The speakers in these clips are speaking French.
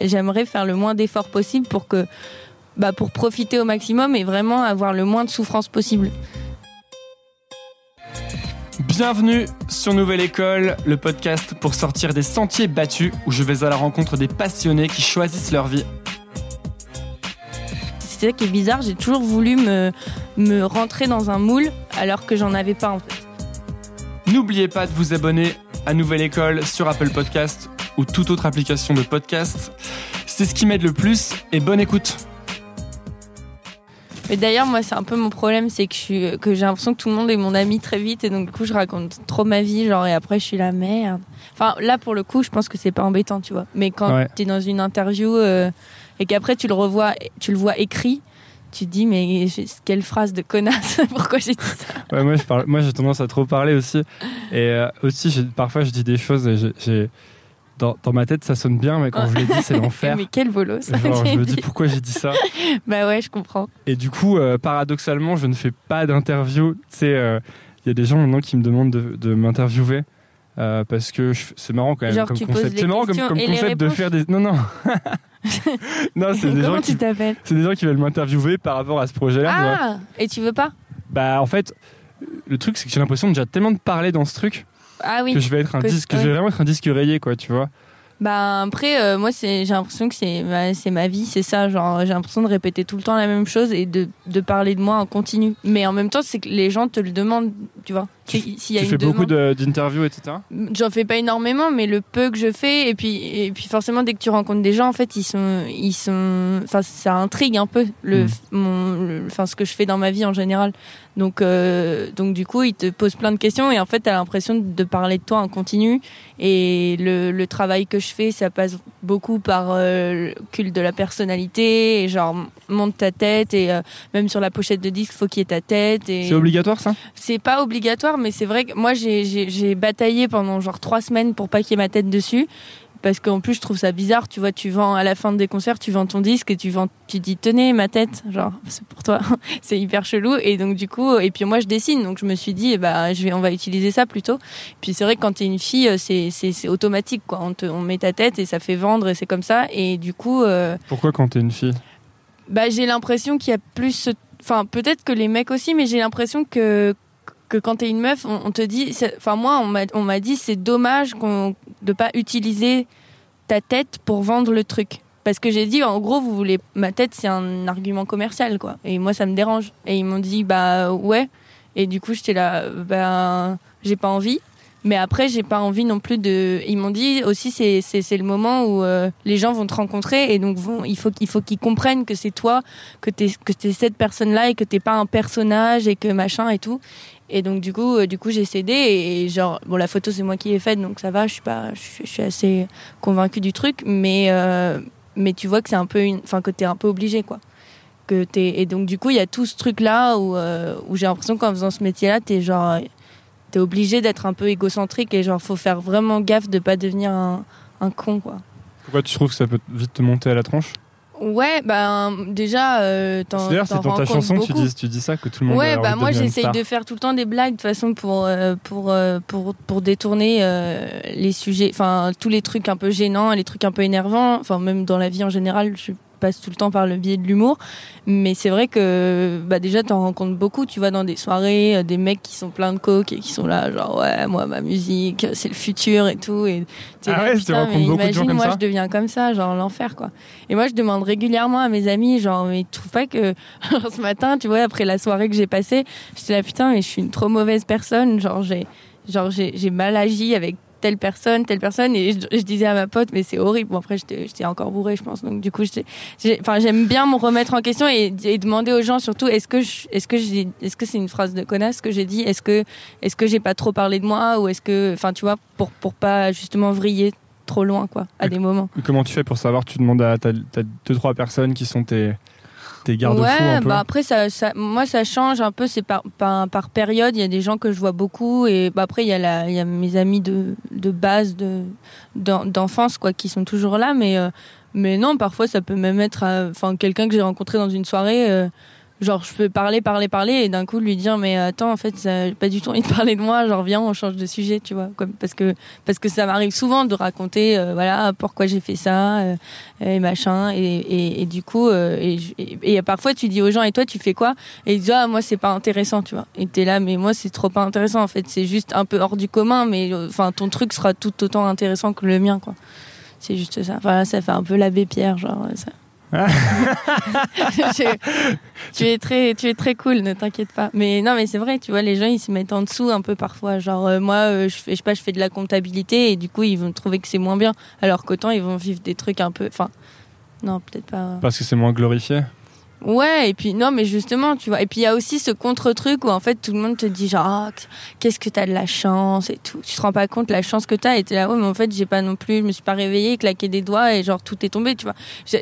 J'aimerais faire le moins d'efforts possible pour que, bah, pour profiter au maximum et vraiment avoir le moins de souffrance possible. Bienvenue sur Nouvelle École, le podcast pour sortir des sentiers battus où je vais à la rencontre des passionnés qui choisissent leur vie. C'est ça qui est bizarre, j'ai toujours voulu me, me rentrer dans un moule alors que j'en avais pas en fait. N'oubliez pas de vous abonner à Nouvelle École sur Apple Podcast ou toute autre application de podcast. C'est ce qui m'aide le plus et bonne écoute. Mais d'ailleurs, moi, c'est un peu mon problème, c'est que, je suis- que j'ai l'impression que tout le monde est mon ami très vite et donc du coup, je raconte trop ma vie, genre, et après, je suis la merde. Enfin, là, pour le coup, je pense que c'est pas embêtant, tu vois. Mais quand Ouais. t'es dans une interview euh, et qu'après, tu le revois, tu le vois écrit, tu te dis, mais quelle phrase de connasse, pourquoi j'ai dit ça? Ouais, moi, je parle, moi, j'ai tendance à trop parler aussi. Et euh, aussi, parfois, je dis des choses et j'ai- j'ai- dans, dans ma tête, ça sonne bien, mais quand je les dis, c'est l'enfer. Mais quel bolos Genre, je me dis dit. pourquoi j'ai dit ça. Bah ouais, je comprends. Et du coup, euh, paradoxalement, je ne fais pas d'interview. Tu sais, euh, il y a des gens maintenant qui me demandent de, de m'interviewer. euh, parce que je- c'est marrant quand même Genre, comme concept. C'est marrant comme, concept de faire des. Non, non. non, c'est des, gens Comment qui, tu t'appelles c'est des gens qui veulent m'interviewer par rapport à ce projet-là. Ah Et tu veux pas? Bah, en fait, le truc, c'est que j'ai l'impression déjà tellement de parler dans ce truc Ah oui. que je vais être un que- disque, que je vais vraiment être un disque rayé, quoi, tu vois. Bah après, euh, moi c'est, j'ai l'impression que c'est ma, c'est ma vie, c'est ça. Genre j'ai l'impression de répéter tout le temps la même chose et de, de parler de moi en continu. Mais en même temps, c'est que les gens te le demandent, tu vois. Si- S'il y a tu une fais beaucoup demande- d'interviews, etc. J'en fais pas énormément, mais le peu que je fais, et puis et puis forcément dès que tu rencontres des gens, en fait, ils sont ils sont, enfin ça intrigue un peu le, Mm. mon, le- enfin ce que je fais dans ma vie en général. Donc euh, donc du coup, ils te posent plein de questions et en fait, t'as l'impression de parler de toi en continu. Et le, le travail que je fais, ça passe beaucoup par euh, le culte de la personnalité et genre monte ta tête et euh, même sur la pochette de disque, faut qu'il y ait ta tête. Et C'est obligatoire, ça? C'est pas obligatoire, mais c'est vrai que moi j'ai- bataillé pendant genre trois semaines pour pas qu'il y ait ma tête dessus. Parce qu'en plus, je trouve ça bizarre. Tu vois, tu vends à la fin des concerts, tu vends ton disque et tu vends, tu dis tenez ma tête, genre c'est pour toi. c'est hyper chelou. Et donc du coup, et puis moi je dessine, donc je me suis dit, eh ben je vais, on va utiliser ça plutôt. Puis c'est vrai que quand t'es une fille, euh, c'est c'est automatique quoi. On te, on met ta tête et ça fait vendre et c'est comme ça. Et du coup, euh, Pourquoi quand t'es une fille? bah, j'ai l'impression qu'il y a plus. Enfin, peut-être que les mecs aussi, mais j'ai l'impression que que quand t'es une meuf, on, te dit. Enfin, moi, on m'a dit c'est dommage qu'on de pas utiliser ta tête pour vendre le truc. Parce que j'ai dit, en gros, vous voulez ma tête, c'est un argument commercial, quoi. Et moi, ça me dérange. Et ils m'ont dit, bah ouais. Et du coup, j'étais là, ben, j'ai pas envie. Mais après, j'ai pas envie non plus de. Ils m'ont dit aussi, c'est le moment où euh, les gens vont te rencontrer et donc il faut qu'il faut qu'ils comprennent que c'est toi, que t'es que t'es cette personne-là et que t'es pas un personnage et que machin et tout. Et donc du coup, euh, du coup, j'ai cédé et, genre bon, la photo c'est moi qui l'ai faite donc ça va. Je suis pas, je suis, assez convaincue du truc, mais euh, mais tu vois que c'est un peu une, enfin que t'es un peu obligé quoi. Que t'es et donc du coup il y a tout ce truc là où euh, où j'ai l'impression qu'en faisant ce métier-là, t'es genre t'es obligé d'être un peu égocentrique et genre faut faire vraiment gaffe de pas devenir un, un con quoi. Pourquoi tu trouves que ça peut vite te monter à la tronche? Ouais, ben déjà, euh, t'en D'ailleurs, c'est dans ta chanson, tu dis, tu dis ça, que tout le monde Ouais, bah moi j'essaye de faire tout le temps des blagues de toute façon pour euh, pour euh, pour pour détourner euh, les sujets, enfin tous les trucs un peu gênants, les trucs un peu énervants, enfin même dans la vie en général, je passe tout le temps par le biais de l'humour. Mais c'est vrai que bah déjà t'en rencontres beaucoup, tu vois dans des soirées, euh, des mecs qui sont pleins de coke et qui sont là genre ouais moi ma musique c'est le futur et tout et Ah là, ouais, tu putain, mais beaucoup de gens imagine moi ça je deviens comme ça genre l'enfer quoi. Et moi je demande régulièrement à mes amis genre mais tu trouves pas que ce matin tu vois après la soirée que j'ai passée j'étais là putain mais je suis une trop mauvaise personne genre j'ai genre j'ai mal agi avec telle personne telle personne et je, je disais à ma pote mais c'est horrible. Bon après j'étais encore bourrée je pense. Donc du coup enfin j'aime bien me remettre en question et, et demander aux gens surtout est-ce que est-ce que j'ai est-ce que c'est une phrase de connasse que j'ai dit? Est-ce que est-ce que j'ai pas trop parlé de moi? Ou est-ce que enfin tu vois pour pour pas justement vriller trop loin quoi à des moments. Comment tu fais pour savoir? Tu demandes à t'as t'as deux trois personnes qui sont tes tes ouais, un peu. bah après ça, ça, moi ça change un peu, c'est par, par par période. Il y a des gens que je vois beaucoup et bah après il y a la, il y a mes amis de de base de d'en- d'enfance quoi qui sont toujours là, mais euh, mais non parfois ça peut même être, euh, enfin quelqu'un que j'ai rencontré dans une soirée. Genre, je peux parler, parler, parler, et d'un coup lui dire, mais attends, en fait, ça, pas du tout envie de parler de moi. Genre, viens, on change de sujet, tu vois, parce que parce que ça m'arrive souvent de raconter, euh, voilà, pourquoi j'ai fait ça, euh, et machin, et, et, et du coup, euh, et, et, parfois tu dis aux gens, et toi, tu fais quoi? Et ils disent, ah, moi, c'est pas intéressant, tu vois. Et t'es là, mais moi, c'est trop pas intéressant. En fait, c'est juste un peu hors du commun, mais euh, enfin, ton truc sera tout autant intéressant que le mien, quoi. C'est juste ça. Enfin, là, ça fait un peu l'abbé Pierre, genre ça. Tu es très, tu es très cool, ne t'inquiète pas. Mais non, mais c'est vrai, tu vois, les gens ils se mettent en dessous un peu parfois. Genre euh, moi, euh, je je pas, je fais de la comptabilité et du coup ils vont trouver que c'est moins bien, alors qu'autant ils vont vivre des trucs un peu, enfin, non, peut-être pas. Parce que c'est moins glorifié? Ouais, et puis non, mais justement, tu vois. Et puis il y a aussi ce contre-truc où en fait tout le monde te dit genre Ah, qu'est-ce que t'as de la chance et tout. Tu te rends pas compte la chance que t'as et t'es là ouais, mais en fait j'ai pas non plus, je me suis pas réveillée, claqué des doigts et genre tout est tombé, tu vois.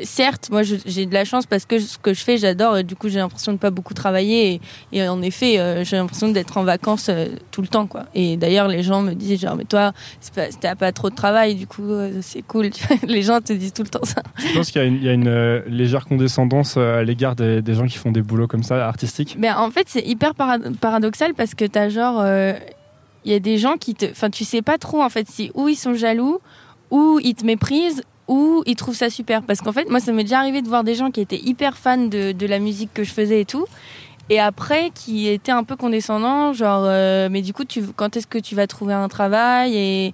Certes, moi j'ai de la chance parce que ce que je fais j'adore et du coup j'ai l'impression de pas beaucoup travailler et, en effet euh, j'ai l'impression d'être en vacances euh, tout le temps quoi. Et d'ailleurs les gens me disent genre mais toi t'as pas trop de travail du coup euh, c'est cool. les gens te disent tout le temps ça. Je pense qu'il y a une, y a une, légère condescendance à l'égard des, gens qui font des boulots comme ça, artistiques. Ben, en fait, c'est hyper parad- paradoxal parce que t'as genre. euh, Il y a des gens qui te. Enfin, tu sais pas trop en fait si ou ils sont jaloux, ou ils te méprisent, ou ils trouvent ça super. Parce qu'en fait, moi, ça m'est déjà arrivé de voir des gens qui étaient hyper fans de, de la musique que je faisais et tout. Et après, qui étaient un peu condescendants, genre, euh, mais du coup, tu, quand est-ce que tu vas trouver un travail et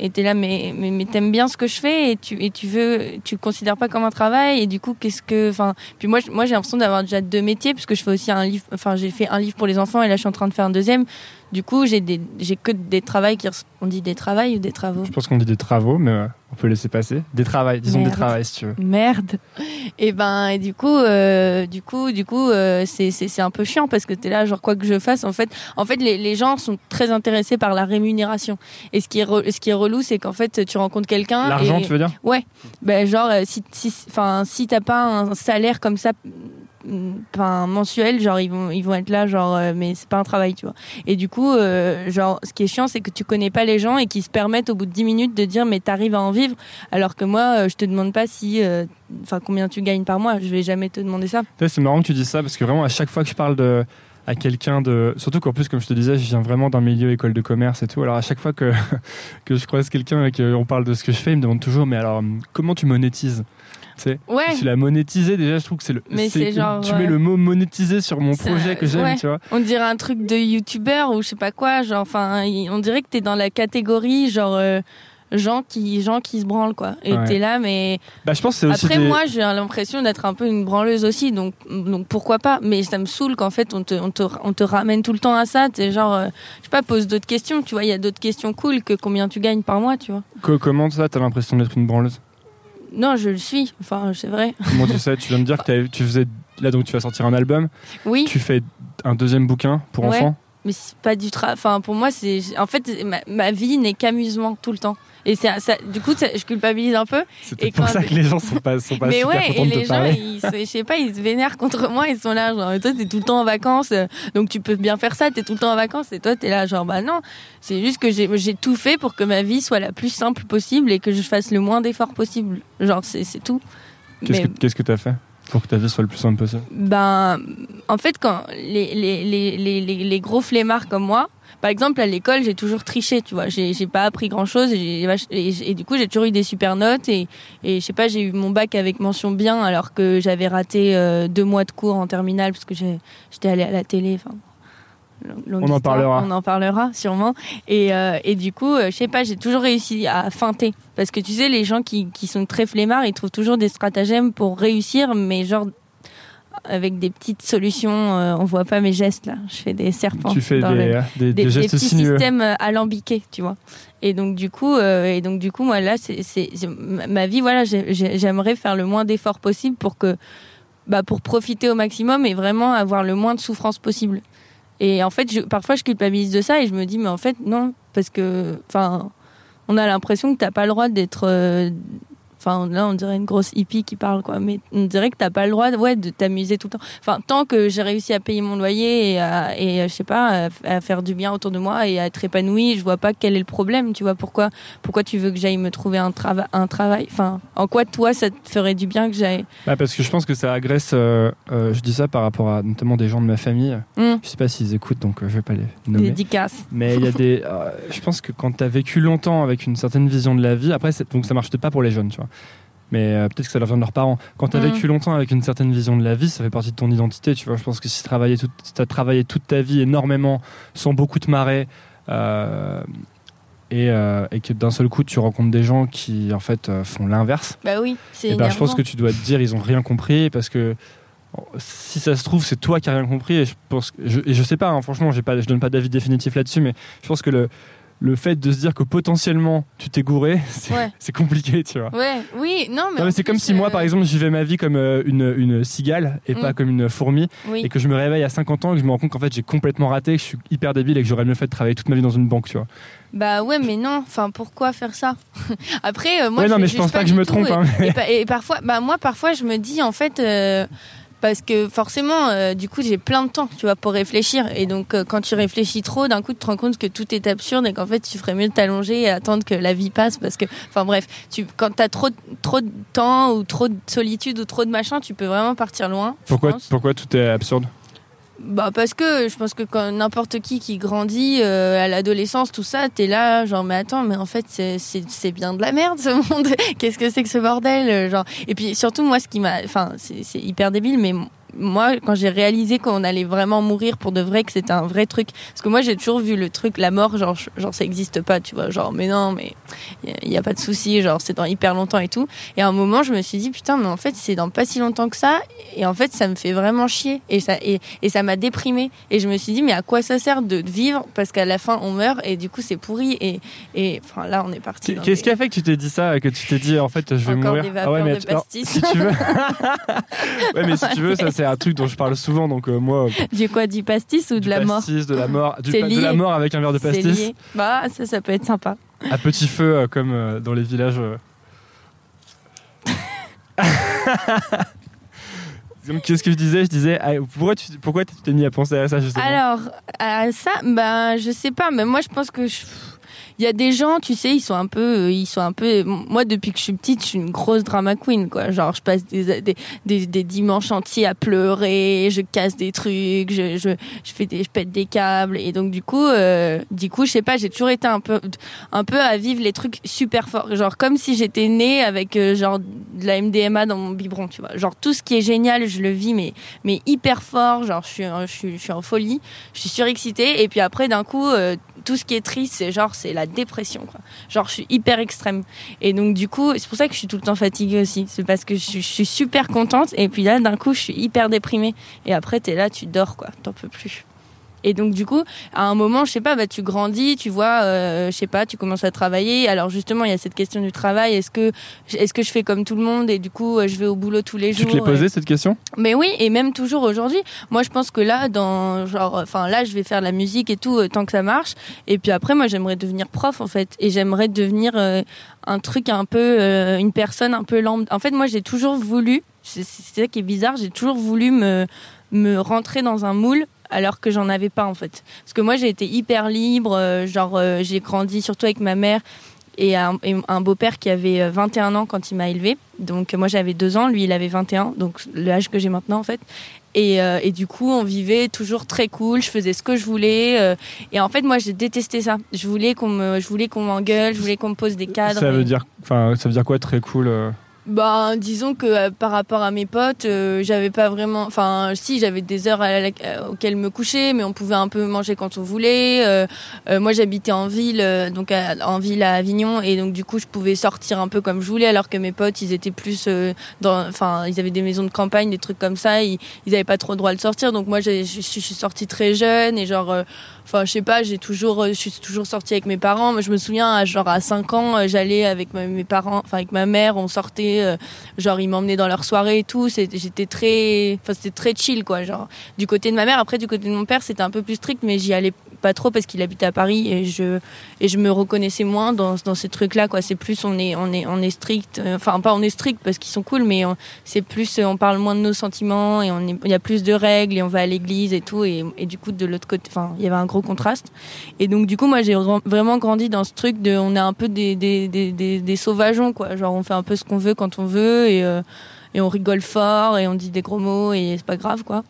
et t'es là, mais, mais, t'aimes bien ce que je fais et tu, et tu veux, tu le considères pas comme un travail et du coup, qu'est-ce que, enfin, puis moi, moi, j'ai l'impression d'avoir déjà deux métiers puisque je fais aussi un livre, enfin, j'ai fait un livre pour les enfants et là, je suis en train de faire un deuxième. Du coup, j'ai que des travails qui, on dit des travails ou des travaux. Je pense qu'on dit des travaux, mais euh, on peut laisser passer. Des travails, disons des travails si tu veux. Merde. Et ben, et du coup, euh, du coup, du coup, euh, c'est c'est un peu chiant parce que t'es là, genre quoi que je fasse, en fait, en fait, les, les gens sont très intéressés par la rémunération. Et ce qui est re- ce qui est relou, c'est qu'en fait, tu rencontres quelqu'un. L'argent, tu veux dire? Ouais. Ben genre si si enfin si t'as pas un salaire comme ça enfin mensuel genre ils vont ils vont être là genre euh, mais c'est pas un travail tu vois. Et du coup euh, genre ce qui est chiant c'est que tu connais pas les gens et qu'ils se permettent au bout de 10 minutes de dire mais t'arrives à en vivre alors que moi euh, je te demande pas si euh, enfin combien tu gagnes par mois. Je vais jamais te demander ça. C'est marrant que tu dises ça parce que vraiment à chaque fois que je parle de à quelqu'un de surtout qu'en plus comme je te disais je viens vraiment d'un milieu école de commerce et tout. Alors à chaque fois que que je croise quelqu'un et qu'on parle de ce que je fais il me demande toujours mais alors comment tu monétises? Sais ouais tu l'as monétisé déjà je trouve que c'est le Mais c'est genre, tu mets le mot monétiser sur mon projet que j'aime ouais. tu vois on dirait un truc de youtubeur ou je sais pas quoi genre enfin on dirait que t'es dans la catégorie genre euh, gens qui gens qui se branlent quoi et Ouais. t'es là mais bah je pense aussi Après, des- moi, j'ai l'impression d'être un peu une branleuse aussi, donc, donc pourquoi pas. Mais ça me saoule qu'en fait, on te, on, te, on te ramène tout le temps à ça. T'es genre, euh, je sais pas, pose d'autres questions. Tu vois, il y a d'autres questions cool que combien tu gagnes par mois, tu vois. Co- comment ça t'as l'impression d'être une branleuse? Non, je le suis. Enfin, c'est vrai. comment tu sais tu viens de dire que tu faisais là donc tu vas sortir un album Oui, tu fais un deuxième bouquin pour Ouais. enfants mais c'est pas du travail. Enfin, pour moi, c'est. En fait, ma, ma vie n'est qu'amusement tout le temps. Et ça, du coup, ça- je culpabilise un peu. C'est pour quand- ça que les gens sont pas, sont pas mais super ouais, et les gens, ils, je sais pas, ils se vénèrent contre moi. Ils sont là, genre, toi, t'es tout le temps en vacances, euh, donc tu peux bien faire ça. T'es tout le temps en vacances, et toi, t'es là, genre, bah non. C'est juste que j'ai tout fait pour que ma vie soit la plus simple possible et que je fasse le moins d'efforts possible. Genre, c'est tout. Qu'est-ce Mais- que que t'as fait pour que ta vie soit le plus simple possible? Ben, en fait, quand les, les, les, les, les- les gros flemmards comme moi, par exemple, à l'école, j'ai toujours triché, tu vois. J'ai j'ai pas appris grand chose et, du coup, j'ai toujours eu des super notes et, et je sais pas, j'ai eu mon bac avec mention bien alors que j'avais raté euh, deux mois de cours en terminale parce que j'ai- j'étais allée à la télé. Enfin, On en parlera. On en parlera sûrement. Et, euh, et du coup, euh, je sais pas, j'ai toujours réussi à feinter. Parce que tu sais, les gens qui, qui sont très flemmards, ils trouvent toujours des stratagèmes pour réussir, mais genre avec des petites solutions. euh, on voit pas mes gestes là. Je fais des serpents. Tu fais dans des, le- euh, des, des, des gestes des petits sinueux. systèmes euh, alambiqués, tu vois. Et donc du coup, euh, et donc du coup, moi là, c'est ma vie, voilà, j'ai- j'ai- j'aimerais faire le moins d'efforts possible pour que, bah, pour profiter au maximum et vraiment avoir le moins de souffrance possible. Et en fait, je, parfois, je culpabilise de ça et je me dis, mais en fait, non, parce que, enfin, on a l'impression que t'as pas le droit d'être. euh, Enfin, là, on dirait une grosse hippie qui parle, quoi. Mais on dirait que t'as pas le droit, ouais, de t'amuser tout le temps. Enfin, tant que j'ai réussi à payer mon loyer et, à, et euh, je sais pas, à, faire du bien autour de moi et à être épanouie, je vois pas quel est le problème. Tu vois pourquoi Pourquoi tu veux que j'aille me trouver un, trava un travail? Enfin, en quoi toi, ça te ferait du bien que j'aille? Bah, parce que je pense que ça agresse. euh, euh, je dis ça par rapport à notamment des gens de ma famille. Hum, Je sais pas s'ils écoutent, donc euh, je vais pas les nommer. dédicaces. Mais il y a des. je pense que quand tu as vécu longtemps avec une certaine vision de la vie, après, donc ça marche pas pour les jeunes, tu vois. Mais euh, peut-être que ça leur vient de leurs parents. Quand tu as Mhm. vécu longtemps avec une certaine vision de la vie, ça fait partie de ton identité, tu vois. Je pense que si tu as travaillé toute ta vie énormément, sans beaucoup te marrer, euh, et, euh, et que d'un seul coup tu rencontres des gens qui en fait font l'inverse, Bah oui, c'est et ben, je pense que tu dois te dire ils ont rien compris parce que si ça se trouve c'est toi qui as rien compris et je pense que- je, et je sais pas hein, franchement j'ai pas je donne pas d'avis définitif là-dessus mais je pense que le le fait de se dire que potentiellement tu t'es gouré c'est Ouais. compliqué tu vois Ouais, oui, non, mais. Non, mais c'est comme si moi, euh, par exemple, je vivais ma vie comme euh, une, une cigale et Mm. pas comme une fourmi, Oui. et que je me réveille à 50 ans et que je me rends compte qu'en fait j'ai complètement raté, que je suis hyper débile et que j'aurais mieux fait de travailler toute ma vie dans une banque, tu vois. Bah ouais, mais non. Enfin, pourquoi faire ça? Après, euh, moi, ouais, non, je mais juge je pense pas, que je me trompe. et- hein, mais- et parfois, bah moi, parfois, je me dis en fait, euh, parce que forcément, euh, du coup, j'ai plein de temps, tu vois, pour réfléchir. Et donc, euh, quand tu réfléchis trop, d'un coup, tu te rends compte que tout est absurde et qu'en fait, tu ferais mieux de t'allonger et attendre que la vie passe, parce que, enfin bref, tu, quand t'as trop, de- trop de temps ou trop de solitude ou trop de machin, tu peux vraiment partir loin. pourquoi, pourquoi tout est absurde? Bah parce que je pense que n'importe qui qui grandit euh, à l'adolescence, tout ça, t'es là, genre mais attends, mais en fait c'est c'est bien de la merde ce monde. Qu'est-ce que c'est que ce bordel, euh, genre. Et puis surtout moi, ce qui m'a, enfin c'est c'est hyper débile, mais moi quand j'ai réalisé qu'on allait vraiment mourir pour de vrai, que c'était un vrai truc, parce que moi j'ai toujours vu le truc, la mort, genre genre ça existe pas, tu vois, genre mais non, mais il y, a pas de souci, genre c'est dans hyper longtemps et tout. Et à un moment je me suis dit putain, mais en fait c'est dans pas si longtemps que ça, et en fait ça me fait vraiment chier et ça et, et ça m'a déprimé et je me suis dit mais à quoi ça sert de vivre parce qu'à la fin on meurt et du coup c'est pourri et et enfin là on est parti Qu'est-ce qui a fait que tu t'es dit ça, que tu t'es dit en fait je vais Encore mourir des vapeurs mais de alors, si tu veux. ouais, mais si tu veux, ça c'est un truc dont je parle souvent, donc euh, moi. du quoi du pastis ou de la mort pastis, de la mort, du C'est pa- de la mort avec un verre de c'est pastis, lié bah ça ça peut être sympa à petit feu euh, comme euh, dans les villages. euh. Donc, Qu'est-ce que je disais? Je disais, ah, pourquoi tu pourquoi tu t'es mis à penser à ça justement? Alors, à ça, bah, je sais pas, mais moi, je pense que je- il y a des gens, tu sais, ils sont un peu, euh, ils sont un peu. Moi, depuis que je suis petite, je suis une grosse drama queen, quoi. Genre, je passe des, des, des, dimanches entiers à pleurer, je casse des trucs, je, je, je fais des, je pète des câbles, et donc du coup, euh, du coup, je sais pas, j'ai toujours été un peu, un peu à vivre les trucs super forts, genre comme si j'étais née avec euh, genre de la MDMA dans mon biberon, tu vois. Genre tout ce qui est génial, je le vis, mais mais hyper fort, genre je suis, je suis, je suis en folie, je suis surexcitée, et puis après d'un coup, euh, tout ce qui est triste, c'est genre c'est la dépression, quoi. Genre je suis hyper extrême, et donc du coup, c'est pour ça que je suis tout le temps fatiguée aussi, c'est parce que je, suis- super contente, et puis là d'un coup, je suis hyper déprimée, et après t'es là, tu dors, quoi, t'en peux plus. Et donc du coup, à un moment, je sais pas, bah tu grandis, tu vois, euh, je sais pas, tu commences à travailler. Alors justement, il y a cette question du travail. Est-ce que est-ce que je fais comme tout le monde et du coup, euh, je vais au boulot tous les Tu jours te l'es et- posé cette question? Mais oui, et même toujours aujourd'hui. Moi, je pense que là, dans genre, enfin là, je vais faire de la musique et tout euh, tant que ça marche. Et puis après, moi, j'aimerais devenir prof en fait, et j'aimerais devenir euh, un truc un peu, euh, une personne un peu lambda. En fait, moi, j'ai toujours voulu. C'est ça qui est bizarre. J'ai toujours voulu me me rentrer dans un moule alors que j'en avais pas en fait. Parce que moi, j'ai été hyper libre. euh, genre, euh, j'ai grandi surtout avec ma mère et un, beau-père qui avait euh, 21 ans quand il m'a élevé. Donc euh, moi j'avais 2 ans, lui il avait 21, donc l'âge que j'ai maintenant en fait. Et, euh, et du coup on vivait toujours très cool, je faisais ce que je voulais. euh, et en fait moi j'ai détesté ça. Je voulais qu'on me, je voulais qu'on m'engueule, je voulais qu'on me pose des cadres. Ça et- veut dire, enfin, ça veut dire quoi très cool euh ben, disons que euh, par rapport à mes potes, euh, j'avais pas vraiment. Enfin, si, j'avais des heures euh, auxquelles me coucher, mais on pouvait un peu manger quand on voulait. Moi, j'habitais en ville, donc en ville à Avignon, et donc du coup, je pouvais sortir un peu comme je voulais, alors que mes potes, ils étaient plus dans. Enfin, ils avaient des maisons de campagne, des trucs comme ça. Ils, ils avaient pas trop le droit de sortir, donc moi, je suis sortie très jeune et genre. Enfin, je sais pas, j'ai toujours, euh, je suis toujours sortie avec mes parents. Je me souviens, genre à 5 ans, euh, j'allais avec mes parents, enfin avec ma mère, on sortait, euh, genre ils m'emmenaient dans leurs soirées et tout. J'étais très, enfin c'était très chill quoi. Genre du côté de ma mère, après du côté de mon père, c'était un peu plus strict, mais j'y allais pas trop parce qu'il habitait à Paris et je et je me reconnaissais moins dans dans ces trucs là quoi. C'est plus on est on est on est strict, enfin pas on est strict parce qu'ils sont cool, mais c'est plus on parle moins de nos sentiments et il y a plus de règles et on va à l'église et tout et, et du coup de l'autre côté, enfin il y avait un gros contraste. Et donc du coup moi j'ai vra- vraiment grandi dans ce truc de on est un peu des des, des, des, sauvageons quoi. Genre on fait un peu ce qu'on veut quand on veut et euh, et on rigole fort et on dit des gros mots et c'est pas grave quoi.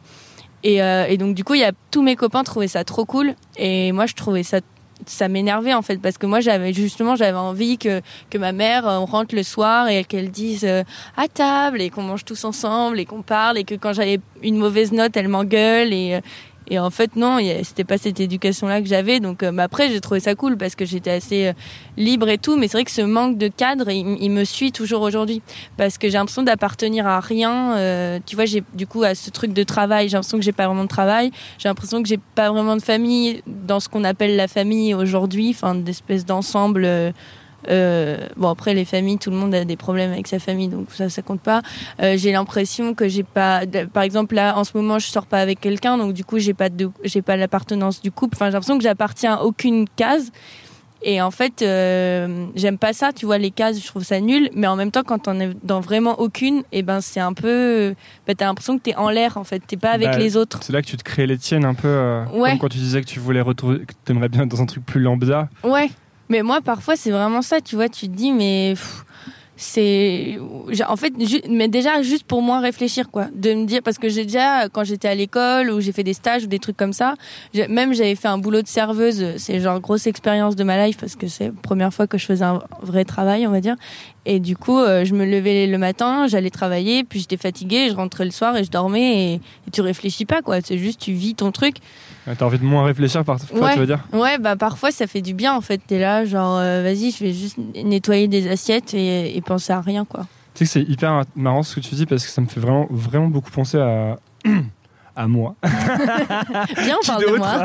Et, euh, et donc du coup, il y a tous mes copains trouvaient ça trop cool et moi je trouvais ça ça m'énervait en fait parce que moi j'avais justement j'avais envie que que ma mère euh, on rentre le soir et qu'elle dise à table et qu'on mange tous ensemble et qu'on parle et que quand j'avais une mauvaise note elle m'engueule et et en fait non c'était pas cette éducation là que j'avais. Donc euh, mais après j'ai trouvé ça cool parce que j'étais assez euh, libre et tout. Mais c'est vrai que ce manque de cadre il, il me suit toujours aujourd'hui. Parce que j'ai l'impression d'appartenir à rien. Euh, tu vois j'ai du coup à ce truc de travail j'ai l'impression que j'ai pas vraiment de travail. J'ai l'impression que j'ai pas vraiment de famille dans ce qu'on appelle la famille aujourd'hui. Enfin d'espèce d'ensemble euh, bon après les familles tout le monde a des problèmes avec sa famille donc ça ça compte pas Euh, j'ai l'impression que j'ai pas par exemple là en ce moment je sors pas avec quelqu'un donc du coup j'ai pas de j'ai pas l'appartenance du couple enfin j'ai l'impression que j'appartiens à aucune case et en fait, euh, j'aime pas ça, tu vois, les cases, je trouve ça nul. Mais en même temps, quand on est dans vraiment aucune, et ben c'est un peu, bah, t'as l'impression que t'es en l'air, en fait, t'es pas avec Bah, les autres. C'est là que tu te crées les tiennes un peu. euh, Ouais. Comme quand tu disais que tu voulais retrouver, que t'aimerais bien être dans un truc plus lambda. Ouais. Mais moi, parfois, c'est vraiment ça, tu vois, tu te dis, mais c'est, en fait, mais déjà juste pour moi réfléchir, quoi, de me dire, parce que j'ai déjà, quand j'étais à l'école ou j'ai fait des stages ou des trucs comme ça, même j'avais fait un boulot de serveuse, c'est genre grosse expérience de ma life parce que c'est première fois que je faisais un vrai travail, on va dire. Et du coup, euh, je me levais le matin, j'allais travailler, puis j'étais fatiguée, je rentrais le soir et je dormais et, et tu réfléchis pas, quoi. C'est juste, tu vis ton truc. T'as envie de moins réfléchir parfois, Ouais. tu veux dire Ouais, bah parfois ça fait du bien en fait. T'es là, genre, euh, vas-y, je vais juste nettoyer des assiettes et, et penser à rien, quoi. Tu sais que c'est hyper marrant ce que tu dis parce que ça me fait vraiment, vraiment beaucoup penser à, à moi. Viens, on parle de moi.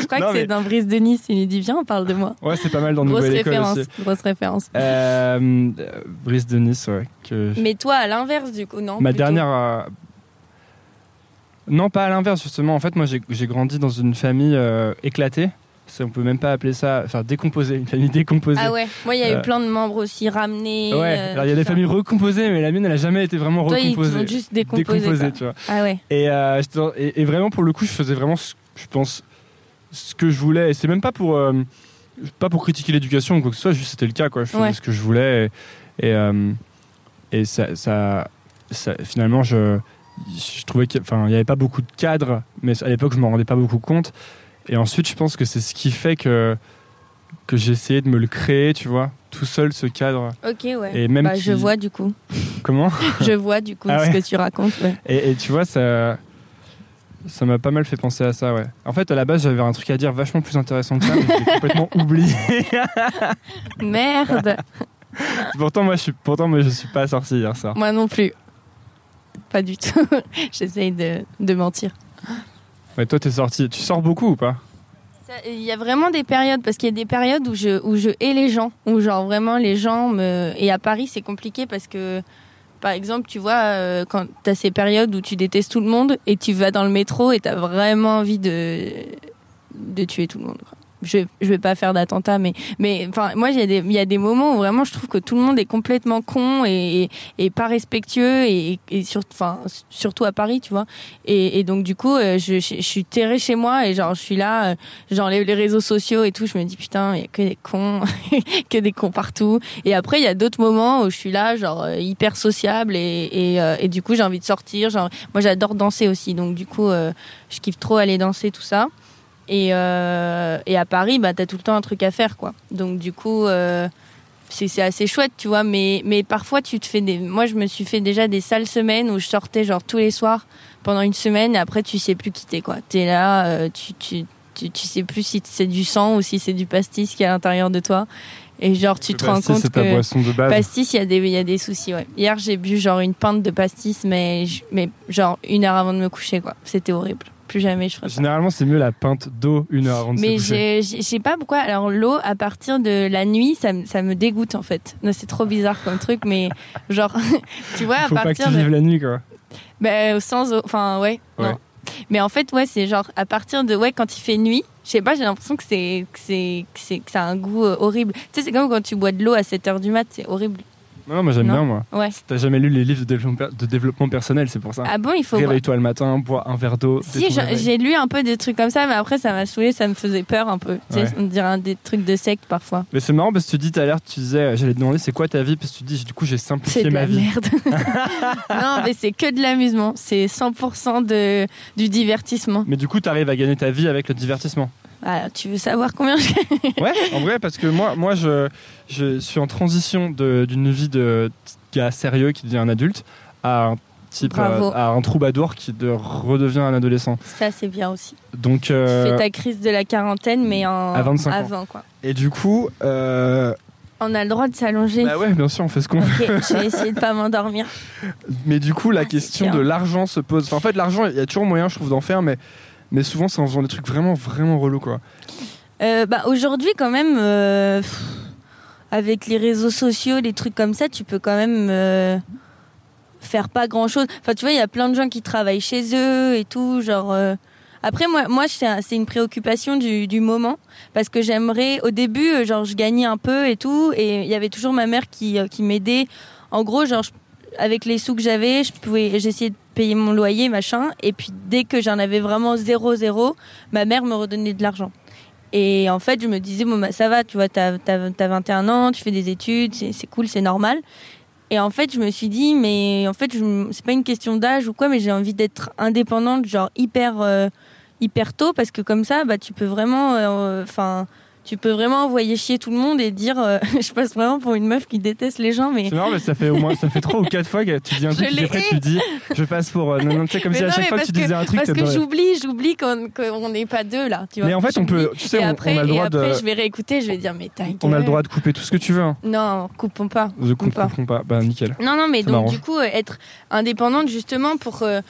je crois Non, que c'est mais- dans Brice de Nice, il nous dit, viens, on parle de moi. Ouais, c'est pas mal dans Grosse Nouvelle École référence, aussi. grosse référence. Euh, euh, Brice de Nice, ouais. Que Mais toi, à l'inverse, du coup, non Ma plutôt. dernière. euh, Non, pas à l'inverse, justement. En fait, moi, j'ai grandi dans une famille euh, éclatée. C'est- On peut même pas appeler ça. Enfin, décomposée. Une famille décomposée. Ah ouais, moi il y a Euh, eu plein de membres aussi ramenés. Ouais, euh, alors il y a des ça. familles recomposées, mais la mienne, elle a jamais été vraiment Toi, ils recomposée. ont juste décomposé. quoi. tu vois. Ah ouais. Et, euh, et, et vraiment, pour le coup, je faisais vraiment, ce- je pense, ce que je voulais. Et c'est même pas pour, euh, pas pour critiquer l'éducation ou quoi que ce soit, juste c'était le cas, quoi. Je faisais Ouais. ce que je voulais. Et, et, euh, et ça, ça, ça- finalement, je, je trouvais qu'il enfin, il y avait pas beaucoup de cadres, mais à l'époque, je m'en rendais pas beaucoup compte. Et ensuite, je pense que c'est ce qui fait que, que j'ai essayé de me le créer, tu vois, tout seul, ce cadre. Ok, ouais. Et même bah, qui- je vois du coup. Comment? Je vois du coup Ah ce ouais. que tu racontes. ouais. Et, et tu vois, ça. Ça m'a pas mal fait penser à ça, ouais. En fait, à la base, j'avais un truc à dire vachement plus intéressant que ça, mais je l'ai complètement oublié. Merde. pourtant, moi, je suis, pourtant, moi, je suis pas sorti hier soir. Moi non plus. Pas du tout. J'essaye de, de mentir. Ouais, toi, t'es sorti. Tu sors beaucoup ou pas? Il y a vraiment des périodes, parce qu'il y a des périodes où je, où je hais les gens, où genre vraiment les gens me... Et à Paris, c'est compliqué parce que, par exemple, tu vois, euh, quand t'as ces périodes où tu détestes tout le monde et tu vas dans le métro et t'as vraiment envie de, de tuer tout le monde. quoi. Je, je vais pas faire d'attentat, mais, mais enfin, moi, il y, a des- il y a des moments où vraiment je trouve que tout le monde est complètement con et, et, pas respectueux et, et sur, enfin, surtout à Paris, tu vois. Et, et donc, du coup, euh, je, je, suis terrée chez moi et genre, je suis là, euh, genre les, réseaux sociaux et tout, je me dis putain, il y a que des cons, que des cons partout. Et après, il y a d'autres moments où je suis là, genre euh, hyper sociable et, et, et du coup, j'ai envie de sortir. Genre, moi, j'adore danser aussi, donc du coup, je kiffe trop aller danser tout ça. Et, euh, et à Paris, bah, t'as tout le temps un truc à faire, quoi. Donc du coup, euh, c'est assez chouette, tu vois. Mais, mais parfois, tu te fais des. Moi, je me suis fait déjà des sales semaines où je sortais genre tous les soirs pendant une semaine et après, tu sais plus quitter, quoi. T'es là, euh, tu, tu, tu, tu sais plus si c'est du sang ou si c'est du pastis qui est à l'intérieur de toi. Et genre, tu te Le rends pastis, compte c'est ta que. boisson de base. Pastis, il y a des, y a des soucis, ouais. Hier, j'ai bu genre une pinte de pastis, mais, mais genre une heure avant de me coucher, quoi. C'était horrible. Plus jamais je ferai ça. Généralement, c'est mieux la pinte d'eau une heure avant de Mais je sais pas pourquoi. Alors l'eau, à partir de la nuit, ça, me- ça me dégoûte en fait. C'est trop bizarre comme truc, mais genre, tu vois, à Faut pas que partir tu de, vives la nuit, quoi. ben, sans eau, enfin ouais, Ouais. non. Mais en fait, ouais, c'est genre à partir de ouais, quand il fait nuit, je sais pas, j'ai l'impression que c'est que c'est que c'est que ça a un goût euh, horrible. Tu sais, c'est comme quand tu bois de l'eau à 7 heures du mat, c'est horrible. Non, moi j'aime bien, moi. Ouais. T'as jamais lu les livres de développement, de développement personnel, c'est pour ça. Ah bon, il faut. Réveille-toi le matin, bois un verre d'eau. Si, j'ai lu un peu des trucs comme ça, mais après ça m'a saoulé, ça me faisait peur un peu. Tu sais, on dirait un des trucs de secte parfois. Mais c'est marrant parce que tu dis tout à l'heure, tu disais, euh, j'allais te demander c'est quoi ta vie, parce que tu dis, du coup, j'ai C'est simplifié de ma la vie. merde. non, mais c'est que de l'amusement. C'est 100% de, du divertissement. Mais du coup, t'arrives à gagner ta vie avec le divertissement. Ah, tu veux savoir combien je Ouais, en vrai, parce que moi, moi je, je suis en transition d'une vie de gars sérieux qui devient un adulte à un type, Bravo. euh, à un troubadour qui de- redevient un adolescent. Ça, c'est bien aussi. Donc, Tu euh, fais ta crise de la quarantaine, mais en à 25 ans. avant, quoi. et du coup, euh, On a le droit de s'allonger. bah ouais, bien sûr, on fait ce qu'on veut. Ok, je vais essayer de pas m'endormir. Mais du coup, la Ah, question de l'argent se pose. Enfin, en fait, l'argent, il y a toujours moyen, je trouve, d'en faire, mais, mais souvent, c'est en faisant des trucs vraiment, vraiment relous, quoi. Euh, bah, aujourd'hui, quand même, euh, avec les réseaux sociaux, les trucs comme ça, tu peux quand même euh, faire pas grand chose. Enfin, tu vois, il y a plein de gens qui travaillent chez eux et tout. Genre, après, moi, moi c'est un- c'est une préoccupation du, du moment parce que j'aimerais, au début, genre, je gagnais un peu et tout, et il y avait toujours ma mère qui, qui m'aidait. En gros, genre, avec les sous que j'avais, je pouvais, j'essayais de payer mon loyer, machin, et puis dès que j'en avais vraiment zéro, zéro, ma mère me redonnait de l'argent. Et en fait, je me disais, bon, bah, ça va, tu vois, t'as as, 21 ans, tu fais des études, c'est cool, c'est normal. Et en fait, je me suis dit, mais en fait, c'est pas une question d'âge ou quoi, mais j'ai envie d'être indépendante, genre hyper, euh, hyper tôt, parce que comme ça, bah, tu peux vraiment, euh, enfin, tu peux vraiment envoyer chier tout le monde et dire, euh, je passe vraiment pour une meuf qui déteste les gens, mais. C'est marrant, mais ça fait au moins, ça fait trois ou quatre fois que tu dis un truc, et après tu dis, je passe pour. euh, non, non, tu sais, comme Mais si à non, chaque mais fois que parce tu disais un truc, Parce que j'oublie, j'oublie qu'on qu'on n'est pas deux là, tu vois. Mais en fait, on peut. Tu sais, et on, après, on a le et droit après, de. je vais réécouter, je vais dire, mais ta On a le droit de couper tout ce que tu veux. Hein. Non, coupons pas. Je Coupe pas. pas. Bah, nickel. Non, non, mais Ça donc du coup, euh, être indépendante justement pour. euh,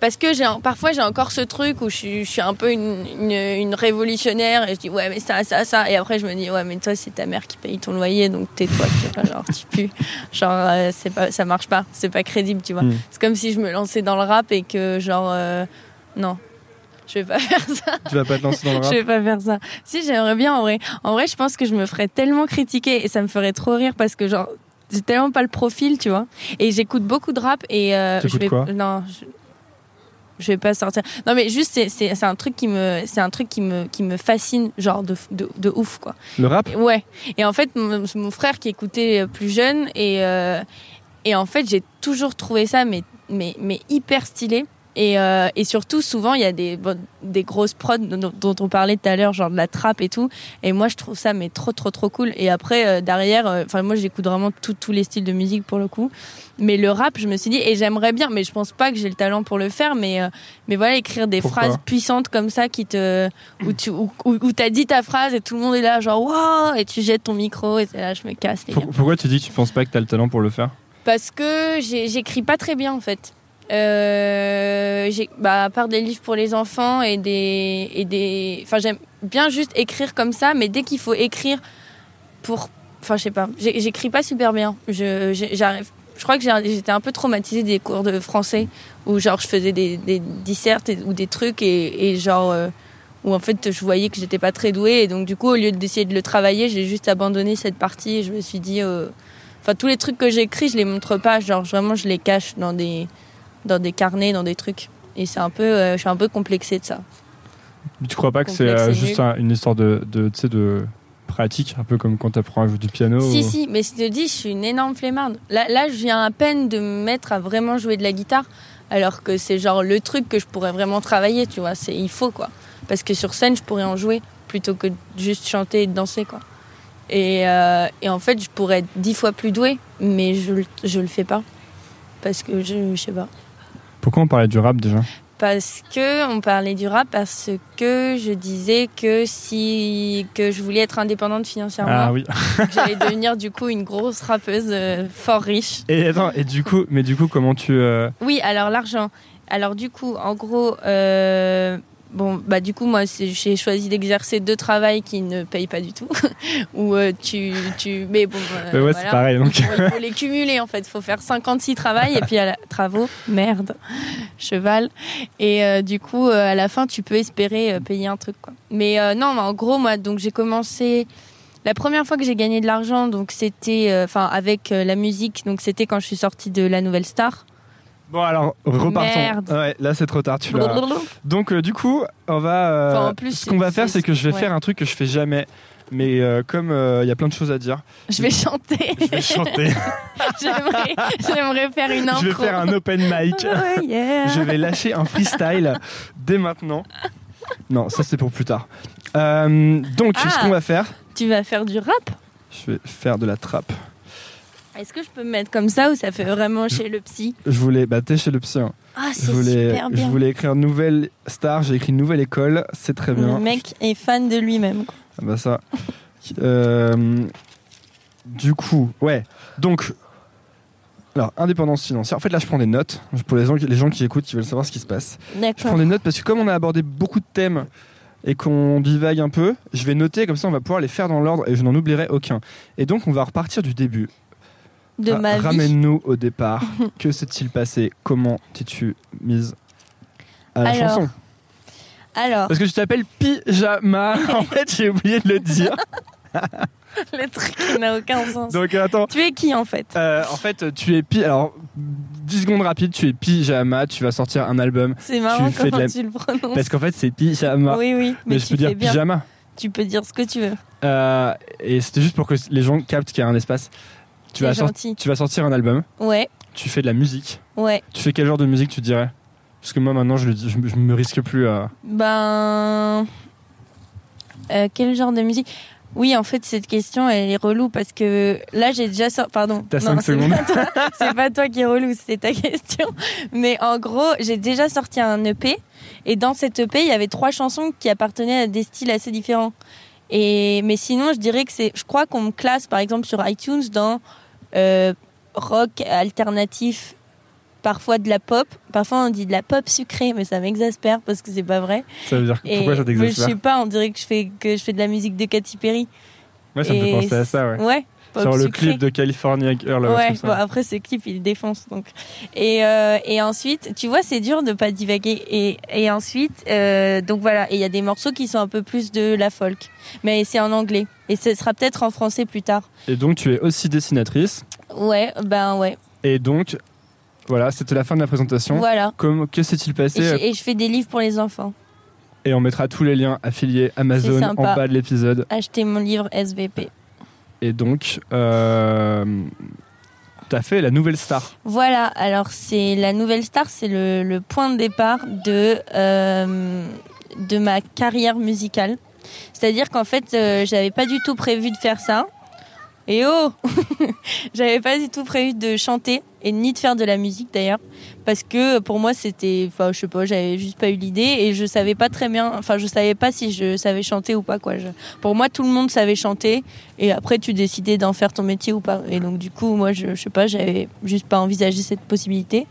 parce que j'ai parfois j'ai encore ce truc où je suis, je suis un peu une, une, une révolutionnaire et je dis ouais mais ça ça ça et après je me dis ouais mais toi c'est ta mère qui paye ton loyer donc tais-toi genre tu pues genre euh, c'est pas ça marche pas c'est pas crédible tu vois Hmm. c'est comme si je me lançais dans le rap et que genre euh, non je vais pas faire ça Tu vas pas te lancer dans le je rap. vais pas faire ça. Si, j'aimerais bien en vrai. En vrai, je pense que je me ferais tellement critiquer et ça me ferait trop rire parce que genre j'ai tellement pas le profil, tu vois. Et j'écoute beaucoup de rap et euh, je vais quoi? non, je... je vais pas sortir. Non mais juste c'est un truc qui me c'est un truc qui me qui me fascine genre de de, de ouf quoi. Le rap? Ouais. Et en fait, mon, mon frère qui écoutait euh, plus jeune et euh, et en fait, j'ai toujours trouvé ça mais mais mais hyper stylé. Et, euh, et surtout, souvent, il y a des, bon, des grosses prods dont, dont on parlait tout à l'heure, genre de la trappe et tout. Et moi, je trouve ça mais trop, trop, trop cool. Et après, euh, derrière, euh, moi, j'écoute vraiment tout- tous les styles de musique pour le coup. Mais le rap, je me suis dit, et j'aimerais bien, mais je pense pas que j'ai le talent pour le faire. Mais, mais voilà, écrire des Pourquoi phrases puissantes comme ça qui te, où tu, où, où- où t'as dit ta phrase et tout le monde est là, genre, waouh, et tu jettes ton micro et c'est là, je me casse, les Pour- gars. Pourquoi tu dis que tu penses pas que t'as le talent pour le faire? Parce que j'écris pas très bien, en fait. Euh, bah, à part des livres pour les enfants et des, et des, enfin j'aime bien juste écrire comme ça, mais dès qu'il faut écrire pour, enfin je sais pas, j'écris pas super bien. Je, j'arrive, je crois que j'étais un peu traumatisée des cours de français où genre je faisais des, des dissertes ou des trucs et, et genre euh, où en fait je voyais que j'étais pas très douée et donc du coup au lieu d'essayer de le travailler, j'ai juste abandonné cette partie et je me suis dit, euh, enfin tous les trucs que j'écris, je les montre pas, genre vraiment je les cache dans des dans des carnets, dans des trucs. Et c'est un peu, euh, je suis un peu complexée de ça. Tu crois pas que c'est euh, juste un- une histoire de, de, tu sais, de pratique, un peu comme quand tu apprends à jouer du piano Si, ou- si, mais je te dis, je suis une énorme flemmarde. Là, là, je viens à peine de me mettre à vraiment jouer de la guitare, alors que c'est genre le truc que je pourrais vraiment travailler, tu vois. C'est, il faut, quoi. Parce que sur scène, je pourrais en jouer plutôt que juste chanter et danser, quoi. Et, euh, et en fait, je pourrais être dix fois plus douée, mais je, le- je le fais pas. Parce que je, je sais pas. Pourquoi on parlait du rap déjà Parce que on parlait du rap parce que je disais que si que je voulais être indépendante financièrement, Ah oui. j'allais devenir du coup une grosse rappeuse euh, fort riche. Et attends, et du coup, mais du coup, comment tu euh, Oui, alors l'argent. Alors du coup, en gros, euh, bon bah du coup moi j'ai choisi d'exercer deux travails qui ne payent pas du tout. Ou euh, tu tu mais bon. euh, Ouais, ouais, voilà. c'est pareil. Donc, il faut les cumuler en fait. Il faut faire 56 travails et puis à la... travaux, merde, cheval. Et euh, du coup, euh, à la fin, tu peux espérer euh, payer un truc. Quoi. Mais euh, non, mais en gros, moi, donc j'ai commencé. La première fois que j'ai gagné de l'argent, donc c'était, euh, enfin, avec la musique, donc c'était quand je suis sortie de la Nouvelle Star. Bon alors repartons. Merde. Ouais, là c'est trop tard. Tu l'as. Donc euh, du coup, on va. euh, Enfin, en plus, ce qu'on va c'est- faire, c'est que je vais ouais. faire un truc que je fais jamais. Mais euh, comme euh, il y a plein de choses à dire, Je vais chanter. je vais chanter. j'aimerais, j'aimerais faire une intro. je vais faire un open mic. Ouais, yeah. je vais lâcher un freestyle dès maintenant. Non, ça c'est pour plus tard. Euh, donc, Ah. ce qu'on va faire, Tu vas faire du rap? Je vais faire de la trappe. Est-ce que je peux me mettre comme ça ou ça fait vraiment chez le psy Je voulais, bah t'es chez le psy. hein. Ah, Je c'est voulais, super je bien. voulais écrire nouvelle star. J'ai écrit nouvelle école. C'est très bien. Le mec est fan de lui-même. quoi. Ah bah ça. Euh, du coup, ouais. Donc, alors indépendance financière. En fait, là, je prends des notes pour les gens, qui- les gens qui écoutent, qui veulent savoir ce qui se passe. Je D'accord. prends des notes parce que comme on a abordé beaucoup de thèmes et qu'on divague un peu, je vais noter comme ça, on va pouvoir les faire dans l'ordre et je n'en oublierai aucun. Et donc, on va repartir du début. De Ra- ma vie. Ramène-nous au départ. que s'est-il passé? Comment t'es-tu mise à la Alors. chanson? Alors, Parce que tu t'appelles Pyjama. en fait, j'ai oublié de le dire. le truc n'a aucun sens. Donc, attends. Tu es qui en fait? Euh, en fait, tu es pi. Alors, 10 secondes rapides, tu es pyjama, tu vas sortir un album. C'est marrant de comment la- tu le prononces. Parce qu'en fait, c'est pyjama. Oui, oui, mais, mais je tu peux dire bien. pyjama. Tu peux dire ce que tu veux. Euh, et c'était juste pour que les gens captent qu'il y a un espace. Tu vas, tu sortir un album, Ouais, tu fais de la musique. ouais. Tu fais quel genre de musique, tu dirais? Parce que moi, maintenant, je, le dis- je, me- je me risque plus à. Ben. euh, quel genre de musique? Oui, en fait, cette question, elle est relou parce que là, j'ai déjà sorti. Pardon. T'as Non, cinq c'est secondes. pas toi- C'est pas toi qui est relou, c'est ta question. Mais en gros, j'ai déjà sorti un EP. Et dans cet EP, il y avait trois chansons qui appartenaient à des styles assez différents. Et, mais sinon, je dirais que c'est. Je crois qu'on me classe, par exemple, sur iTunes dans rock alternatif, parfois de la pop. Parfois, on dit de la pop sucrée, mais ça m'exaspère parce que c'est pas vrai. Ça veut dire Et- pourquoi ça mais Je t'exaspère sais pas, on dirait que je fais que je fais de la musique de Katy Perry. Ouais, ça me fait Et penser à ça, ouais. Ouais. Pop Sur le sucré. clip de California Girl. ouais, bon, après ce clip il défonce donc. Et, euh, et ensuite, tu vois, c'est dur de pas divaguer. Et, et ensuite, euh, donc voilà, et il y a des morceaux qui sont un peu plus de la folk, mais c'est en anglais. Et ce sera peut-être en français plus tard. Et donc, tu es aussi dessinatrice. Ouais, ben ouais. Et donc, voilà, c'était la fin de la présentation. Voilà. Comme, que s'est-il Et passé je, et je fais des livres pour les enfants. Et on mettra tous les liens affiliés Amazon en bas de l'épisode. Achetez mon livre SVP. Et donc, euh, t'as fait la nouvelle star. Voilà, alors c'est la nouvelle star, c'est le, le point de départ de, euh, de ma carrière musicale. C'est-à-dire qu'en fait, euh, j'avais pas du tout prévu de faire ça. Et oh J'avais pas du tout prévu de chanter et ni de faire de la musique d'ailleurs parce que pour moi c'était enfin je sais pas, j'avais juste pas eu l'idée et je savais pas très bien enfin je savais pas si je savais chanter ou pas quoi. Pour moi tout le monde savait chanter et après tu décidais d'en faire ton métier ou pas et donc du coup moi je, je sais pas, j'avais juste pas envisagé cette possibilité.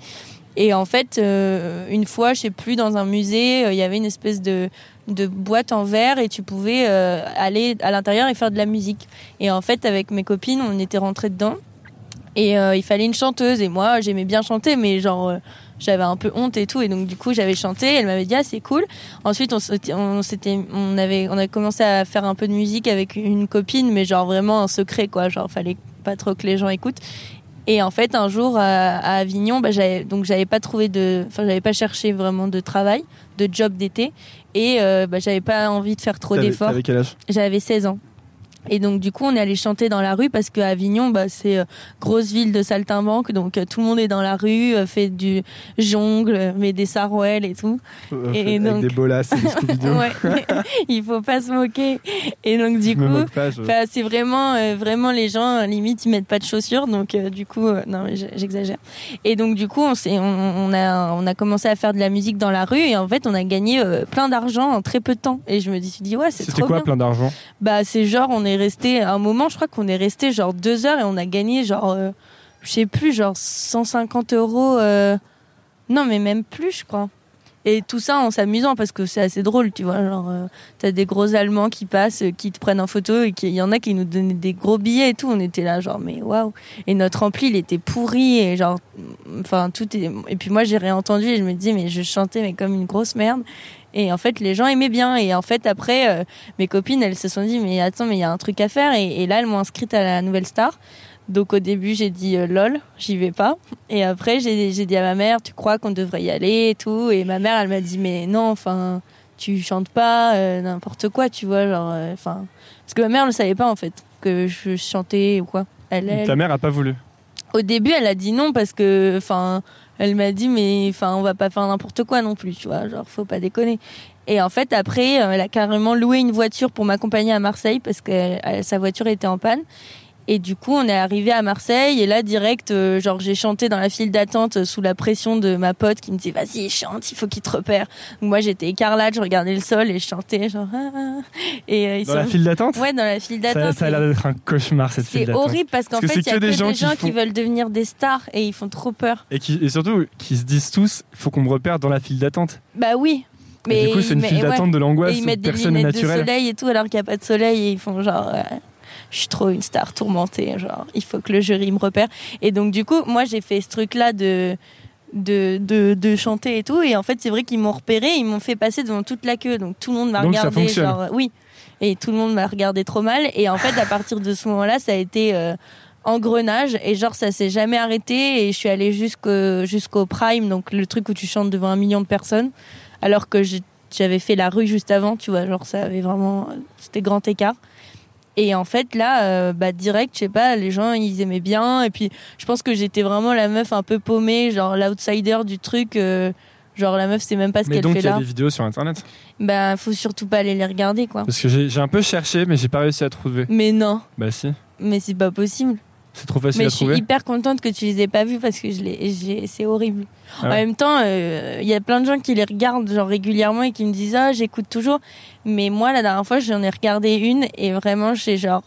Et en fait, euh, une fois, je sais plus, dans un musée, euh, il y avait une espèce de, de boîte en verre et tu pouvais euh, aller à l'intérieur et faire de la musique. Et en fait, avec mes copines, on était rentrés dedans et euh, il fallait une chanteuse. Et moi, j'aimais bien chanter, mais genre, euh, j'avais un peu honte et tout. Et donc, du coup, j'avais chanté. Elle m'avait dit, ah, c'est cool. Ensuite, on s'était, on s'était, on avait, on avait commencé à faire un peu de musique avec une copine, mais genre vraiment un secret, quoi. Genre, fallait pas trop que les gens écoutent. Et en fait, un jour à, à Avignon, bah, j'avais, donc j'avais pas trouvé de, enfin, j'avais pas cherché vraiment de travail, de job d'été, et euh, bah, j'avais pas envie de faire trop d'efforts. J'avais 16 ans. Et donc du coup, on est allé chanter dans la rue parce que Avignon, bah, c'est euh, grosse ville de saltimbanque, donc euh, tout le monde est dans la rue, euh, fait du jongle, euh, met des sarouels et tout. Euh, Et Avec donc- des bolas et des Scooby-Doo. Ouais, il faut pas se moquer. Et donc du Je coup, je- Enfin, c'est vraiment, euh, vraiment les gens limite ils mettent pas de chaussures, donc euh, du coup, euh, non, j'exagère. Et donc du coup, on, s'est- on, on a, on a commencé à faire de la musique dans la rue et en fait, on a gagné plein d'argent en très peu de temps. Et je me suis dit ouais, c'est C'était trop quoi bien. plein d'argent? Bah c'est genre, on est resté à un moment, je crois qu'on est resté genre deux heures et on a gagné genre, euh, je sais plus, genre 150 euros. euh, non, mais même plus, je crois. Et tout ça en s'amusant parce que c'est assez drôle, tu vois. Genre, euh, t'as des gros Allemands qui passent, qui te prennent en photo et il y en a qui nous donnaient des gros billets et tout. On était là, genre, mais waouh. Et notre ampli, il était pourri et genre, enfin, tout est. Et puis moi, j'ai réentendu et je me dis, mais je chantais, mais comme une grosse merde. Et en fait, les gens aimaient bien. Et en fait, après, euh, mes copines, elles se sont dit, mais attends, mais il y a un truc à faire. Et, et là, elles m'ont inscrite à la Nouvelle Star. Donc au début, j'ai dit euh, lol, j'y vais pas. Et après, j'ai dit à ma mère, tu crois qu'on devrait y aller et tout. Et ma mère, elle m'a dit, mais non, enfin, tu chantes pas, euh, n'importe quoi, tu vois, genre, enfin. parce que ma mère ne savait pas en fait que je chantais ou quoi. Elle, elle- Ta mère a pas voulu. au début, elle a dit non parce que, enfin, elle m'a dit mais, enfin, on va pas faire n'importe quoi non plus, tu vois, genre faut pas déconner. Et en fait, après, euh, elle a carrément loué une voiture pour m'accompagner à Marseille parce que euh, sa voiture était en panne. Et du coup, on est arrivé à Marseille et là, direct, euh, genre, j'ai chanté dans la file d'attente euh, sous la pression de ma pote qui me disait vas-y, chante, il faut qu'il te repère. Donc moi, j'étais écarlate, je regardais le sol et je chantais genre. ah, ah. Et euh, ils Dans la file d'attente? Ouais, dans la file d'attente. ça a l'air d'être un cauchemar cette file C'est d'attente. horrible parce qu'en fait, c'est il y a que des gens des qui gens font- qui veulent devenir des stars et ils font trop peur. Et, qui, et surtout, qui se disent tous, il faut qu'on me repère dans la file d'attente. Bah oui. Et Mais du coup, c'est une file ouais. d'attente de l'angoisse ils mettent des personne lunettes de naturel. soleil et tout alors qu'il n'y a pas de soleil et ils font genre euh, je suis trop une star tourmentée genre il faut que le jury me repère. Et donc du coup moi j'ai fait ce truc là de de, de, de chanter et tout. Et en fait c'est vrai qu'ils m'ont repéré ils m'ont fait passer devant toute la queue. Donc tout le monde m'a ça regardé genre euh, oui. Et tout le monde m'a regardé trop mal. Et en fait à partir de ce moment là ça a été euh, engrenage. Et genre ça s'est jamais arrêté. Et je suis allée jusqu'au jusqu'au prime donc le truc où tu chantes devant un million de personnes. Alors que j'avais fait la rue juste avant tu vois. Genre ça avait vraiment c'était grand écart et en fait là euh, bah direct je sais pas les gens ils aimaient bien. Et puis je pense que j'étais vraiment la meuf un peu paumée genre l'outsider du truc euh, genre la meuf c'est même pas ce Mais qu'elle donc, fait il y a là. des vidéos sur internet. bah faut surtout pas aller les regarder quoi. Parce que j'ai j'ai un peu cherché, mais j'ai pas réussi à trouver. mais non. Bah si, mais c'est pas possible c'est trop facile Mais à je suis trouver. hyper contente que tu les aies pas vus parce que je les, j'ai- c'est horrible. Ah En même temps, euh, il y a plein de gens qui les regardent genre régulièrement et qui me disent ah j'écoute toujours. Mais moi la dernière fois j'en ai regardé une et vraiment j'ai genre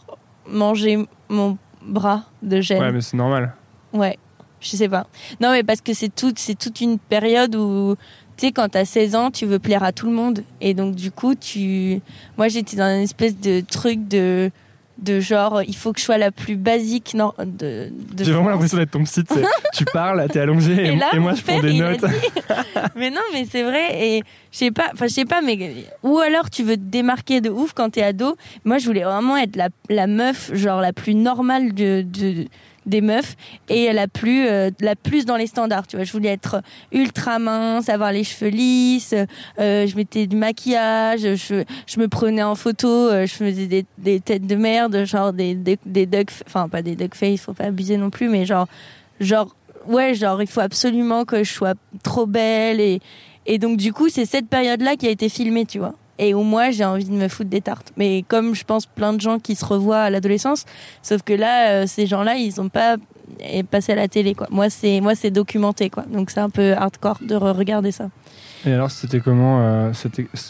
mangé mon bras de gêne. Ouais, mais c'est normal. Ouais, je sais pas. Non, mais parce que c'est tout, c'est toute une période où, tu sais, quand t'as 16 ans, tu veux plaire à tout le monde. Et donc, du coup, tu. Moi, j'étais dans une espèce de truc de. De genre, il faut que je sois la plus basique non, de, de J'ai vraiment l'impression d'être ton psy. tu parles, t'es allongé et, Et là, et moi je prends des notes. mais non, mais c'est vrai. Et je sais pas, enfin, je sais pas, mais. Ou alors tu veux te démarquer de ouf quand t'es ado. Moi, je voulais vraiment être la, la meuf, genre la plus normale de, de- des meufs et la plus, euh, la plus dans les standards. Tu vois, je voulais être ultra mince, avoir les cheveux lisses. euh, je mettais du maquillage. Je, je me prenais en photo. euh, je faisais des, des têtes de merde, genre des, des, des duck, enfin pas des duck face, faut pas abuser non plus, mais genre, genre ouais, genre il faut absolument que je sois trop belle et et donc du coup c'est cette période là qui a été filmée, tu vois. Et où moi j'ai envie de me foutre des tartes. Mais comme je pense plein de gens qui se revoient à l'adolescence, sauf que là euh, ces gens-là ils ont pas passé à la télé quoi. Moi c'est moi c'est documenté quoi. Donc c'est un peu hardcore de regarder ça. Et alors, c'était comment euh,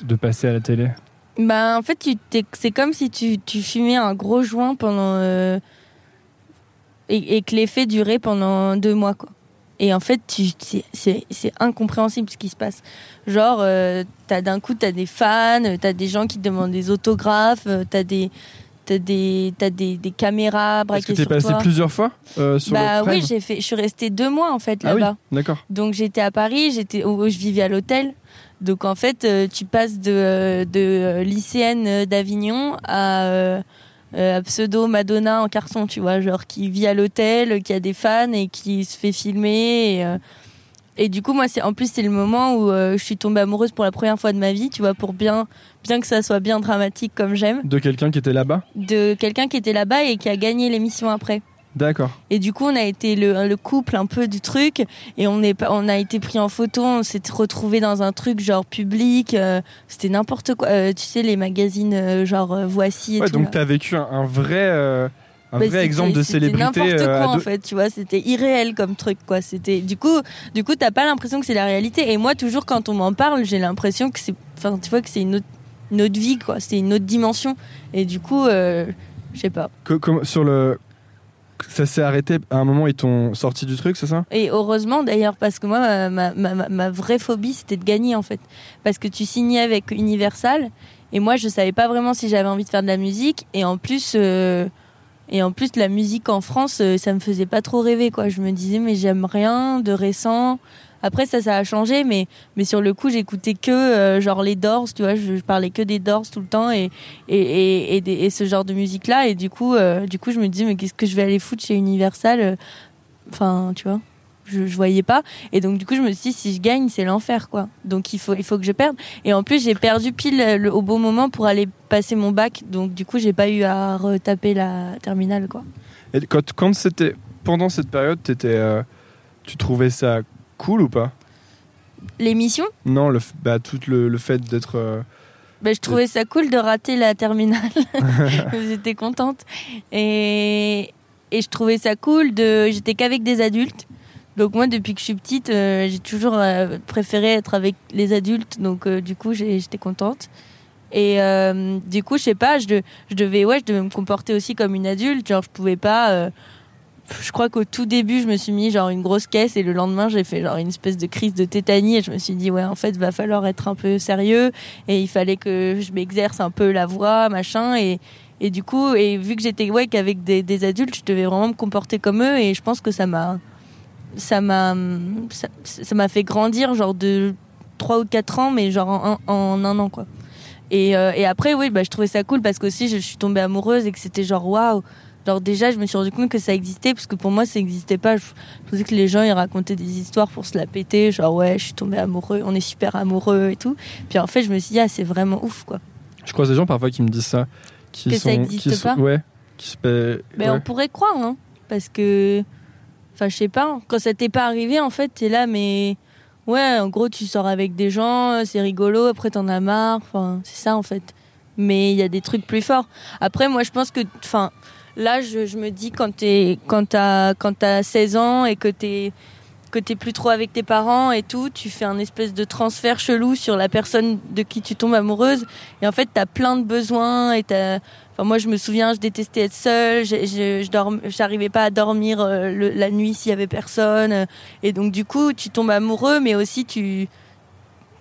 de passer à la télé? Bah en fait t'es- c'est comme si tu, tu fumais un gros joint pendant euh, et, et que l'effet durait pendant deux mois quoi. Et en fait, c'est- incompréhensible ce qui se passe. Genre, euh, t'as d'un coup, t'as des fans, t'as des gens qui te demandent des autographes, euh, t'as des, t'as des, t'as des, des caméras Est-ce braquées que t'es passé toi. plusieurs fois euh, sur bah le oui, j'ai fait, je suis restée deux mois en fait Ah oui, là-bas. d'accord. Donc j'étais à Paris, j'étais, je vivais à l'hôtel. Donc en fait, tu passes de, de lycéenne d'Avignon à, euh, pseudo Madonna en carton, tu vois, genre qui vit à l'hôtel, qui a des fans et qui se fait filmer. Et, euh, et du coup, moi, c'est en plus c'est le moment où euh, je suis tombée amoureuse pour la première fois de ma vie, tu vois, pour bien, bien que ça soit bien dramatique comme j'aime, De quelqu'un qui était là-bas? De quelqu'un qui était là-bas et qui a gagné l'émission après. D'accord. Et du coup, on a été le, le couple un peu du truc, et on est, on a été pris en photo, on s'est retrouvé dans un truc genre public, euh, c'était n'importe quoi. Euh, tu sais, les magazines euh, genre Voici et Ouais, tout. donc là. t'as vécu un, un vrai, un Bah, vrai c'était- exemple de c'était célébrité. n'importe euh, à quoi en deux- fait, tu vois, c'était irréel comme truc quoi. C'était du coup, du coup, t'as pas l'impression que c'est la réalité. Et moi, toujours quand on m'en parle, j'ai l'impression que c'est, enfin, tu vois, que c'est une autre, une autre vie quoi. C'est une autre dimension. Et du coup, je sais pas. Co- comme- sur le. Ça s'est arrêté à un moment, ils t'ont sorti du truc, c'est ça? Et heureusement d'ailleurs, parce que moi, ma, ma vraie phobie, c'était de gagner en fait. Parce que tu signais avec Universal, et moi, je savais pas vraiment si j'avais envie de faire de la musique, et en plus, euh, et en plus, la musique en France, euh, ça me faisait pas trop rêver, quoi. Je me disais, mais j'aime rien de récent. Après, ça, ça a changé, mais, mais sur le coup, j'écoutais que, euh, genre, les Doors, tu vois, je, parlais que des Doors tout le temps, et, et, et, ce genre de musique-là, et du coup, euh, du coup, je me disais, mais qu'est-ce que je vais aller foutre chez Universal euh, Enfin, tu vois je, je voyais pas. Et donc du coup je me suis dit si je gagne c'est l'enfer quoi. Donc il faut il faut que je perde. Et en plus j'ai perdu pile le- au bon moment pour aller passer mon bac. Donc du coup j'ai pas eu à retaper la terminale quoi. Et quand, quand c'était. Pendant cette période, t'étais, euh, tu trouvais ça cool ou pas l'émission Non, le, bah, tout le, le fait d'être. euh, ben, je trouvais ça cool de rater la terminale. J'étais contente. Et et je trouvais ça cool de j'étais qu'avec des adultes. Donc moi depuis que je suis petite euh, j'ai toujours euh, préféré être avec les adultes. Donc euh, du coup j'étais contente. Et du coup je sais pas je, de- je devais ouais je devais me comporter aussi comme une adulte. Genre je pouvais pas je crois qu'au tout début je me suis mis genre une grosse caisse et le lendemain j'ai fait genre une espèce de crise de tétanie et je me suis dit ouais en fait va falloir être un peu sérieux et il fallait que je m'exerce un peu la voix machin et et du coup et vu que j'étais ouais qu'avec des, des adultes je devais vraiment me comporter comme eux et je pense que ça m'a ça m'a ça m'a fait grandir genre de 3 ou 4 ans mais genre en un, an quoi. Et, euh, et après oui bah je trouvais ça cool parce qu'aussi je suis tombée amoureuse et que c'était genre waouh genre déjà je me suis rendu compte que ça existait parce que pour moi ça existait pas je, je pensais que les gens ils racontaient des histoires pour se la péter genre ouais je suis tombée amoureux on est super amoureux et tout puis en fait je me suis dit ah c'est vraiment ouf quoi Je croise des gens parfois qui me disent ça. Qui Que ça sont, existe qui sont- pas Ouais. Qui se paient- Mais ouais. on pourrait croire, hein, parce que, enfin, je sais pas, quand ça t'est pas arrivé, en fait, t'es là, mais ouais, en gros, tu sors avec des gens, c'est rigolo, après t'en as marre, enfin, c'est ça, en fait. Mais il y a des trucs plus forts. Après, moi, je pense que, enfin, là, je, me dis, quand t'es, quand t'as, quand t'as 16 ans et que t'es, que t'es plus trop avec tes parents et tout, tu fais un espèce de transfert chelou sur la personne de qui tu tombes amoureuse. Et en fait, t'as plein de besoins et t'as, Enfin, moi, je me souviens, je détestais être seule. Je, je, je dorm- j'arrivais pas à dormir euh, la nuit s'il y avait personne. Et donc, du coup, tu tombes amoureux, mais aussi tu,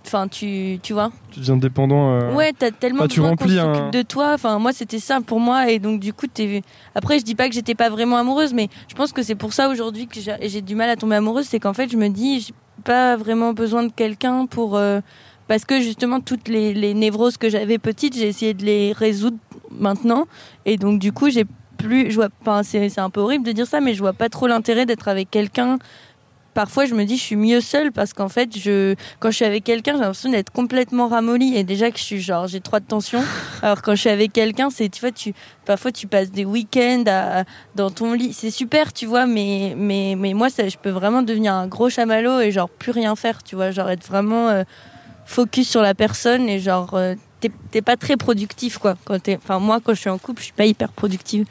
enfin, tu, tu vois. Tu deviens dépendant. euh, Ouais, t'as tellement Enfin, tu besoin qu'on un- de toi. Enfin, moi, c'était ça pour moi. Et donc, du coup, t'es. Après, je dis pas que j'étais pas vraiment amoureuse, mais je pense que c'est pour ça aujourd'hui que j'ai du mal à tomber amoureuse. C'est qu'en fait, je me dis, j'ai pas vraiment besoin de quelqu'un pour. euh, parce que justement, toutes les, les névroses que j'avais petites, j'ai essayé de les résoudre maintenant. Et donc, du coup, j'ai plus. Je vois. Enfin, c'est c'est un peu horrible de dire ça, mais je vois pas trop l'intérêt d'être avec quelqu'un. Parfois, je me dis, je suis mieux seule parce qu'en fait, je, quand je suis avec quelqu'un, j'ai l'impression d'être complètement ramollie. Et déjà que je suis genre, j'ai trop de tension. Alors quand je suis avec quelqu'un, c'est, tu vois, tu, parfois tu passes des week-ends à- dans ton lit. C'est super, tu vois, mais, mais, mais moi, ça, je peux vraiment devenir un gros chamallow et genre plus rien faire, tu vois, genre être vraiment euh, focus sur la personne et genre, euh, t'es, t'es pas très productif, quoi. Quand t'es, enfin, moi, quand je suis en couple, je suis pas hyper productive.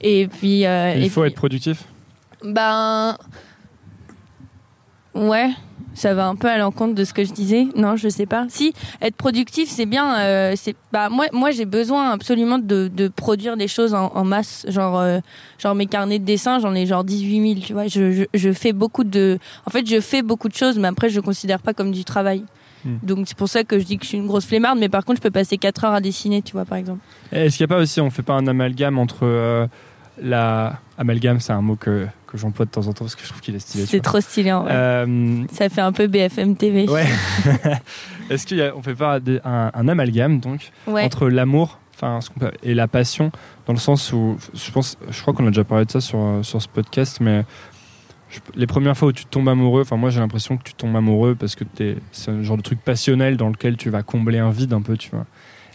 Et puis, euh, Il et faut puis- être productif? ben. Ouais, ça va un peu à l'encontre de ce que je disais. Non, je sais pas. Si être productif, c'est bien. Euh, c'est bah moi, moi j'ai besoin absolument de, de produire des choses en, en masse. Genre, euh, genre mes carnets de dessin, j'en ai genre 18 000. Tu vois, je, je, je fais beaucoup de. En fait, je fais beaucoup de choses, mais après, je considère pas comme du travail. Hmm. Donc c'est pour ça que je dis que je suis une grosse flemmarde, mais par contre je peux passer 4 heures à dessiner, tu vois par exemple. Est-ce qu'il n'y a pas aussi, on fait pas un amalgame entre euh, la. Amalgame, c'est un mot que, que j'emploie de temps en temps parce que je trouve qu'il est stylé. C'est trop stylé en vrai. Euh, Ça fait un peu BFM TV. ouais. Est-ce qu'on fait pas un, un amalgame donc Ouais. entre l'amour enfin et la passion dans le sens où je pense je crois qu'on a déjà parlé de ça sur sur ce podcast mais je- les premières fois où tu tombes amoureux enfin moi j'ai l'impression que tu tombes amoureux parce que c'est un genre de truc passionnel dans lequel tu vas combler un vide un peu tu vois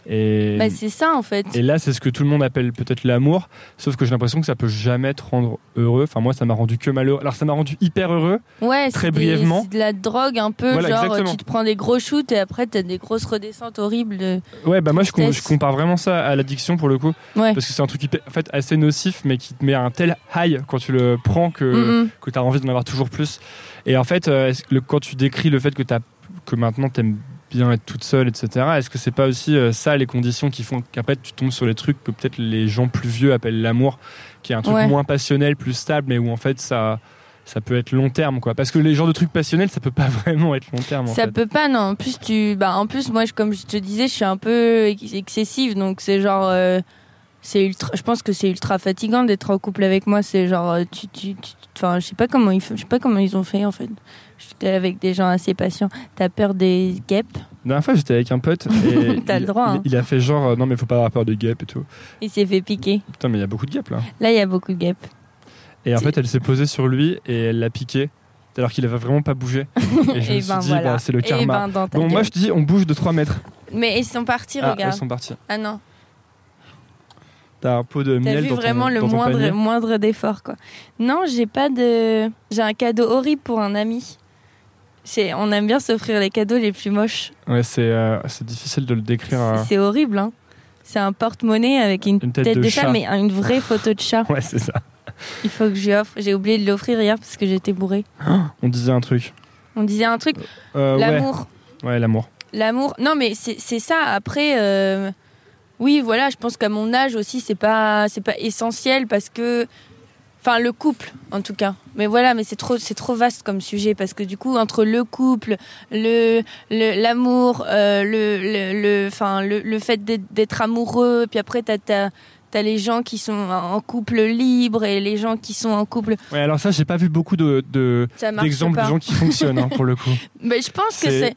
et Bah, c'est ça en fait. et là, c'est ce que tout le monde appelle peut-être l'amour, sauf que j'ai l'impression que ça peut jamais te rendre heureux. Enfin, moi, ça m'a rendu que malheureux. Alors, ça m'a rendu hyper heureux. Ouais, Très brièvement. C'est de la drogue un peu, Voilà, genre exactement. tu te prends des gros shoots et après t'as des grosses redescentes horribles. De... Ouais, bah moi, je, com- Tristesse. je compare vraiment ça à l'addiction pour le coup, Ouais. parce que c'est un truc hyper- en fait, assez nocif, mais qui te met un tel high quand tu le prends que, Mm, mm. que tu as envie d'en avoir toujours plus. Et en fait, euh, le- quand tu décris le fait que, t'as- que maintenant tu aimes bien être toute seule, etc., est-ce que c'est pas aussi euh, ça les conditions qui font qu'après tu tombes sur les trucs que peut-être les gens plus vieux appellent l'amour, qui est un truc Ouais. moins passionnel, plus stable, mais où en fait ça. Ça peut être long terme, quoi. Parce que les genres de trucs passionnels, ça peut pas vraiment être long terme. En Ça fait. peut pas, non. En plus, tu, bah, en plus, moi, je- comme je te disais, je suis un peu ex- excessive, donc c'est genre, euh, c'est ultra. Je pense que c'est ultra fatigant d'être en couple avec moi. C'est genre, euh, tu, tu, enfin, je sais pas comment ils, je sais pas comment ils ont fait en fait. J'étais avec des gens assez patients. T'as peur des guêpes? La dernière fois, j'étais avec un pote et T'as il, le droit, il- hein. il a fait genre euh, non mais faut pas avoir peur des guêpes et tout. Il s'est fait piquer. Putain mais il y a beaucoup de guêpes là. Là, il y a beaucoup de guêpes. Et en fait, elle s'est posée sur lui et elle l'a piqué alors qu'il avait vraiment pas bougé. Et je me Et suis ben dit voilà. bah, c'est le Et karma. ben bon moi je te dis on bouge de 3 mètres. Mais ils sont partis, Ah, regarde. sont parties. Ah non. T'as un pot de T'as miel vu dans ton, vraiment le dans ton moindre, panier? moindre d'effort, quoi. Non, j'ai pas de. J'ai un cadeau horrible pour un ami. On aime bien s'offrir les cadeaux les plus moches. Ouais c'est euh, c'est difficile de le décrire. euh. C'est horrible, hein. C'est un porte-monnaie avec une, Une tête de chat, chat. mais une vraie photo de chat. Ouais c'est ça. Il faut que je lui offre. J'ai oublié de l'offrir hier parce que j'étais bourrée. On disait un truc. On disait un truc. Euh. L'amour. Ouais l'amour. L'amour. Non, mais c'est c'est ça. Après, oui, voilà, je pense qu'à mon âge aussi, c'est pas, c'est pas essentiel parce que. Enfin, le couple, en tout cas. Mais voilà, mais c'est trop, c'est trop vaste comme sujet parce que du coup, entre le couple, le, le- l'amour, euh, le, le, le, le, le fait d'être, d'être amoureux, puis après, t'as, t'as, les gens qui sont en couple libre et les gens qui sont en couple. Ouais alors ça j'ai pas vu beaucoup de, d'exemples de gens qui fonctionnent hein, pour le coup. Mais je pense que C'est-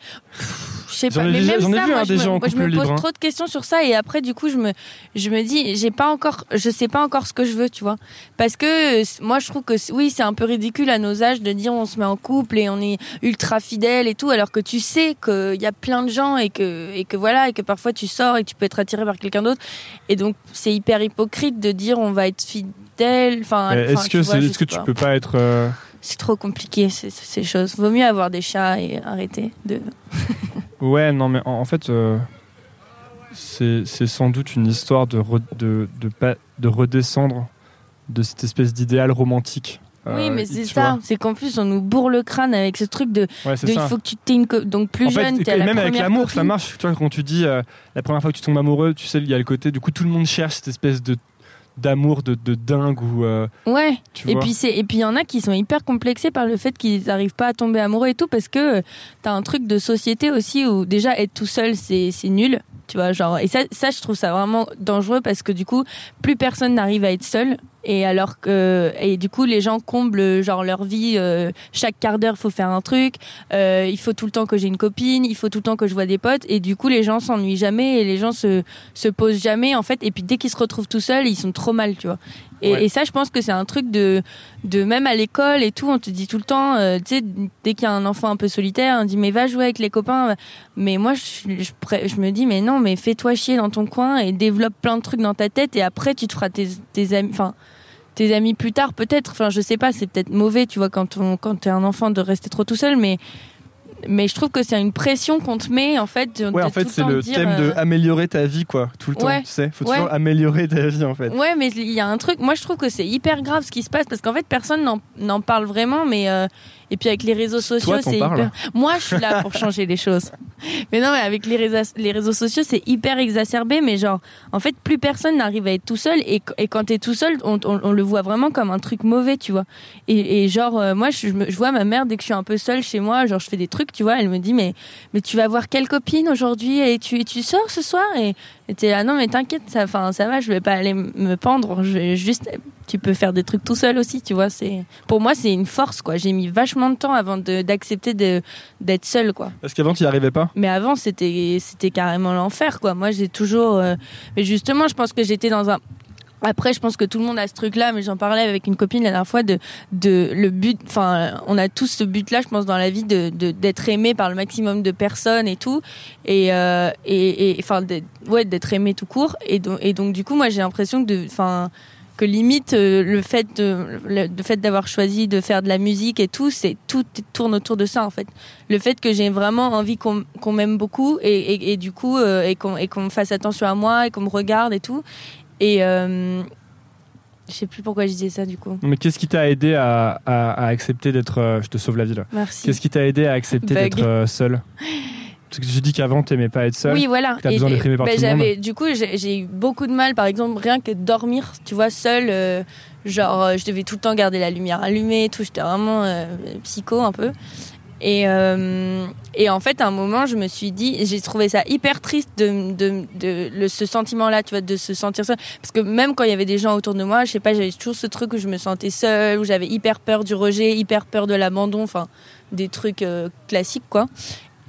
Je sais pas. ai Mais déjà- même ça, vu, moi, hein, je des me, moi, je me pose hein. trop de questions sur ça et après, du coup, je me, je me dis, j'ai pas encore, je sais pas encore ce que je veux, tu vois. Parce que moi, je trouve que oui, c'est un peu ridicule à nos âges de dire on se met en couple et on est ultra fidèle et tout, alors que tu sais qu'il y a plein de gens et que, et que voilà, et que parfois tu sors et que tu peux être attiré par quelqu'un d'autre. Et donc, c'est hyper hypocrite de dire on va être fidèle. Enfin, Euh, est-ce que tu vois, c'est- je est-ce que sais tu pas. peux pas être euh, C'est trop compliqué ces, ces choses. Vaut mieux avoir des chats et arrêter de. Ouais, non, mais en, en fait, euh, c'est sans doute une histoire de, re- de, de, de redescendre de cette espèce d'idéal romantique. Oui, Euh, mais c'est tu ça. C'est qu'en plus, on nous bourre le crâne avec ce truc de. Ouais, c'est de il faut que tu t'aies une. Donc plus En fait, jeune, à la même avec l'amour, ça marche. Tu vois, quand tu dis euh, la première fois que tu tombes amoureux, tu sais, il y a le côté, du coup, tout le monde cherche cette espèce de d'amour de, de dingue ou euh, Ouais. tu Et puis c'est et puis il y en a qui sont hyper complexés par le fait qu'ils n'arrivent pas à tomber amoureux et tout parce que euh, t'as un truc de société aussi où déjà être tout seul c'est nul. Tu vois, genre, et ça, ça, je trouve ça vraiment dangereux parce que du coup, plus personne n'arrive à être seul. Et alors que, et du coup, les gens comblent genre leur vie. euh, chaque quart d'heure, faut faire un truc. euh, il faut tout le temps que j'ai une copine. Il faut tout le temps que je vois des potes. Et du coup, les gens s'ennuient jamais et les gens se se posent jamais en fait. Et puis dès qu'ils se retrouvent tout seuls, ils sont trop mal, tu vois. Et, Ouais. et ça, je pense que c'est un truc de de même à l'école et tout. On te dit tout le temps, euh, tu sais, dès qu'il y a un enfant un peu solitaire, on dit mais va jouer avec les copains. Mais moi, je, je, pré- je me dis mais non, mais fais-toi chier dans ton coin et développe plein de trucs dans ta tête et après tu te feras tes, tes amis. Enfin tes amis plus tard peut-être enfin je sais pas c'est peut-être mauvais tu vois quand on quand t'es un enfant de rester trop tout seul mais mais je trouve que c'est une pression qu'on te met en fait. de- Ouais, de en fait, c'est temps le dire, thème de euh, améliorer ta vie, quoi, tout le temps. Ouais. Tu sais, faut Ouais. toujours améliorer ta vie, en fait. Ouais, mais il y a un truc. Moi, je trouve que c'est hyper grave ce qui se passe parce qu'en fait, personne n'en- n'en parle vraiment. Mais euh, et puis avec les réseaux sociaux, c'est hyper. Moi, je suis là pour changer les choses. Mais non, mais avec les réseaux, les réseaux sociaux, c'est hyper exacerbé. Mais genre, en fait, plus personne n'arrive à être tout seul. Et, et quand t'es tout seul, on, on- on le voit vraiment comme un truc mauvais, tu vois. Et, et genre, euh, moi, je, je vois ma mère dès que je suis un peu seule chez moi. Genre, je fais des trucs, tu vois. Elle me dit, mais mais tu vas voir quelle copine aujourd'hui et tu et tu sors ce soir et et t'es là non mais t'inquiète ça enfin ça va je vais pas aller me pendre. Je vais juste tu peux faire des trucs tout seul aussi tu vois c'est pour moi c'est une force quoi. J'ai mis vachement de temps avant d'accepter de d'être seule quoi. Parce qu'avant, tu n'y arrivais pas? mais avant c'était c'était carrément l'enfer quoi. Moi j'ai toujours euh, mais justement je pense que j'étais dans un après, je pense que tout le monde a ce truc-là, mais j'en parlais avec une copine la dernière fois de, de le but. Enfin, on a tous ce but-là, je pense, dans la vie, de d'être aimé par le maximum de personnes et tout, et euh, et enfin, ouais, d'être aimé tout court. Et donc, et donc, du coup, moi, j'ai l'impression que, enfin, que limite euh, le fait de, le, fait d'avoir choisi de faire de la musique et tout, c'est tout tourne autour de ça en fait. Le fait que j'ai vraiment envie qu'on qu'on m'aime beaucoup et, et, et du coup euh, et qu'on qu'on fasse attention à moi et qu'on me regarde et tout. Et euh, je sais plus pourquoi je disais ça du coup. Mais qu'est-ce qui t'a aidé à, à- à accepter d'être. euh, je te sauve la vie là. Merci. Qu'est-ce qui t'a aidé à accepter d'être euh, seul? Parce que tu dis qu'avant, t'aimais pas être seul. Oui, voilà. t'as besoin d'être aimé par tout le j'avais, du coup, j'ai eu beaucoup de mal, par exemple, rien que dormir, tu vois, seule. euh, genre, euh, je devais tout le temps garder la lumière allumée, et tout. J'étais vraiment psycho un peu. Et, euh, et en fait, à un moment, je me suis dit, j'ai trouvé ça hyper triste de, de, de, ce sentiment-là, tu vois, de se sentir seule. Parce que même quand il y avait des gens autour de moi, je sais pas, j'avais toujours ce truc où je me sentais seule, où j'avais hyper peur du rejet, hyper peur de l'abandon, enfin, des trucs euh, classiques, quoi.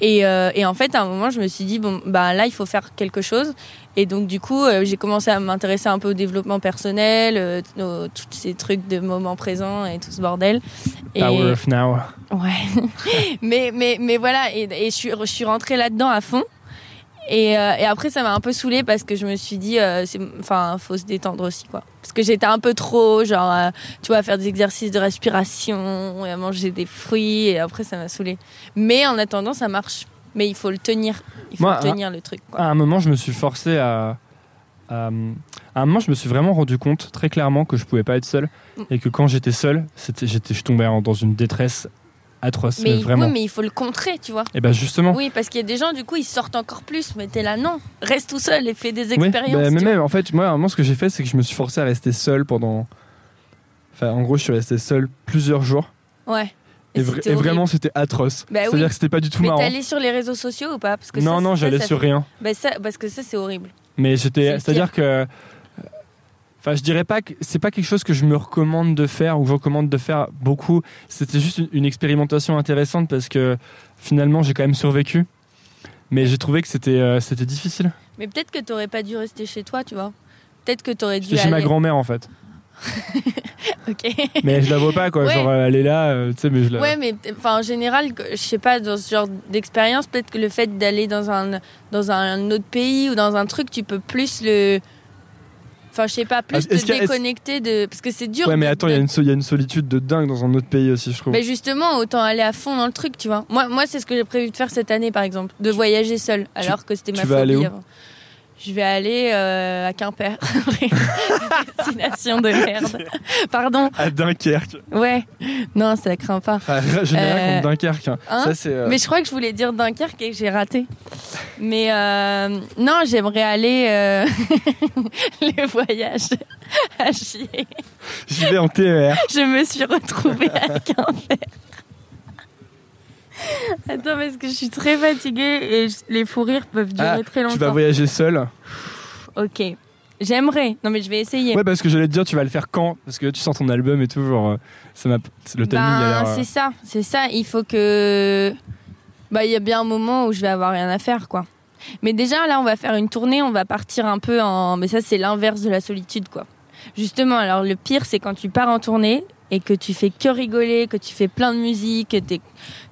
Et, euh, et en fait, à un moment, je me suis dit, bon, bah là, il faut faire quelque chose. Et donc, du coup, euh, j'ai commencé à m'intéresser un peu au développement personnel, euh, tous ces trucs de moment présent et tout ce bordel. Et, Power of Now. Ouais. mais, mais, mais voilà, et, et je, suis, je suis rentrée là-dedans à fond. Et, euh, et après, ça m'a un peu saoulée parce que je me suis dit, enfin, faut se détendre aussi, quoi. Parce que j'étais un peu trop, genre, euh, tu vois, à faire des exercices de respiration, et à manger des fruits, et après, ça m'a saoulée. Mais en attendant, ça marche. Mais il faut le tenir. Il faut Moi, le tenir, le truc, quoi. À un moment, je me suis forcé à, à. à un moment, je me suis vraiment rendu compte très clairement que je pouvais pas être seul Mm. et que quand j'étais seul, j'étais, je tombais dans une détresse atroce. mais, mais vraiment. oui, mais il faut le contrer, tu vois. Et ben justement. Oui, parce qu'il y a des gens, du coup, ils sortent encore plus. Mais t'es là, non, reste tout seul et fais des Oui, expériences. bah, mais même en fait, moi, ce que j'ai fait, c'est que je me suis forcé à rester seul pendant. Enfin, en gros, je suis resté seul plusieurs jours. Ouais. Et, vra- vraiment, c'était atroce. Bah oui. C'est-à-dire que c'était pas du tout Mais marrant. allé sur les réseaux sociaux ou pas? Parce que Non, ça, non, j'allais sur fait- rien. Bah ça, parce que ça c'est horrible. Mais C'est j'étais, c'est-à-dire que, enfin, je dirais pas que c'est pas quelque chose que je me recommande de faire ou que je recommande de faire beaucoup. C'était juste une, une expérimentation intéressante parce que finalement, j'ai quand même survécu. Mais j'ai trouvé que c'était, euh, c'était difficile. Mais peut-être que t'aurais pas dû rester chez toi, tu vois. Peut-être que t'aurais dû J'étais chez aller. ma grand-mère en fait. Ok. Mais je la vois pas quoi. Ouais. Genre, elle est là, euh, tu sais, mais je la. Ouais, mais enfin en général, je sais pas dans ce genre d'expérience, peut-être que le fait d'aller dans un dans un autre pays ou dans un truc, tu peux plus le. Enfin, je sais pas, plus Ah, te déconnecter de. Parce que c'est dur. Ouais, mais attends, il y, a une so- y a une solitude de dingue dans un autre pays aussi, je trouve. Mais justement, autant aller à fond dans le truc, tu vois. Moi, moi c'est ce que j'ai prévu de faire cette année, par exemple, de voyager seule, alors que c'était ma tu vas aller phobie où. Je vais aller euh, à Quimper. Destination de merde. Pardon. À Dunkerque. Ouais. Non, ça craint pas. Enfin, je n'ai rien Euh, contre Dunkerque. hein. hein Ça, euh, Mais je crois que je voulais dire Dunkerque et que j'ai raté. Mais euh, non, j'aimerais aller euh, les voyages à chier. J'y vais en TER. Je me suis retrouvée à Quimper. Attends, parce que je suis très fatiguée et je- les fous rires peuvent durer Ah, très longtemps. Tu vas voyager seul. Ok. J'aimerais. Non, mais je vais essayer. Ouais, parce que j'allais te dire, tu vas le faire quand? Parce que tu sors ton album et tout. Genre, euh, ça m'a. Le timing Ben, a l'air. euh, c'est ça, c'est ça. Il faut que. Bah, il y a bien un moment où je vais avoir rien à faire, quoi. Mais déjà, là, on va faire une tournée, on va partir un peu en. Mais ça, c'est l'inverse de la solitude, quoi. Justement, alors le pire, c'est quand tu pars en tournée et que tu fais que rigoler, que tu fais plein de musique, que t'es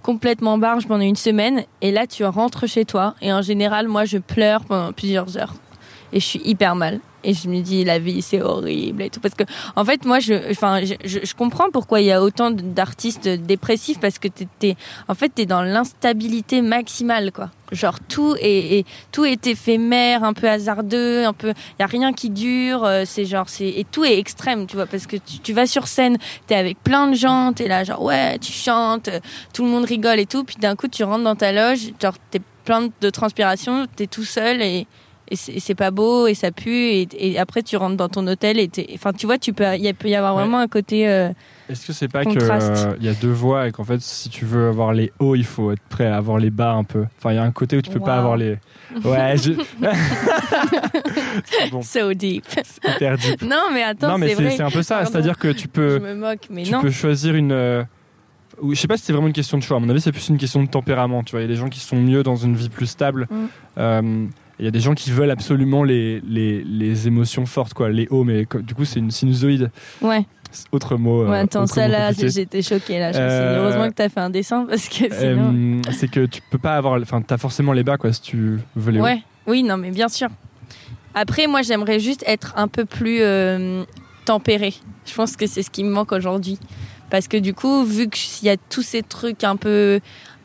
complètement barge pendant une semaine, et là, tu rentres chez toi, et en général, moi, je pleure pendant plusieurs heures. Et je suis hyper mal. et je me dis la vie c'est horrible et tout. Parce que en fait moi je enfin je, je, comprends pourquoi il y a autant d'artistes dépressifs parce que t'es en fait t'es dans l'instabilité maximale quoi. Genre tout est, tout est éphémère un peu hasardeux un peu il y a rien qui dure euh, c'est genre c'est et tout est extrême tu vois. Parce que tu, tu vas sur scène t'es avec plein de gens t'es là genre ouais tu chantes tout le monde rigole et tout. Puis d'un coup tu rentres dans ta loge genre t'es plein de transpiration t'es tout seul et et c'est pas beau et ça pue et, après tu rentres dans ton hôtel et enfin tu vois tu peux il peut y avoir vraiment un côté euh, est-ce que c'est pas qu'il euh, il y a deux voies et qu'en fait si tu veux avoir les hauts il faut être prêt à avoir les bas un peu? Enfin il y a un côté où tu peux pas avoir les ouais je... bon. so deep hyper deep non mais attends mais c'est un peu ça c'est à dire que tu peux je me moque mais tu non. peux choisir une euh, je sais pas si c'est vraiment une question de choix. À mon avis, c'est plus une question de tempérament. Tu vois, il y a des gens qui sont mieux dans une vie plus stable. Mm. Il y a des gens qui veulent absolument les, les, les émotions fortes, quoi, les hauts, mais du coup, c'est une sinusoïde. Ouais. Autre mot. Ouais, attends, ça là, j'étais choquée là. Euh... Heureusement que tu as fait un dessin parce que sinon. Euh, c'est que tu peux pas avoir. Enfin, tu as forcément les bas, quoi, si tu veux les hauts. Ouais, oui, non, mais bien sûr. Après, moi, j'aimerais juste être un peu plus euh, tempéré. Je pense que c'est ce qui me manque aujourd'hui. Parce que du coup, vu qu'il y a tous ces trucs un peu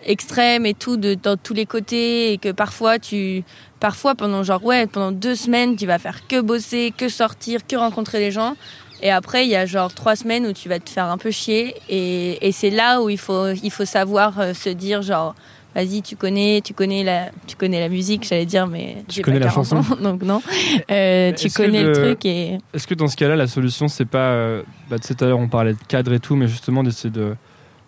extrêmes et tout de dans tous les côtés et que parfois tu parfois pendant genre ouais pendant deux semaines tu vas faire que bosser que sortir que rencontrer les gens. Et après il y a genre trois semaines où tu vas te faire un peu chier. Et, et c'est là où il faut il faut savoir euh, se dire genre vas-y tu connais tu connais la tu connais la musique j'allais dire mais tu connais la chanson. donc non. Euh, tu connais le, truc et est-ce que dans ce cas-là la solution c'est pas euh, bah, tout à l'heure on parlait de cadre et tout mais justement d'essayer de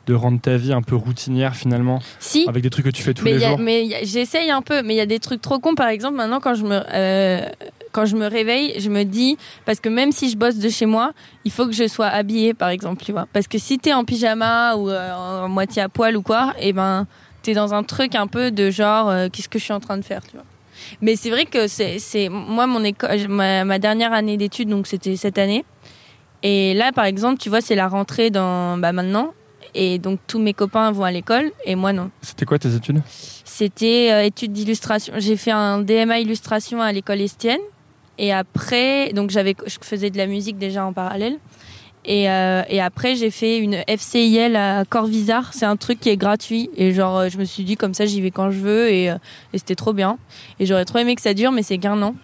de rendre ta vie un peu routinière finalement si. avec des trucs que tu fais tous les jours mais j'essaye un peu mais il y a des trucs trop cons. Par exemple maintenant quand je me euh, quand je me réveille je me dis parce que même si je bosse de chez moi il faut que je sois habillée par exemple tu vois. Parce que si t'es en pyjama ou euh, en moitié à poil ou quoi et eh ben t'es dans un truc un peu de genre euh, qu'est-ce que je suis en train de faire tu vois. Mais c'est vrai que c'est c'est moi mon école ma, ma dernière année d'études donc c'était cette année. Et là, par exemple, tu vois, c'est la rentrée dans bah, maintenant. Et donc tous mes copains vont à l'école et moi non. C'était quoi tes études? C'était euh, études d'illustration. J'ai fait un DMA illustration à l'école Estienne. Et après, donc j'avais, je faisais de la musique déjà en parallèle. Et, euh, et après, j'ai fait une FCIL à Corvisart. C'est un truc qui est gratuit. Et genre, euh, je me suis dit, comme ça, j'y vais quand je veux. Et, et c'était trop bien. Et j'aurais trop aimé que ça dure, mais c'est qu'un an.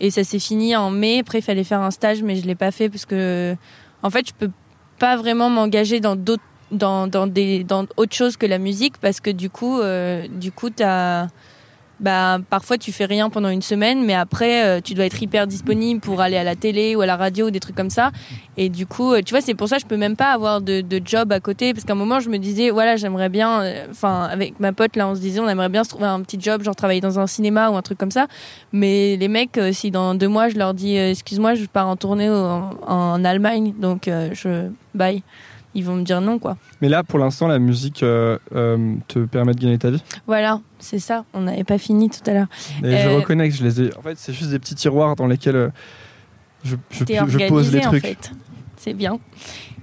Et ça s'est fini en mai. Après, il fallait faire un stage, mais je l'ai pas fait parce que, en fait, je peux pas vraiment m'engager dans d'autres dans, dans, des, dans autre chose que la musique parce que du coup, euh, du t'as, bah, parfois tu fais rien pendant une semaine, mais après euh, tu dois être hyper disponible pour aller à la télé ou à la radio ou des trucs comme ça. Et du coup, euh, tu vois, c'est pour ça que je peux même pas avoir de, de job à côté parce qu'à un moment je me disais, voilà, j'aimerais bien, enfin, avec ma pote là, on se disait, on aimerait bien se trouver un petit job, genre travailler dans un cinéma ou un truc comme ça. Mais les mecs, si dans deux mois je leur dis, excuse-moi, je pars en tournée en, en Allemagne, donc je bye ils vont me dire non quoi. Mais là pour l'instant la musique euh, euh, te permet de gagner ta vie? Voilà, c'est ça, on n'avait pas fini tout à l'heure. Et je euh, reconnais que je les ai en fait c'est juste des petits tiroirs dans lesquels je, je, pose les trucs. En fait. C'est bien.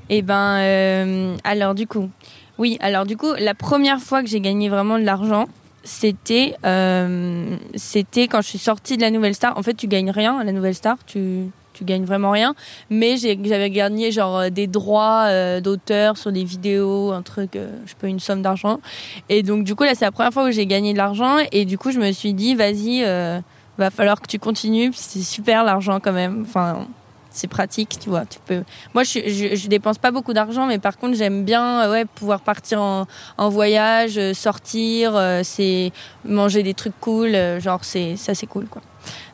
Et eh ben alors du coup, oui, alors du coup la première fois que j'ai gagné vraiment de l'argent, c'était c'était quand je suis sortie de la Nouvelle Star. En fait, tu gagnes rien à la Nouvelle Star, tu tu gagnes vraiment rien. Mais j'avais gagné genre euh, des droits euh, d'auteur sur des vidéos, un truc, euh, je peux une somme d'argent. Et donc du coup là c'est la première fois où j'ai gagné de l'argent et du coup je me suis dit vas-y, va falloir que tu continues. C'est super l'argent quand même. Enfin c'est pratique, tu vois. Tu peux. Moi, je, je, je dépense pas beaucoup d'argent, mais par contre, j'aime bien, ouais, pouvoir partir en, en voyage, sortir, c'est manger des trucs cool, genre c'est ça, c'est cool, quoi.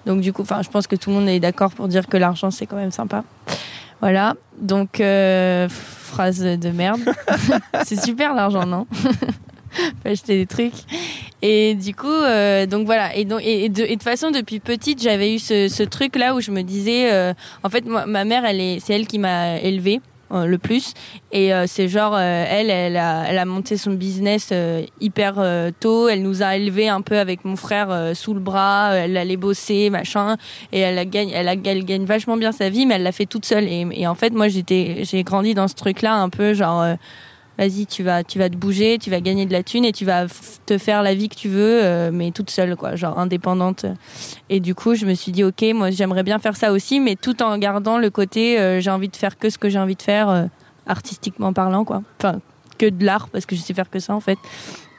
Donc du coup, enfin, je pense que tout le monde est d'accord pour dire que l'argent c'est quand même sympa. Voilà. Donc euh, phrase de merde. c'est super l'argent, non? Acheter des trucs. Et du coup, euh, donc voilà. Et, donc, et, de, et de façon, depuis petite, j'avais eu ce, ce, truc là où je me disais, euh, en fait, ma mère, elle est, c'est elle qui m'a élevée. Euh, le plus. Et euh, c'est genre, euh, elle, elle a, elle a monté son business hyper tôt. Elle nous a élevés un peu avec mon frère sous le bras. Elle allait bosser, machin. Et elle, a gagne, elle, a, elle gagne vachement bien sa vie, mais elle l'a fait toute seule. Et, et en fait, moi, j'étais, j'ai grandi dans ce truc-là un peu genre vas-y, tu vas, tu vas te bouger, tu vas gagner de la thune et tu vas te faire la vie que tu veux, euh, mais toute seule, quoi, genre indépendante. Et du coup, je me suis dit, ok, moi, j'aimerais bien faire ça aussi, mais tout en gardant le côté, euh, j'ai envie de faire que ce que j'ai envie de faire, euh, artistiquement parlant, quoi. Enfin, que de l'art, parce que je sais faire que ça, en fait.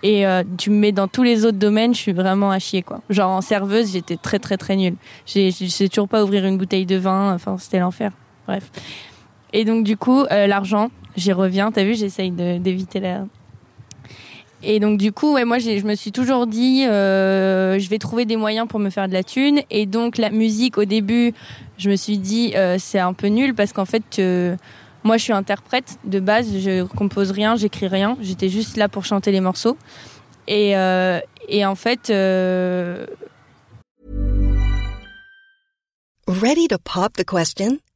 Et tu me mets dans tous les autres domaines, je suis vraiment à chier, quoi. Genre en serveuse, j'étais très, très, très nulle. Je sais toujours pas ouvrir une bouteille de vin, enfin, c'était l'enfer. Bref. Et donc, du coup, l'argent, j'y reviens. T'as vu, j'essaye d'éviter la. Et donc du coup, ouais, moi je me suis toujours dit, euh, je vais trouver des moyens pour me faire de la thune. Et donc la musique, au début, je me suis dit, euh, c'est un peu nul parce qu'en fait, euh, moi je suis interprète de base, je compose rien, j'écris rien. J'étais juste là pour chanter les morceaux. Et, et en fait. Ready to pop the question?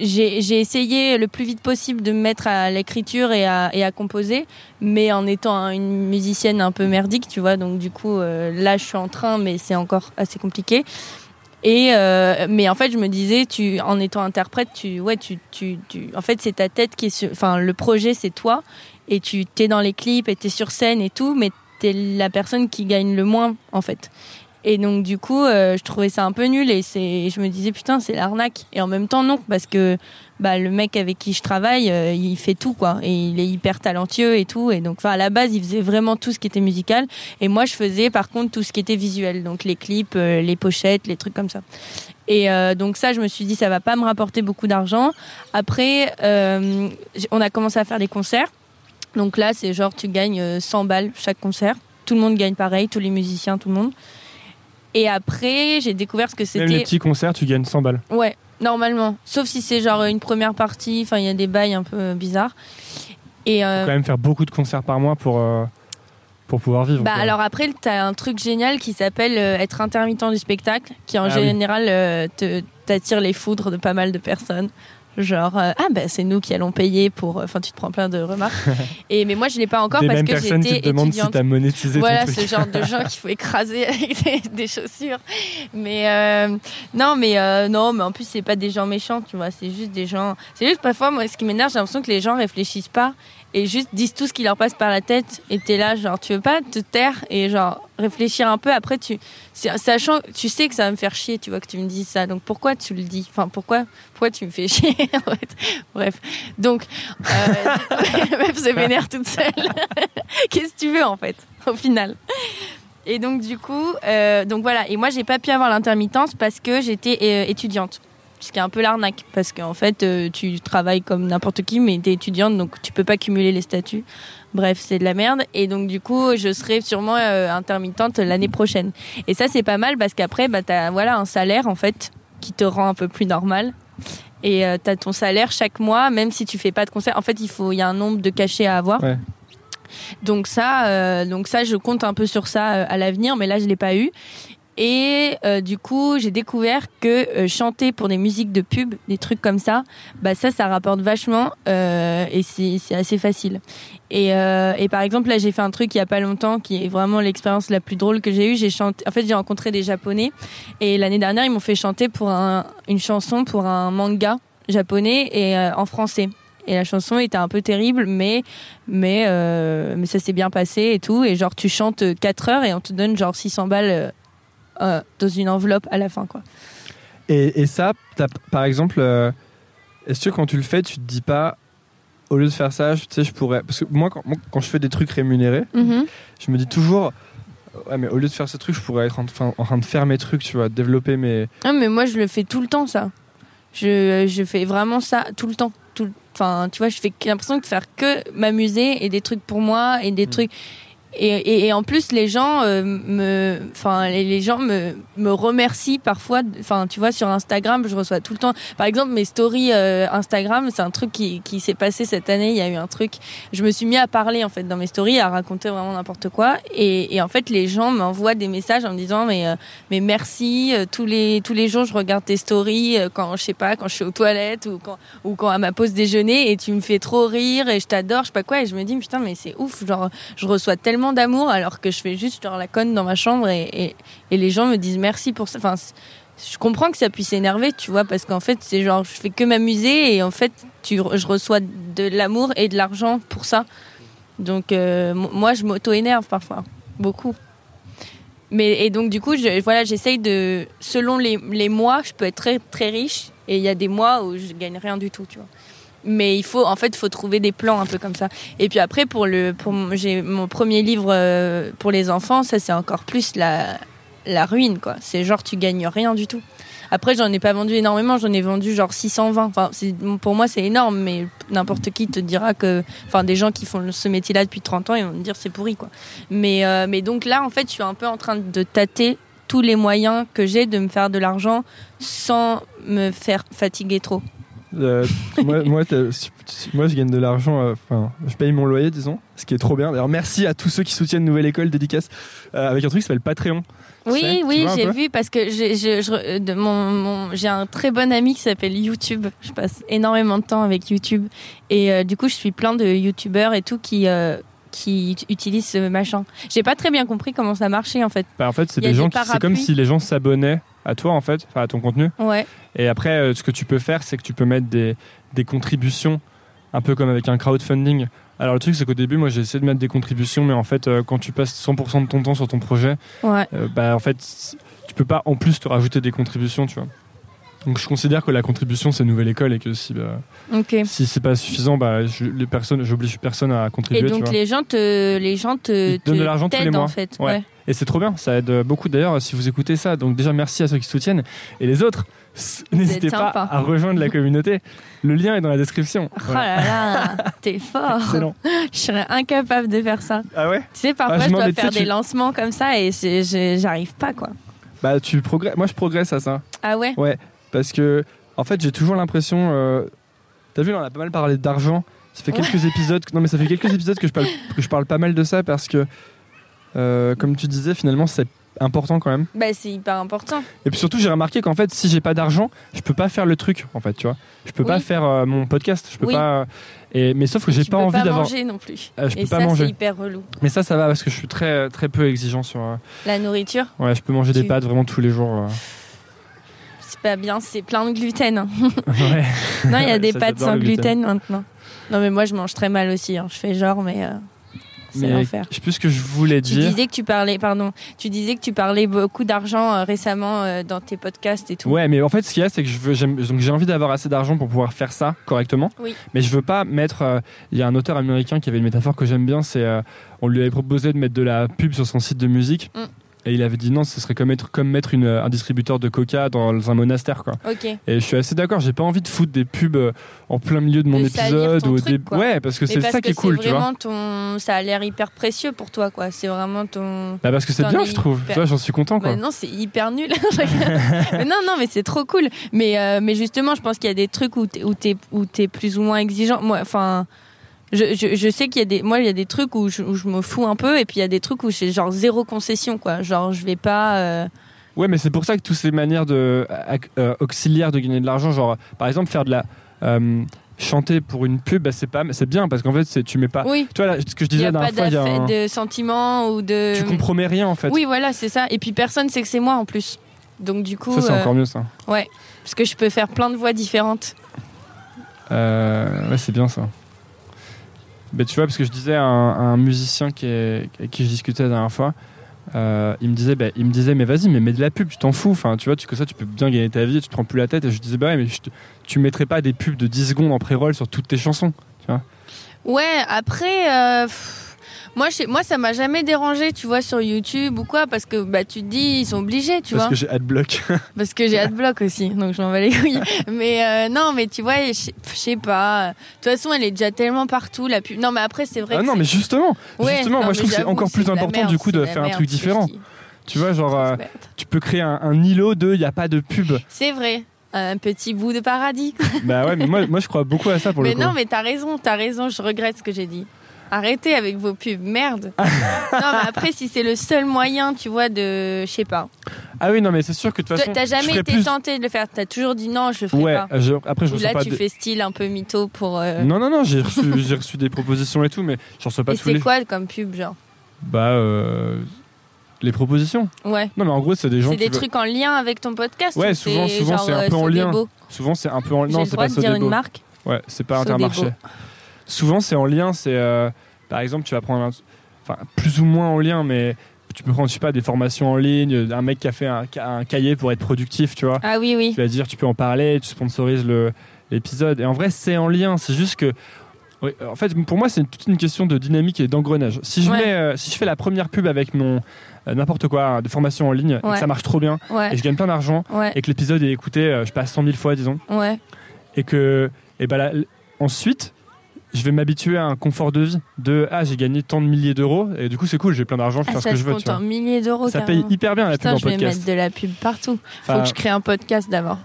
J'ai essayé le plus vite possible de me mettre à l'écriture et à, et à, composer, mais en étant une musicienne un peu merdique, tu vois. Donc du coup, euh, là, je suis en train, mais c'est encore assez compliqué. Et euh, mais en fait, je me disais, tu, en étant interprète, tu, ouais, tu, tu, tu en fait, c'est ta tête qui est, enfin, le projet, c'est toi, et tu t'es dans les clips, et t'es sur scène et tout, mais t'es la personne qui gagne le moins, en fait. Et donc du coup, euh, je trouvais ça un peu nul et c'est, je me disais putain c'est l'arnaque. Et en même temps non parce que bah le mec avec qui je travaille, euh, il fait tout quoi et il est hyper talentueux et tout. Et donc enfin à la base il faisait vraiment tout ce qui était musical et moi je faisais par contre tout ce qui était visuel, donc les clips, euh, les pochettes, les trucs comme ça. Et donc ça je me suis dit ça va pas me rapporter beaucoup d'argent. Après on a commencé à faire des concerts. Donc là c'est genre tu gagnes 100 balles chaque concert. Tout le monde gagne pareil, tous les musiciens, tout le monde. Et après, j'ai découvert ce que c'était. Même les petits concerts, tu gagnes 100 balles. Ouais, normalement. Sauf si c'est genre une première partie, enfin, il y a des bails un peu bizarres. Et euh... Faut quand même faire beaucoup de concerts par mois pour. Euh, pour pouvoir vivre. Bah alors après, tu as un truc génial qui s'appelle euh, être intermittent du spectacle, qui en ah général euh, t'attire les foudres de pas mal de personnes genre euh, ah ben c'est nous qui allons payer pour enfin tu te prends plein de remarques. Et mais moi je l'ai pas encore parce que j'étais étudiante demandent si as monétisé voilà ce genre de gens qu'il faut écraser avec des, chaussures. Mais euh, non mais euh, non mais en plus c'est pas des gens méchants tu vois c'est juste des gens c'est juste parfois moi ce qui m'énerve j'ai l'impression que les gens réfléchissent pas et juste disent tout ce qui leur passe par la tête. Et t'es là genre tu veux pas te taire et genre réfléchir un peu. Après tu sachant tu sais que ça va me faire chier tu vois que tu me dis ça. Donc pourquoi tu le dis? Enfin pourquoi pourquoi tu me fais chier en fait? Bref. Donc euh, même se vénère toute seule. Qu'est-ce que tu veux en fait au final? Et donc du coup euh, donc voilà. Et moi j'ai pas pu avoir l'intermittence parce que j'étais euh, étudiante ce qui est un peu l'arnaque parce qu'en fait euh, tu travailles comme n'importe qui mais tu es étudiante donc tu peux pas cumuler les statuts. Bref c'est de la merde. Et donc du coup je serai sûrement euh, intermittente l'année prochaine. Et ça c'est pas mal parce qu'après bah as voilà un salaire en fait qui te rend un peu plus normal. Et euh, tu as ton salaire chaque mois même si tu fais pas de concert. En fait il faut il y a un nombre de cachets à avoir. Donc ça, donc ça, je compte un peu sur ça à l'avenir, mais là je l'ai pas eu. Et euh, du coup, j'ai découvert que euh, chanter pour des musiques de pub, des trucs comme ça, bah ça, ça rapporte vachement euh, et c'est assez facile. Et, et par exemple, là, j'ai fait un truc il y a pas longtemps qui est vraiment l'expérience la plus drôle que j'ai eue. J'ai chanté. En fait, j'ai rencontré des Japonais et l'année dernière, ils m'ont fait chanter pour un, une chanson pour un manga japonais et en français. Et la chanson était un peu terrible, mais mais mais ça s'est bien passé et tout. Et genre, tu chantes 4 heures et on te donne genre 600 balles euh, dans une enveloppe à la fin. Quoi. Et, et ça, par exemple, euh, est-ce que quand tu le fais, tu te dis pas au lieu de faire ça, je- tu sais, je pourrais. Parce que moi, quand, moi, quand je fais des trucs rémunérés, Mhm. je me dis toujours. Ouais, mais au lieu de faire ce truc, je pourrais être en, enfin, en train de faire mes trucs, tu vois, développer mes. Ah, mais moi, je le fais tout le temps, ça. Je, je fais vraiment ça tout le temps. Enfin, tu vois, je fais l'impression de faire que m'amuser et des trucs pour moi et des trucs. Et, et, et en plus, les gens euh, me, enfin, les, gens me, me remercient parfois. Enfin, tu vois, sur Instagram, je reçois tout le temps. Par exemple, mes stories euh, Instagram, c'est un truc qui, qui s'est passé cette année. Il y a eu un truc. Je me suis mis à parler en fait dans mes stories, à raconter vraiment n'importe quoi. Et, et en fait, les gens m'envoient des messages en me disant mais euh, mais merci. euh, tous les tous les jours, je regarde tes stories euh, quand je sais pas, quand je suis aux toilettes ou quand ou quand à ma pause déjeuner et tu me fais trop rire et je t'adore, je sais pas quoi. Et je me dis putain mais c'est ouf. Genre je reçois tellement d'amour alors que je fais juste genre la conne dans ma chambre et, et, les gens me disent merci pour ça. Enfin, je comprends que ça puisse énerver, tu vois, parce qu'en fait, c'est genre, je fais que m'amuser et en fait, tu, je reçois de l'amour et de l'argent pour ça. Donc, euh, moi, je m'auto-énerve parfois, beaucoup. Mais, et donc, du coup, voilà, j'essaye de. Selon les, les mois, je peux être très, très riche et il y a des mois où je gagne rien du tout, tu vois. Mais il faut, en fait, faut trouver des plans un peu comme ça. Et puis après, pour le, pour j'ai mon premier livre euh, pour les enfants, ça c'est encore plus la, la ruine, quoi. C'est genre tu gagnes rien du tout. Après, j'en ai pas vendu énormément, j'en ai vendu genre 620. Enfin, pour moi, c'est énorme, mais n'importe qui te dira que, enfin, des gens qui font ce métier-là depuis 30 ans, ils vont te dire c'est pourri, quoi. Mais, euh, mais donc là, en fait, je suis un peu en train de tâter tous les moyens que j'ai de me faire de l'argent sans me faire fatiguer trop. Euh, moi, moi, je gagne de l'argent. euh, Enfin, je paye mon loyer, disons, ce qui est trop bien. D'ailleurs, merci à tous ceux qui soutiennent Nouvelle École dédicace euh, avec un truc qui s'appelle Patreon. Oui, sais, oui, j'ai vu parce que j'ai je, je- de mon, mon- j'ai un très bon ami qui s'appelle YouTube. Je passe énormément de temps avec YouTube et du coup, je suis plein de YouTubeurs et tout qui qui ut- utilisent ce machin. J'ai pas très bien compris comment ça marchait en fait. Bah, en fait, c'est des qui, c'est comme si les gens s'abonnaient à toi, en fait, à ton contenu. Ouais. Et après, euh, ce que tu peux faire, c'est que tu peux mettre des, des contributions, un peu comme avec un crowdfunding. Alors le truc, c'est qu'au début, moi, j'ai essayé de mettre des contributions, mais en fait, euh, quand tu passes 100% de ton temps sur ton projet, Ouais. euh, bah en fait, tu peux pas en plus te rajouter des contributions, tu vois. Donc je considère que la contribution c'est nouvelle école et que si bah, Ok. si c'est pas suffisant, bah je, les personnes, j'oblige personne à contribuer. Et tu donc vois. les gens te les gens te, donnent de l'argent tous les mois. en fait. Ouais. Ouais. Et c'est trop bien, ça aide beaucoup d'ailleurs si vous écoutez ça. Donc déjà merci à ceux qui soutiennent et les autres, n'hésitez pas sympa. à rejoindre la communauté. Le lien est dans la description. Oh Voilà. là là, t'es fort. Excellent. Je serais incapable de faire ça. Ah ouais? Tu sais, parfois Ah, je dois faire des tu- lancements comme ça et j'arrive pas quoi. Bah tu progresses. Moi je progresse à ça Ah ouais? Ouais. Parce que en fait j'ai toujours l'impression. euh, T'as vu, là, on a pas mal parlé d'argent. Ça fait Ouais. quelques épisodes. Non mais ça fait quelques épisodes que je parle que je parle pas mal de ça parce que euh, comme tu disais finalement c'est important quand même. Bah c'est hyper important. Et puis surtout, j'ai remarqué qu'en fait, si j'ai pas d'argent, je peux pas faire le truc. En fait, tu vois, je peux Oui. pas faire euh, mon podcast. Je peux Oui. pas. Et mais sauf que j'ai pas peux envie pas d'avoir. manger non plus. Euh, je et peux pas ça manger. c'est hyper relou. Mais ça, ça va parce que je suis très très peu exigeant sur. La nourriture, Ouais, je peux manger des pâtes vraiment tous les jours. C'est pas bien, c'est plein de gluten. ouais. non, il y a des pâtes sans gluten. gluten maintenant. Non mais moi je mange très mal aussi. hein. Je fais genre mais euh, c'est l'enfer. je sais plus ce que je voulais Tu dire. disais que tu parlais, pardon, tu disais que tu parlais beaucoup d'argent euh, récemment euh, dans tes podcasts et tout. Ouais, mais en fait, ce qu'il y a, c'est que je veux, j'ai envie d'avoir assez d'argent pour pouvoir faire ça correctement. Oui. Mais je veux pas mettre. Il y a un auteur américain qui avait une métaphore que j'aime bien. C'est, on lui avait proposé de mettre de la pub sur son site de musique. Mm. Et il avait dit non, ce serait comme mettre, comme mettre une, un distributeur de coca dans un monastère, quoi. Et je suis assez d'accord. J'ai pas envie de foutre des pubs euh, en plein milieu de mon De épisode ou truc, des. Ouais, parce que c'est ça qui est cool, tu vois. vraiment ton, ça a l'air hyper précieux pour toi quoi. C'est vraiment ton. Bah parce que c'est bien, es je trouve. hyper- j'en suis content, quoi. Bah non, c'est hyper nul. mais non, non, mais c'est trop cool. Mais, euh, mais justement, je pense qu'il y a des trucs où t'es, où t'es, où t'es plus ou moins exigeant. Moi, enfin, je, je, je sais qu'il y a des, moi, il y a des trucs où je, où je me fous un peu, et puis il y a des trucs où c'est genre zéro concession, quoi. Genre, je vais pas. euh, Ouais, mais c'est pour ça que toutes ces manières de, ac- euh, auxiliaires de gagner de l'argent, genre par exemple faire de la euh, chanter pour une pub, bah, c'est pas, c'est bien parce qu'en fait c'est tu mets pas. Oui. Toi là, ce que je Il disais n'y la a pas dernière fois, il y a d'affaire- un- de sentiments ou de. tu compromets rien en fait. Oui, voilà, c'est ça. Et puis personne sait que c'est moi en plus. Donc du coup, Ça c'est euh, encore mieux ça. parce que je peux faire plein de voix différentes. Euh, ouais, c'est bien ça. Bah, tu vois, parce que je disais à un, musicien qui avec qui je discutais la dernière fois, euh, il me disait, bah, il me disait, mais vas-y, mais mets de la pub, tu t'en fous. Enfin, tu vois, tu, que ça, tu peux bien gagner ta vie, tu te prends plus la tête. Et je disais, bah ouais, mais je tu mettrais pas des pubs de 10 secondes en pré-roll sur toutes tes chansons, tu vois. Ouais, après, euh, moi, je sais- moi, ça m'a jamais dérangé, tu vois, sur YouTube ou quoi, parce que bah, tu te dis, ils sont obligés, tu Parce vois. que j'ai adblock. Parce que j'ai adblock aussi, donc je m'en bats les couilles. Mais euh, non, mais tu vois, je sais- pas. De toute façon, elle est déjà tellement partout, la pub. Non, mais après, c'est vrai ah que non, mais justement, Ouais, justement, non, moi je mais trouve que c'est encore plus important merde, du coup de faire un truc différent. Tu vois, genre, euh, tu peux créer un, un îlot de, il n'y a pas de pub. C'est vrai. Un petit bout de paradis. bah ouais, mais moi, moi je crois beaucoup à ça pour mais le coup. non, mais t'as raison, t'as raison, je regrette ce que j'ai dit. Arrêtez avec vos pubs, merde. non, mais après, si c'est le seul moyen, tu vois, de. Je sais pas. Ah oui, non, mais c'est sûr que de toute façon. T'as jamais été plus- tenté de le faire. T'as toujours dit non, je le ferai Ouais, pas. je- après je Ou là, pas tu fais style un peu mytho pour. euh, Non, non, non, j'ai reçu, j'ai reçu des propositions et tout, mais j'en reçois pas Et tous c'est les. quoi comme pub, genre Bah, euh, les propositions. Ouais. Non, mais en gros, c'est des gens C'est des veulent- trucs en lien avec ton podcast Ouais, ou souvent- c'est souvent, c'est un euh, peu en lien. Souvent, c'est un peu en. J'ai Non, le c'est droit pas de dire une marque Ouais, c'est pas. Intermarché. Souvent, c'est en lien. C'est euh, par exemple, tu vas prendre, un- enfin, plus ou moins en lien, mais tu peux prendre, je sais pas, des formations en ligne, un mec qui a fait un, un cahier pour être productif, tu vois. Ah oui, oui. Tu vas dire, tu peux en parler, tu sponsorises le l'épisode. Et en vrai, c'est en lien. C'est juste que, oui, en fait, pour moi, c'est toute une question de dynamique et d'engrenage. Si je Ouais. mets, euh, si je fais la première pub avec mon euh, n'importe quoi de formation en ligne, et Ouais. que ça marche trop bien, Ouais. et je gagne plein d'argent, et que l'épisode est écouté, euh, je passe 100 000 fois, disons et que et ben là, ensuite je vais m'habituer à un confort de vie de ah j'ai gagné tant de milliers d'euros et du coup c'est cool j'ai plein d'argent je peux Ah, faire ce que je veux tu vois en milliers d'euros. ça carrément. paye hyper bien la Putain, pub en je vais podcast mettre de la pub partout. Faut que je crée un podcast d'abord.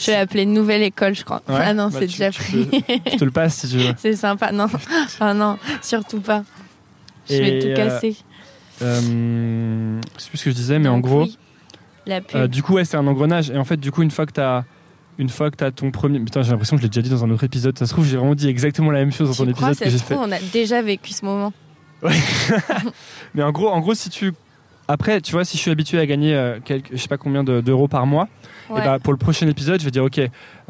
Je vais appeler nouvelle école, je crois. Ouais, ah non, bah, c'est tu- déjà tu pris. je te le passe si tu veux c'est sympa. Non. ah non, surtout pas. Je Et, vais tout euh, casser. euh, je sais plus ce que je disais mais en gros oui, la pub. euh, du coup ouais c'est un engrenage et en fait du coup une fois que t'as une fois que t'as ton premier putain j'ai l'impression que je l'ai déjà dit dans un autre épisode. Ça se trouve j'ai vraiment dit exactement la même chose dans tu ton épisode ça que j'ai se fait. trouve, on a déjà vécu ce moment. Mais en gros, en gros, si tu après, tu vois, si je suis habitué à gagner euh, quelques, je sais pas combien de- d'euros par mois, Ouais. et bah, pour le prochain épisode, je vais dire ok,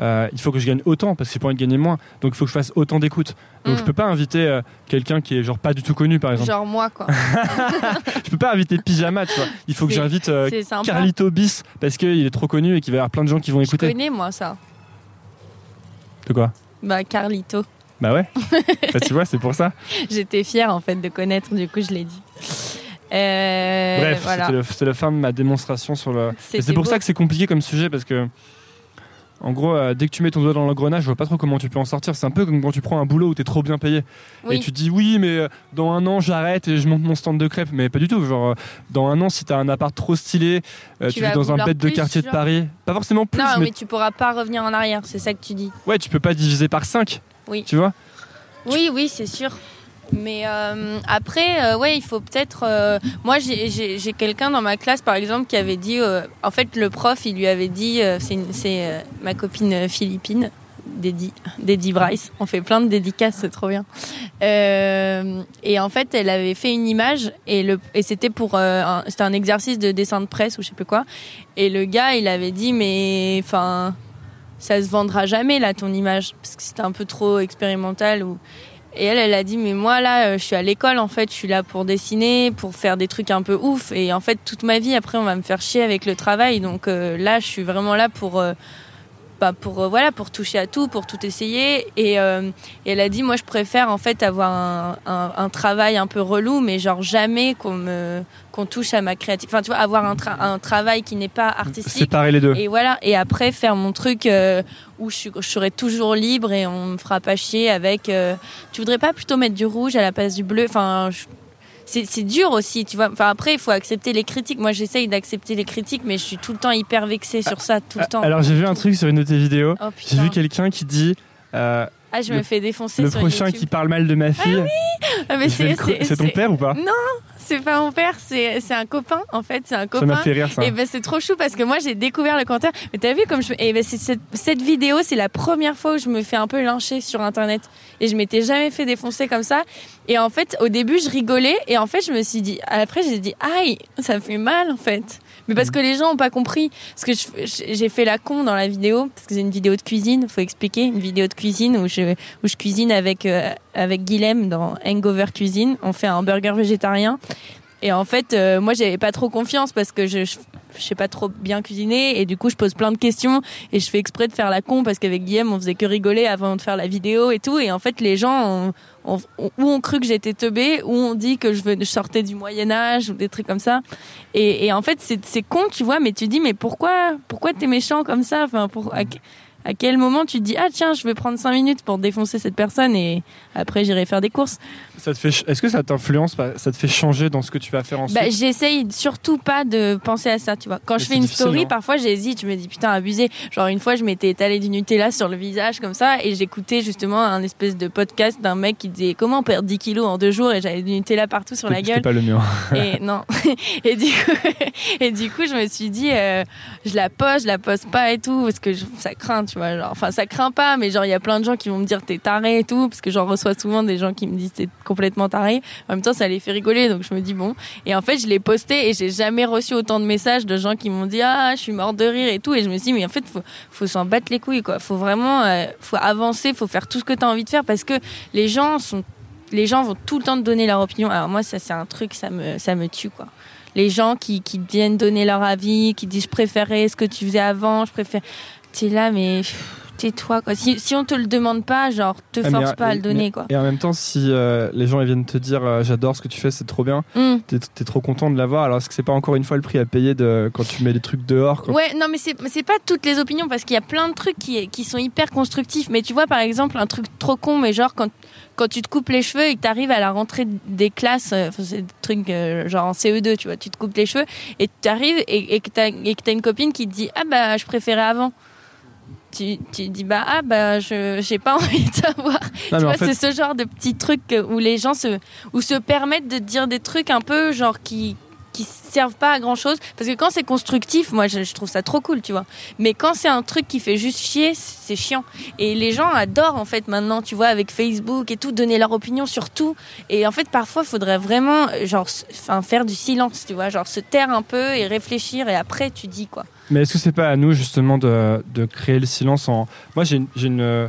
euh, il faut que je gagne autant parce que j'ai pas envie de gagner moins, donc il faut que je fasse autant d'écoutes. Donc Mm. je peux pas inviter euh, quelqu'un qui est genre pas du tout connu par exemple. Genre moi, quoi. Je peux pas inviter Pyjama, tu vois. Il faut que j'invite euh. Carlito Bis parce qu'il est trop connu et qu'il va y avoir plein de gens qui vont Je écouter. connais, moi, ça. De quoi? Bah, Carlito. Bah ouais. bah, tu vois, c'est pour ça. J'étais fière, en fait, de connaître, du coup, je l'ai dit. Euh, Bref, voilà. c'était la fin de ma démonstration sur le. C'est pour beau. ça que c'est compliqué comme sujet parce que, en gros, euh, dès que tu mets ton doigt dans l'engrenage, je vois pas trop comment tu peux en sortir. C'est un peu comme quand tu prends un boulot où t'es trop bien payé Oui. et tu dis oui, mais euh, dans un an j'arrête et je monte mon stand de crêpes. Mais pas du tout. Genre, dans un an, si t'as un appart trop stylé, Tu tu, vis dans un bête de quartier de Paris, pas forcément plus, Non, mais, mais tu pourras pas revenir en arrière, c'est ça que tu dis. ouais, tu peux pas diviser par 5 Oui. Tu vois? Oui, oui, c'est sûr. Mais euh, après, euh, ouais, il faut peut-être. euh, moi, j'ai- quelqu'un dans ma classe, par exemple, qui avait dit. euh, en fait, le prof, il lui avait dit. c'est ma copine Philippine, Dédi, Bryce. On fait plein de dédicaces, c'est trop bien. Et en fait, elle avait fait une image et et c'était pour c'était un exercice de dessin de presse ou je sais plus quoi. Et le gars, il avait dit mais enfin ça se vendra jamais là ton image parce que c'était un peu trop expérimental et elle elle a dit mais moi là euh, je suis à l'école en fait je suis là pour dessiner pour faire des trucs un peu ouf. Et en fait toute ma vie après on va me faire chier avec le travail. Donc euh, là je suis vraiment là pour euh, bah, pour euh, voilà pour toucher à tout pour tout essayer et, euh, et elle a dit moi je préfère en fait avoir un, un, un travail un peu relou mais genre jamais qu'on me qu'on touche à ma créativité enfin tu vois avoir un, tra- un travail qui n'est pas artistique Séparer les deux. et voilà, et après faire mon truc euh, où je, je serai toujours libre et on me fera pas chier avec. tu voudrais pas plutôt mettre du rouge à la place du bleu? Enfin, je- c'est dur aussi, tu vois. Enfin après, il faut accepter les critiques. Moi, j'essaye d'accepter les critiques, mais je suis tout le temps hyper vexée sur ça, tout le temps. Alors j'ai vu un truc sur une de tes vidéos. Oh, J'ai vu quelqu'un qui dit euh, Ah, je le- me fais défoncer le sur prochain YouTube. qui parle mal de ma fille. Ah, mais Je vais c'est ton père ou pas C'est pas mon père, c'est un copain. En fait, c'est un Ça copain. m'a fait rire ça. Et ben c'est trop chou parce que moi j'ai découvert le commentaire. Mais t'as vu comme je et ben cette, cette vidéo c'est la première fois où je me fais un peu lyncher sur internet et je m'étais jamais fait défoncer comme ça. Et en fait au début je rigolais et en fait je me suis dit après j'ai dit aïe ça me fait mal en fait. Mais parce que les gens ont pas compris parce que j'ai fait la con dans la vidéo parce que c'est une vidéo de cuisine faut expliquer une vidéo de cuisine où je où je cuisine avec euh, avec Guilhem dans Hangover Cuisine. On fait un burger végétarien. Et en fait, euh, moi, j'avais pas trop confiance parce que je, je je sais pas trop bien cuisiner et du coup je pose plein de questions et je fais exprès de faire la con parce qu'avec Guillaume on faisait que rigoler avant de faire la vidéo et tout. Et en fait les gens ont, ont, ont- ou ont cru que j'étais teubée ou on dit que je, sortais du Moyen Âge ou des trucs comme ça. Et, en fait c'est con tu vois mais tu dis mais pourquoi pourquoi t'es méchant comme ça? Enfin à quel moment tu te dis ah tiens je vais prendre cinq minutes pour défoncer cette personne et après j'irai faire des courses? Ça te fait, est-ce que ça t'influence, ça te fait changer dans ce que tu vas faire ensuite? bah, j'essaye surtout pas de penser à ça, tu vois. Quand Mais je fais une story, hein. parfois j'hésite, je me dis putain abusé. Genre une fois, je m'étais étalé du Nutella sur le visage comme ça et j'écoutais justement un espèce de podcast d'un mec qui disait comment perdre 10 kilos en deux jours et j'avais du Nutella partout sur la gueule. pas le mien. Et non. et du coup, et du coup, je me suis dit, euh, je la poste, je la poste pas et tout, parce que je- ça craint, tu Genre, enfin, ça craint pas, mais genre, il y a plein de gens qui vont me dire t'es taré et tout, parce que j'en reçois souvent des gens qui me disent t'es complètement taré. En même temps, ça les fait rigoler, donc je me dis bon. Et en fait, je l'ai posté et j'ai jamais reçu autant de messages de gens qui m'ont dit ah, je suis mort de rire et tout. Et je me suis dit, mais en fait, faut, faut s'en battre les couilles, quoi. Faut vraiment, euh, faut avancer, faut faire tout ce que t'as envie de faire, parce que les gens sont les gens vont tout le temps te donner leur opinion. Alors moi, ça c'est un truc, ça me, ça me tue quoi. Les gens qui, qui viennent donner leur avis, qui disent je préférais ce que tu faisais avant, je préfère. T'es là, mais tais-toi quoi. Si, si on te le demande pas, genre te Ah, force pas à le mais- donner quoi. Et en même temps, si euh, les gens ils viennent te dire euh, j'adore ce que tu fais, c'est trop bien, Hmm. t'es es trop content de l'avoir. Alors est-ce que c'est pas encore une fois le prix à payer de quand tu mets des trucs dehors quand- Ouais, non, mais c'est pas toutes les opinions parce qu'il y a plein de trucs qui, qui sont hyper constructifs. Mais tu vois, par exemple, un truc trop con, mais genre quand, quand tu te coupes les cheveux et que tu arrives à la rentrée des classes, euh, c'est des trucs euh, genre en CE2, tu vois, tu te coupes les cheveux et tu arrives et, et que tu as, une copine qui te dit Ah bah, je préférais avant. Tu, tu dis bah ah bah je j'ai pas envie de savoir Non, tu mais en vois, fait, c'est ce genre de petits trucs où les gens se, où se permettent de dire des trucs un peu genre qui, qui servent pas à grand chose. Parce que quand c'est constructif, moi je, je trouve ça trop cool, tu vois. Mais quand c'est un truc qui fait juste chier, c'est chiant. Et les gens adorent en fait maintenant, tu vois, avec Facebook et tout, donner leur opinion sur tout. Et en fait, parfois, il faudrait vraiment genre, enfin, faire du silence, tu vois, genre se taire un peu et réfléchir et après tu dis quoi. Mais est-ce que c'est pas à nous justement de, de créer le silence en. Moi j'ai une. une, euh,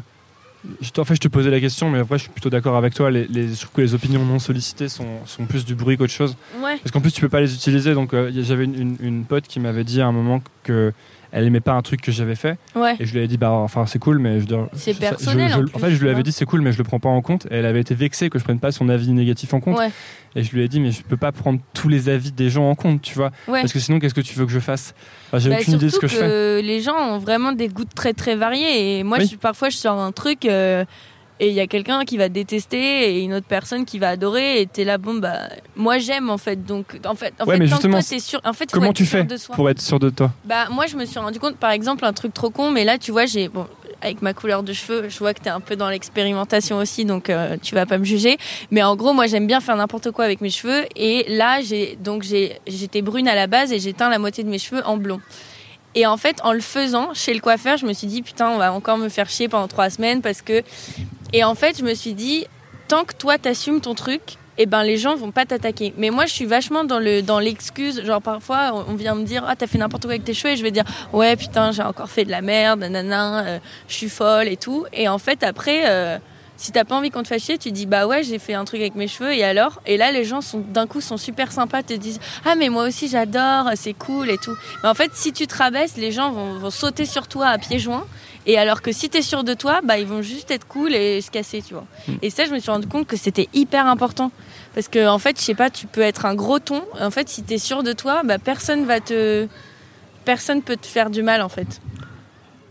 en fait, je te posais la question, mais après, je suis plutôt d'accord avec toi. Les, les- je trouve que les opinions non sollicitées sont, sont plus du bruit qu'autre chose. Ouais. Parce qu'en plus, tu peux pas les utiliser. Donc, euh, j'avais une, une- une pote qui m'avait dit à un moment que elle aimait pas un truc que j'avais fait. Ouais. Et je lui avais dit, bah, enfin, c'est cool, mais je. C'est je- personnel, je- en je- plus, en fait, je lui avais dit, c'est cool, mais je le prends pas en compte. Et elle avait été vexée que je prenne pas son avis négatif en compte. Ouais. Et je lui ai dit, mais je peux pas prendre tous les avis des gens en compte, tu vois. Ouais. Parce que sinon, qu'est-ce que tu veux que je fasse? Enfin, J'ai Bah, aucune idée de ce que je fais. les gens ont vraiment des goûts très très variés et moi Oui. je, parfois je sors un truc euh, et il y a quelqu'un qui va détester et une autre personne qui va adorer et t'es là bon bah moi j'aime en fait donc en fait en Ouais, fait mais tant justement, que toi sûr en fait Comment tu fais de soi. pour être sûr de toi? Bah moi je me suis rendu compte par exemple un truc trop con mais là tu vois j'ai bon avec ma couleur de cheveux, je vois que t'es un peu dans l'expérimentation aussi, donc euh, tu vas pas me juger. Mais en gros, moi j'aime bien faire n'importe quoi avec mes cheveux. Et là, j'ai donc j'ai j'étais brune à la base et j'ai teint la moitié de mes cheveux en blond. Et en fait, en le faisant chez le coiffeur, je me suis dit putain, on va encore me faire chier pendant trois semaines parce que. Et en fait, je me suis dit tant que toi t'assumes ton truc, eh ben les gens vont pas t'attaquer. Mais moi je suis vachement dans le dans l'excuse, genre parfois on vient me dire ah t'as fait n'importe quoi avec tes cheveux et je vais dire ouais putain j'ai encore fait de la merde, nanana, euh, je suis folle et tout. Et en fait après euh, si t'as pas envie qu'on te fasse chier, tu dis bah ouais j'ai fait un truc avec mes cheveux et alors? Et là les gens sont d'un coup sont super sympas, te disent ah mais moi aussi j'adore, c'est cool et tout. Mais en fait si tu te rabaisses, les gens vont, vont sauter sur toi à pieds joints. Et alors que si t'es sûr de toi, bah ils vont juste être cool et se casser, tu vois. Et ça, je me suis rendu compte que c'était hyper important. Parce que, en fait, je sais pas, tu peux être un gros ton. En fait, si t'es sûr de toi, bah personne va te. Personne peut te faire du mal, en fait.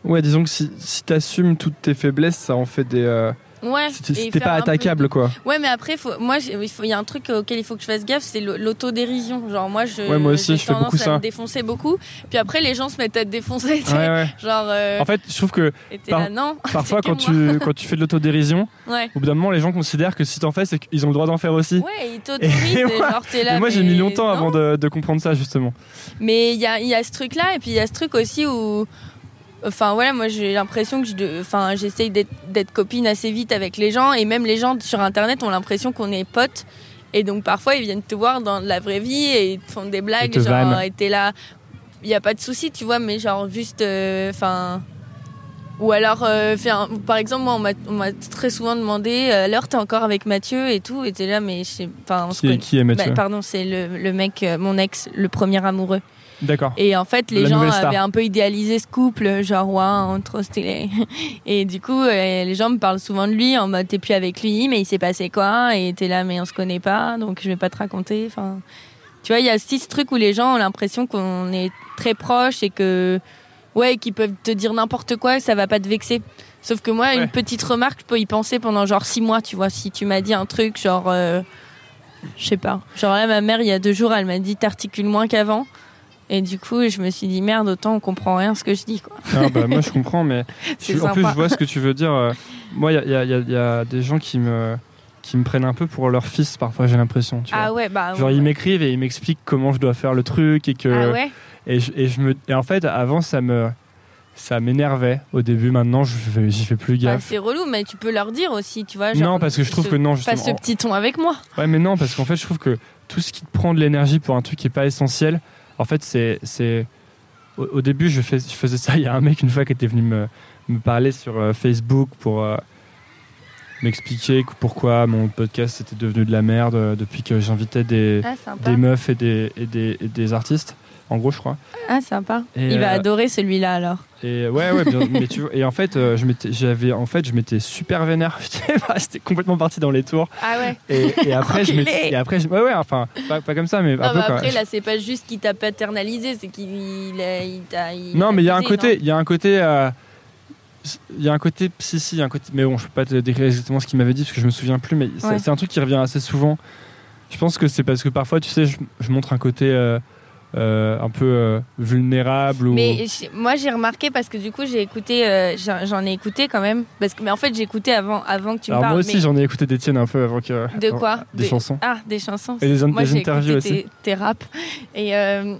Ouais, disons que si, si t'assumes toutes tes faiblesses, ça en fait des. euh, Ouais. faire pas attaquable, quoi. Ouais, mais après, faut, moi, il y a un truc auquel il faut que je fasse gaffe, c'est l'autodérision. Genre, moi, je. Ouais, moi aussi, je fais beaucoup à ça. me défoncer beaucoup. Puis après, les gens se mettent à te défoncer. Ouais, ouais. Genre. euh, En fait, je trouve que et t'es par- là, non. parfois, quand tu, quand tu fais de l'autodérision, Ouais. au bout d'un moment, les gens considèrent que si t'en fais, c'est qu'ils ont le droit d'en faire aussi. Ouais, ils t'autorisent. Genre, t'es là. Mais moi, j'ai mis longtemps non. avant de, de comprendre ça, justement. Mais il y a, il y a ce truc-là, et puis il y a ce truc aussi où. Enfin voilà, moi j'ai l'impression que je, enfin j'essaye d'être copine assez vite avec les gens, et même les gens sur internet ont l'impression qu'on est potes, et donc parfois ils viennent te voir dans la vraie vie et ils te font des blagues, genre t'es là, il y a pas de souci, tu vois, mais genre juste, euh, enfin. ou alors, euh, faire- par exemple, moi, on m'a- très souvent demandé, euh, alors t'es encore avec Mathieu et tout, et t'es là, mais je sais, enfin, Qui, est- qui est Mathieu bah, pardon, c'est le, le mec, euh, mon ex, le premier amoureux. D'accord. Et en fait, les La gens avaient un peu idéalisé ce couple, genre, ouais, trop stylé. Et du coup, euh, les gens me parlent souvent de lui en mode, t'es plus avec lui, mais il s'est passé quoi? Et t'es là, mais on se connaît pas, donc je vais pas te raconter. Enfin, tu vois, il y a aussi ce truc où les gens ont l'impression qu'on est très proches et que, ouais, qu'ils peuvent te dire n'importe quoi, ça va pas te vexer. Sauf que moi, Ouais. une petite remarque, je peux y penser pendant genre six mois, tu vois. Si tu m'as dit un truc, genre, euh, je sais pas. Genre là, ma mère, il y a deux jours, elle m'a dit t'articules moins qu'avant. Et du coup, je me suis dit merde, autant on comprend rien ce que je dis, quoi. Ah, bah, moi je comprends, mais je- en plus je vois ce que tu veux dire. euh, Moi, il y y y a- il y a des gens qui me qui me prennent un peu pour leur fils. Parfois, j'ai l'impression. Ah vois. ouais, bah. Genre ouais. ils m'écrivent et ils m'expliquent comment je dois faire le truc et que Ah ouais et, je, et je me et en fait avant ça me ça m'énervait au début. Maintenant, j'y fais plus Bah, gaffe. c'est relou, mais tu peux leur dire aussi, tu vois. genre, non, parce que je trouve ce- que non justement. ce petit ton avec moi. Ouais, mais non, parce qu'en fait, je trouve que tout ce qui te prend de l'énergie pour un truc qui est pas essentiel, en fait, c'est. c'est... Au, au début, je, fais, je faisais ça. Il y a un mec, une fois, qui était venu me, me parler sur euh, Facebook pour euh, m'expliquer que- pourquoi mon podcast était devenu de la merde euh, depuis que j'invitais des, Ah, des meufs et des, et, des, et des artistes, en gros, je crois. Ah, sympa. Et, Il va euh, adorer celui-là alors. Et ouais, ouais, bien- mais tu vois, et en fait, euh, je m'étais, j'avais, en fait, je m'étais super vénère. J'étais complètement parti dans les tours. Ah ouais. Et, et après, je m'étais, et après, je- ouais, ouais, enfin, pas, pas comme ça, mais un Non, peu mais quoi. après, là, c'est pas juste qu'il t'a paternalisé, c'est qu'il a- il t'a. il Non, mais il y a un côté, il y a un côté, euh, il y a un côté, si, si, il y a un côté, mais bon, je peux pas te décrire exactement ce qu'il m'avait dit parce que je me souviens plus, mais c'est un truc qui revient assez souvent. Je pense que c'est parce que parfois, tu sais, je, je montre un côté euh, un peu euh, vulnérable ou. Mais moi j'ai remarqué parce que du coup j'ai écouté, euh, j'en ai écouté quand même. Parce que, mais en fait j'ai écouté avant, avant que tu me parles. moi aussi, mais j'en ai écouté des tiennes un peu avant que. de quoi? Des chansons. Ah, des chansons. Et des, Moi des interviews aussi. tes, tes raps. Et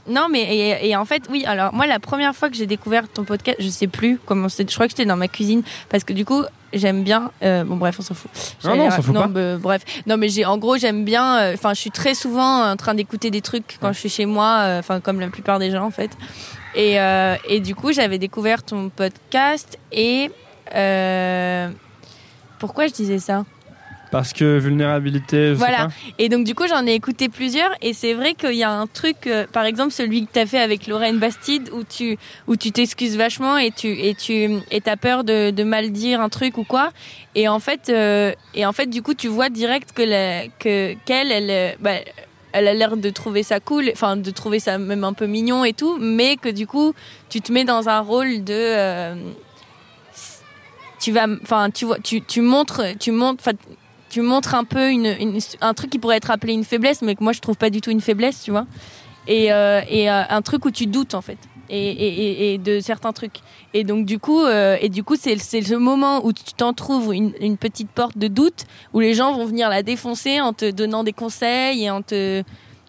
non mais et, et en fait oui. Alors moi la première fois que j'ai découvert ton podcast, je sais plus comment c'était. Je crois que j'étais dans ma cuisine parce que du coup j'aime bien. euh, bon bref on s'en fout. Non, non, on s'en fout pas. bah, bref non mais j'ai en gros j'aime bien. euh, Enfin je suis très souvent en train d'écouter des trucs quand je suis chez moi. euh, Enfin comme la plupart des gens en fait. Et, euh, et du coup, j'avais découvert ton podcast et euh, pourquoi je disais ça? Parce que vulnérabilité, je Voilà. sais pas. Et donc du coup, j'en ai écouté plusieurs et c'est vrai qu'il y a un truc, euh, par exemple celui que t'as fait avec Lorraine Bastide où tu où tu t'excuses vachement et tu et tu et t'as peur de, de mal dire un truc ou quoi. Et en fait euh, et en fait du coup, tu vois direct que la, que qu'elle elle euh, bah, elle a l'air de trouver ça cool, enfin de trouver ça même un peu mignon et tout, mais que du coup, tu te mets dans un rôle de euh, tu vas enfin tu vois tu, tu montres tu montres tu montres un peu une, une- un truc qui pourrait être appelé une faiblesse mais que moi je trouve pas du tout une faiblesse tu vois et, euh, et euh, un truc où tu doutes en fait et, et, et- de certains trucs et donc du coup euh, et du coup c'est ce moment où tu t'en trouves une, une petite porte de doute où les gens vont venir la défoncer en te donnant des conseils et en te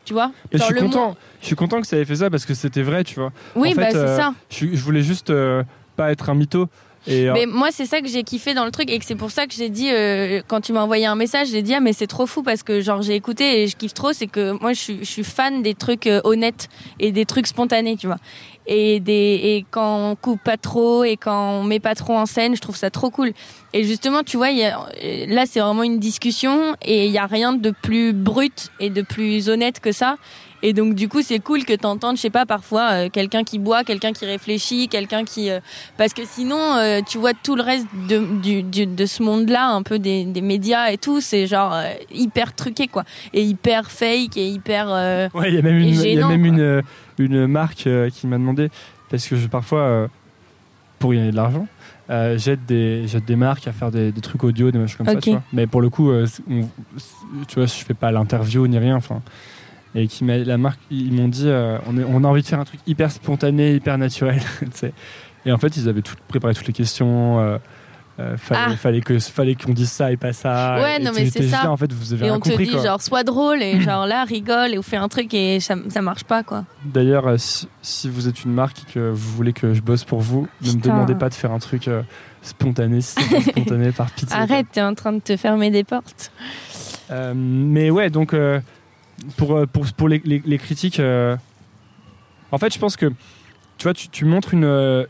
tu vois je suis content. Je suis content que ça ait fait ça parce que c'était vrai, tu vois. oui En fait, bah c'est ça Je, je voulais juste pas être un mytho. Euh, Mais moi, c'est ça que j'ai kiffé dans le truc et que c'est pour ça que j'ai dit, euh, quand tu m'as envoyé un message, j'ai dit, ah, mais c'est trop fou parce que, genre, j'ai écouté et je kiffe trop, c'est que moi, je suis, fan des trucs euh, honnêtes et des trucs spontanés, tu vois. Et, des, et quand on coupe pas trop et quand on met pas trop en scène, je trouve ça trop cool. Et justement, tu vois, y a, euh, là, c'est vraiment une discussion et il y a rien de plus brut et de plus honnête que ça. Et donc du coup c'est cool que t'entendes, je sais pas, parfois euh, quelqu'un qui boit, quelqu'un qui réfléchit, quelqu'un qui, euh, parce que sinon euh, tu vois tout le reste de, du, du- de ce monde-là, un peu des, des médias et tout, c'est genre hyper truqué quoi, et hyper fake et hyper. Ouais, il y a même une, il y a gênant, même quoi. une, une marque qui m'a demandé, parce que je, parfois, pour gagner de l'argent, euh, j'aide des, j'aide des marques à faire des, des trucs audio, des machins comme ça, Ok. tu vois. Mais pour le coup, euh, on- tu vois, je fais pas l'interview ni rien, enfin. Et qui m'a, la marque, ils m'ont dit, euh, on, est- on a envie de faire un truc hyper spontané, hyper naturel. Et en fait, ils avaient tout, préparé toutes les questions. euh, euh, fallait, Ah. fallait que fallait qu'on dise ça et pas ça. Ouais, Et non, mais c'est ça. là, en fait, vous avez et on te compris, dit quoi. genre sois drôle et genre là rigole et ou fais un truc et ça, ça marche pas quoi. D'ailleurs, euh, si, si vous êtes une marque et que vous voulez que je bosse pour vous, ne me Putain. demandez pas de faire un truc spontané, spontané par pitié. Arrête, t'es en train de te fermer des portes. Mais ouais, donc pour, euh, pour, pour les, les- les critiques, euh, en fait, je pense que tu vois, tu, tu montres une. euh,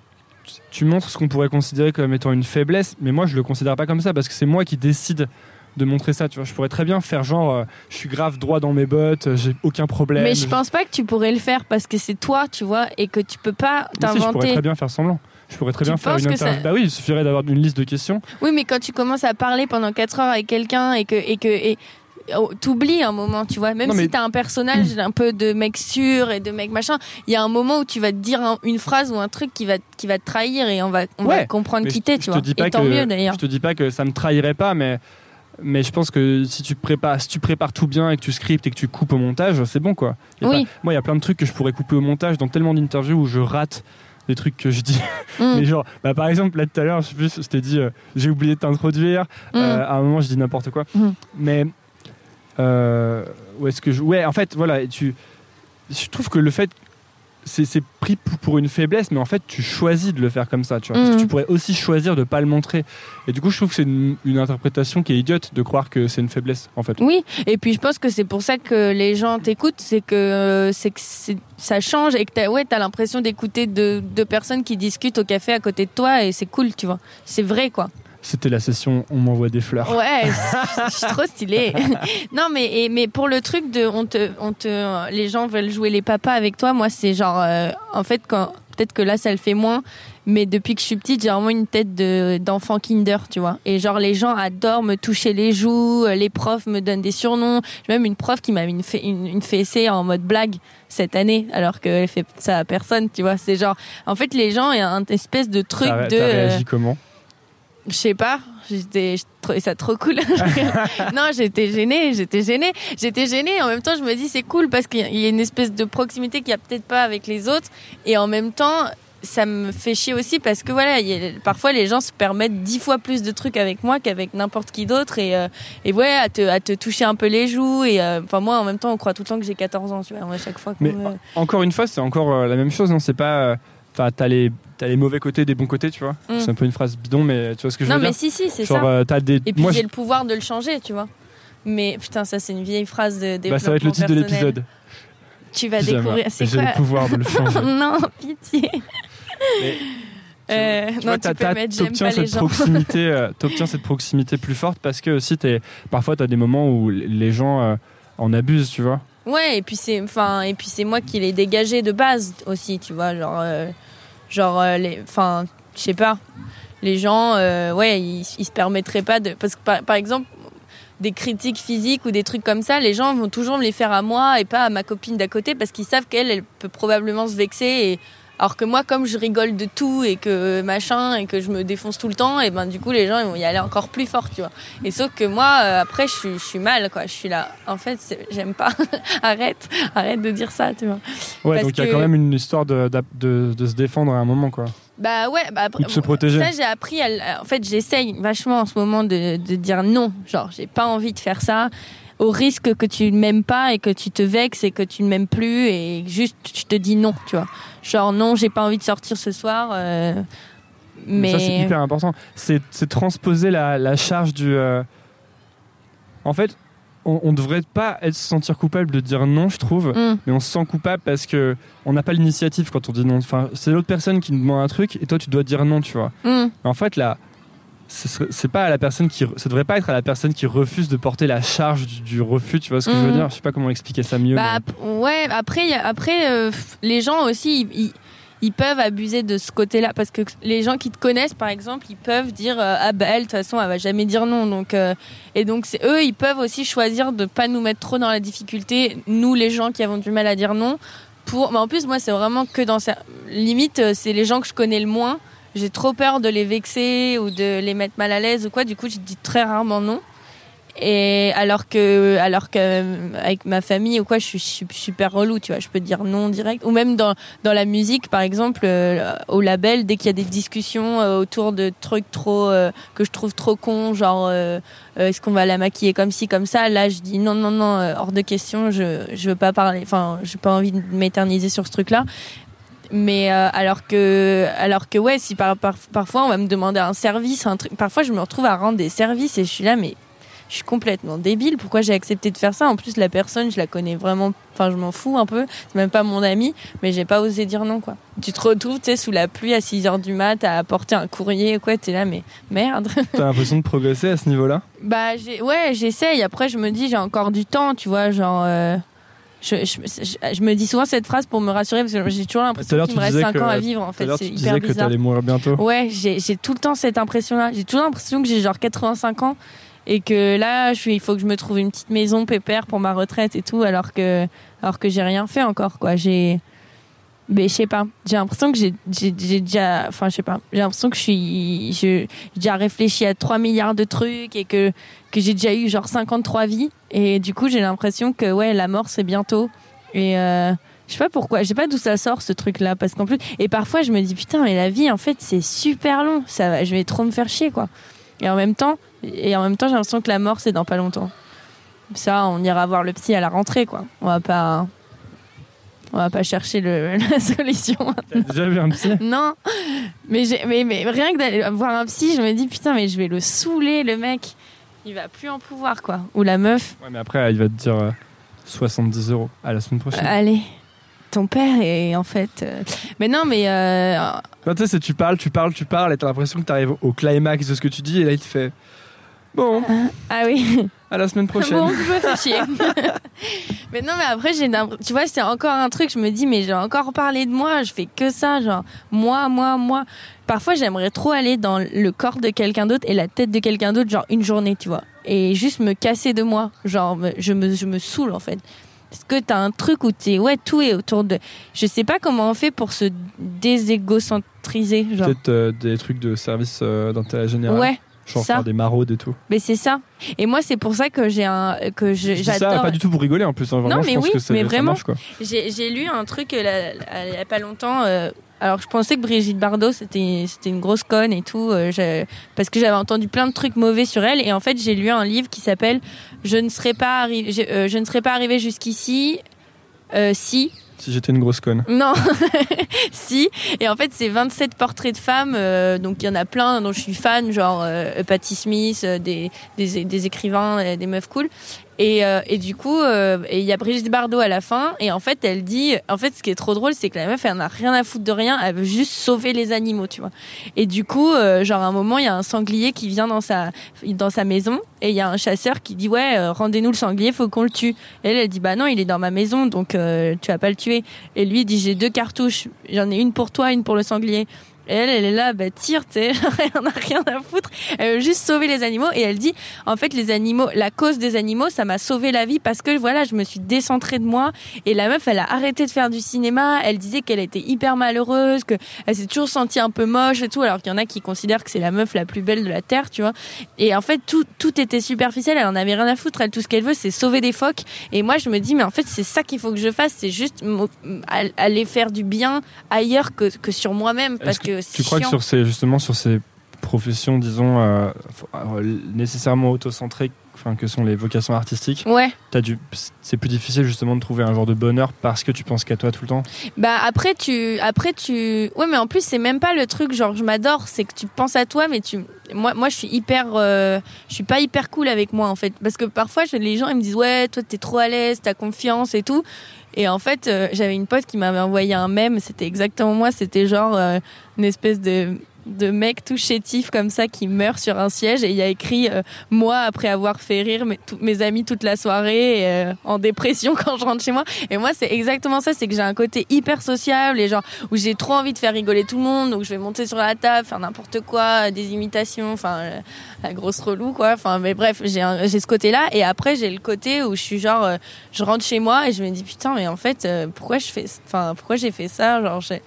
tu montres ce qu'on pourrait considérer comme étant une faiblesse, mais moi je le considère pas comme ça parce que c'est moi qui décide de montrer ça, tu vois. Je pourrais très bien faire genre, euh, je suis grave droit dans mes bottes, euh, j'ai aucun problème. Mais je pense pas que tu pourrais le faire parce que c'est toi, tu vois, et que tu peux pas Mais si, je pourrais t'inventer. très bien faire semblant. Je pourrais très Tu bien faire une ça-. Bah oui, il suffirait d'avoir une liste de questions. Oui, mais quand tu commences à parler pendant 4 heures avec quelqu'un et que et que et t'oublies un moment, tu vois. Même Non, si t'as un personnage un peu de mec sûr et de mec machin, il y a un moment où tu vas te dire un- une phrase ou un truc qui va qui va te trahir et on va on va comprendre qui t'es, tu te vois. dis pas Et tant que- mieux d'ailleurs. Je te dis pas que ça me trahirait pas, mais mais je pense que si tu prépares, si tu prépares tout bien et que tu scriptes et que tu coupes au montage, c'est bon quoi. Oui. pas- moi, il y a plein de trucs que je pourrais couper au montage dans tellement d'interviews où je rate des trucs que je dis. Mm. Mais genre, bah, par exemple, là tout à l'heure, je je t'ai dit, euh, j'ai oublié de t'introduire. Mm. Euh, à un moment, je dis n'importe quoi. Mm. Mais euh, où est-ce que je Ouais, en fait, voilà, tu. Je trouve que le fait c'est c'est pris pour- une faiblesse, mais en fait, tu choisis de le faire comme ça, tu vois. Parce que Mhm. tu pourrais aussi choisir de pas le montrer. Et du coup, je trouve que c'est une, une interprétation qui est idiote de croire que c'est une faiblesse, en fait. Oui, et puis je pense que c'est pour ça que les gens t'écoutent, c'est que euh, c'est que ça change et que ouais, as l'impression d'écouter deux, deux personnes qui discutent au café à côté de toi et c'est cool, tu vois. C'est vrai quoi. C'était la session On m'envoie des fleurs. Ouais, je suis trop stylée. non, mais et, mais pour le truc de on te on te les gens veulent jouer les papas avec toi, moi c'est genre euh, en fait quand peut-être que là ça le fait moins, mais depuis que je suis petite, j'ai vraiment une tête de d'enfant Kinder, tu vois. Et genre les gens adorent me toucher les joues, euh, les profs me donnent des surnoms. J'ai même une prof qui m'a mis une, une, une fessée en mode blague cette année, alors qu'elle fait ça à personne, tu vois. C'est genre en fait les gens il y a un espèce de truc T'as de t'as euh, réagi comment? Je sais pas, j'étais, je trouvais ça trop cool. non, j'étais gênée, j'étais gênée, j'étais gênée. En même temps, je me dis c'est cool parce qu'il y a une espèce de proximité qu'il y a peut-être pas avec les autres. Et en même temps, ça me fait chier aussi parce que voilà, a- parfois les gens se permettent dix fois plus de trucs avec moi qu'avec n'importe qui d'autre et, euh, et ouais, à te, à te toucher un peu les joues. Et euh, enfin, moi, en même temps, on croit tout le temps que j'ai 14 ans, tu vois, moi, à chaque fois. Mais encore une fois, c'est encore euh, la même chose, non C'est pas. Euh, Enfin, t'as les, t'as les mauvais côtés, des bons côtés, tu vois. Mm. C'est un peu une phrase bidon, mais tu vois ce que je Non, veux mais dire si, si, c'est ça. euh, des. Et puis moi, j'ai je- le pouvoir de le changer, tu vois. Mais putain, ça c'est une vieille phrase de bah, ça va être le titre de l'épisode. Tu vas découvrir. C'est J'ai quoi le pouvoir de le changer. Non, pitié. Mais Euh, tu non, vois, tu peux mettre pas les cette proximité, euh, cette proximité plus forte parce que aussi t'es, parfois t'as des moments où les gens euh, en abusent, tu vois. Ouais, et puis c'est, enfin, et puis c'est moi qui l'ai dégagé de base aussi, tu vois, genre, euh, genre, euh, les, enfin, je sais pas, les gens, euh, ouais, ils, ils se permettraient pas de, parce que par, par exemple, des critiques physiques ou des trucs comme ça, les gens vont toujours me les faire à moi et pas à ma copine d'à côté parce qu'ils savent qu'elle, elle peut probablement se vexer et alors que moi, comme je rigole de tout et que machin et que je me défonce tout le temps, et ben du coup les gens ils vont y aller encore plus fort, tu vois. Et sauf que moi, euh, après, je suis, je suis mal, quoi. Je suis là. En fait, j'aime pas. arrête, arrête de dire ça, tu vois. Ouais, Parce donc il y a quand même une histoire de, de, de se défendre à un moment, quoi. Bah ouais, bah après, Ou de se protéger. Ça, j'ai appris. À, en fait, j'essaye vachement en ce moment de, de dire non. Genre, j'ai pas envie de faire ça. Au risque que tu ne m'aimes pas et que tu te vexes et que tu ne m'aimes plus et juste je te dis non, tu vois. Genre non, j'ai pas envie de sortir ce soir. euh, mais Ça, c'est hyper important. C'est, c'est transposer la, la charge du. euh, En fait, on, on devrait pas être se sentir coupable de dire non, je trouve. Hum, mais on se sent coupable parce que on n'a pas l'initiative quand on dit non. Enfin, c'est l'autre personne qui nous demande un truc et toi tu dois dire non, tu vois. hum. En fait, serait- c'est pas à la personne qui, ça devrait pas être à la personne qui refuse de porter la charge du, du refus. Tu vois ce que je veux Mhm. dire? Je sais pas comment expliquer ça mieux. Bah, mais- ouais, après, après euh, les gens aussi, ils, ils- peuvent abuser de ce côté-là. Parce que les gens qui te connaissent, par exemple, ils peuvent dire euh, Ah, bah, elle, de toute façon, elle va jamais dire non. Donc, euh, et donc, c'est eux, ils peuvent aussi choisir de pas nous mettre trop dans la difficulté, nous, les gens qui avons du mal à dire non. Pour... Mais en plus, moi, c'est vraiment que dans ça. Limite, c'est les gens que je connais le moins. J'ai trop peur de les vexer ou de les mettre mal à l'aise ou quoi. Du coup, je dis très rarement non. Et alors que, alors que euh, avec ma famille ou quoi, je suis su- super relou, tu vois. Je peux dire non direct. Ou même dans dans la musique, par exemple, euh, au label, dès qu'il y a des discussions euh, autour de trucs trop que je trouve trop cons, genre est-ce qu'on va la maquiller comme ci comme ça, là je dis non non non, hors de question. Je je veux pas parler. Enfin, j'ai pas envie de m'éterniser sur ce truc-là. Mais euh, alors que, alors que ouais, si par, par- parfois on va me demander un service, un truc, parfois je me retrouve à rendre des services et je suis là, mais je suis complètement débile. Pourquoi j'ai accepté de faire ça? En plus, la personne, je la connais vraiment. Enfin, je m'en fous un peu. C'est même pas mon ami, mais j'ai pas osé dire non, quoi. Tu te retrouves, tu sais, sous la pluie à 6 heures du mat, à apporter un courrier, quoi. T'es là, mais merde. T'as l'impression de progresser à ce niveau-là? Bah, j'ai, ouais, j'essaye. Après, je me dis, j'ai encore du temps, tu vois, genre. euh, je, je, je- je me dis souvent cette phrase pour me rassurer parce que j'ai toujours l'impression qu'il me reste disais 5 que- ans à vivre en fait. C'est tu hyper disais que bizarre. t'allais mourir bientôt. Ouais, j'ai j'ai tout le temps cette impression-là. J'ai toujours l'impression que j'ai genre 85 ans et que là, je suis, il faut que je me trouve une petite maison pépère pour ma retraite et tout, alors que, alors que j'ai rien fait encore, quoi. J'ai, mais je sais pas. J'ai l'impression que j'ai, déjà, enfin, je sais pas. J'ai l'impression que je suis, j'ai déjà réfléchi à 3 milliards de trucs et que, que j'ai déjà eu genre 53 vies. Et du coup, j'ai l'impression que, ouais, la mort, c'est bientôt. Et, euh, je sais pas pourquoi, je sais pas d'où ça sort ce truc-là, parce qu'en plus, et parfois je me dis putain, mais la vie en fait c'est super long, ça je vais trop me faire chier quoi. Et en même temps, et en même temps j'ai l'impression que la mort c'est dans pas longtemps. Ça, on ira voir le psy à la rentrée quoi. On va pas, on va pas chercher le, la solution. T'as déjà vu un psy? non, mais, mais mais rien que d'aller voir un psy, je me dis putain, mais je vais le saouler le mec. Il va plus en pouvoir quoi. Ou la meuf. Ouais, mais après, il va te dire euh, 70 euros à la semaine prochaine. Allez, ton père est en fait. euh, Mais non, mais euh, Non, tu sais, c'est tu parles, tu parles, tu parles, et t'as l'impression que t'arrives au climax de ce que tu dis, et là, il te fait Bon, ah oui. À la semaine prochaine. Bon, je me fais chier. mais non, mais après, j'ai tu vois, c'est encore un truc, je me dis, mais j'ai encore parlé de moi, je fais que ça, genre, moi, moi, moi. Parfois, j'aimerais trop aller dans le corps de quelqu'un d'autre et la tête de quelqu'un d'autre, genre une journée, tu vois. Et juste me casser de moi. Genre, je me, je me saoule, en fait. Parce que t'as un truc où t'es, ouais, tout est autour de. Je sais pas comment on fait pour se déségocentriser, genre. Peut-être euh, des trucs de service euh, d'intérêt général. Ouais, Genre ça. faire des maraudes et tout. mais c'est ça. Et moi, c'est pour ça que j'ai un, que dis ça j'adore. pas du tout pour rigoler en plus. hein. Vraiment, Non, je mais pense oui, que mais vraiment. J'ai lu un truc euh, là, il y a pas longtemps. euh, alors je pensais que Brigitte Bardot c'était c'était une grosse conne et tout euh, parce que j'avais entendu plein de trucs mauvais sur elle et en fait j'ai lu un livre qui s'appelle Je ne serais pas arrivé je, euh, je ne serais pas arrivé jusqu'ici si Si j'étais une grosse conne. non, si. Et en fait, c'est 27 portraits de femmes. euh, donc, il y en a plein dont je suis fan, genre euh, Patti Smith, euh, des, des, écrivains, euh, des meufs cool. Et, euh, et du coup, euh, il y a Brigitte Bardot à la fin. Et en fait, elle dit, en fait, ce qui est trop drôle, c'est que la meuf, elle n'a rien à foutre de rien. Elle veut juste sauver les animaux, tu vois. Et du coup, euh, genre, à un moment, il y a un sanglier qui vient dans sa, dans sa maison. Et il y a un chasseur qui dit, ouais, euh, rendez-nous le sanglier, faut qu'on le tue. Et elle, elle dit, bah non, il est dans ma maison, donc euh, tu vas pas le tuer. Et lui, il dit, j'ai deux cartouches. J'en ai une pour toi, une pour le sanglier. Et elle, elle est là, bah tire, tu sais, elle en a rien à foutre. Elle veut juste sauver les animaux. Et elle dit, en fait, les animaux, la cause des animaux, ça m'a sauvé la vie parce que voilà, je me suis décentrée de moi. Et la meuf, elle a arrêté de faire du cinéma. Elle disait qu'elle était hyper malheureuse, que elle s'est toujours sentie un peu moche et tout. Alors qu'il y en a qui considèrent que c'est la meuf la plus belle de la terre, tu vois. Et en fait, tout, tout était superficiel. Elle en avait rien à foutre. Elle, tout ce qu'elle veut, c'est sauver des phoques. Et moi, je me dis, mais en fait, c'est ça qu'il faut que je fasse. C'est juste aller faire du bien ailleurs que, que sur moi-même. Parce Est-ce Tu crois que sur ces, justement, sur ces professions, disons, euh, euh, nécessairement autocentrées, enfin, que sont les vocations artistiques, Ouais. t'as du, c'est plus difficile justement de trouver un genre de bonheur parce que tu penses qu'à toi tout le temps? Bah après tu après tu ouais mais en plus c'est même pas le truc genre je m'adore c'est que tu penses à toi mais tu moi moi je suis hyper euh, je suis pas hyper cool avec moi en fait parce que parfois je- les gens ils me disent ouais toi t'es trop à l'aise t'as confiance et tout et en fait euh, j'avais une pote qui m'avait envoyé un mème c'était exactement moi c'était genre une espèce de de mec tout chétif comme ça qui meurt sur un siège et il y a écrit euh, moi après avoir fait rire mes, amis toute la soirée euh, en dépression quand je rentre chez moi et moi c'est exactement ça c'est que j'ai un côté hyper sociable et genre où j'ai trop envie de faire rigoler tout le monde donc je vais monter sur la table faire n'importe quoi des imitations enfin euh, la grosse relou quoi. Enfin mais bref j'ai j'ai ce côté là et après j'ai le côté où je suis genre euh, je rentre chez moi et je me dis putain mais en fait pourquoi je fais enfin pourquoi j'ai fait ça? Genre j'ai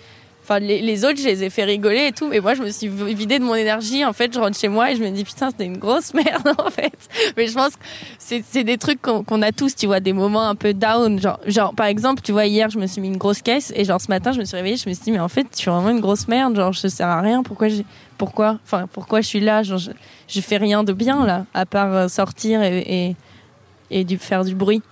Enfin, les, autres, je les ai fait rigoler et tout, mais moi, je me suis vidée de mon énergie. En fait, je rentre chez moi et je me dis, putain, c'était une grosse merde, en fait. Mais je pense que c'est des trucs qu'on a tous, tu vois, des moments un peu down. Genre, genre, par exemple, tu vois, hier, je me suis mis une grosse caisse et genre, ce matin, je me suis réveillée, je me suis dit, mais en fait, je suis vraiment une grosse merde. Genre, je sers à rien. Pourquoi pourquoi, enfin, pourquoi je suis là? Genre, je, je fais rien de bien, là, à part euh, sortir et, et, et du, faire du bruit.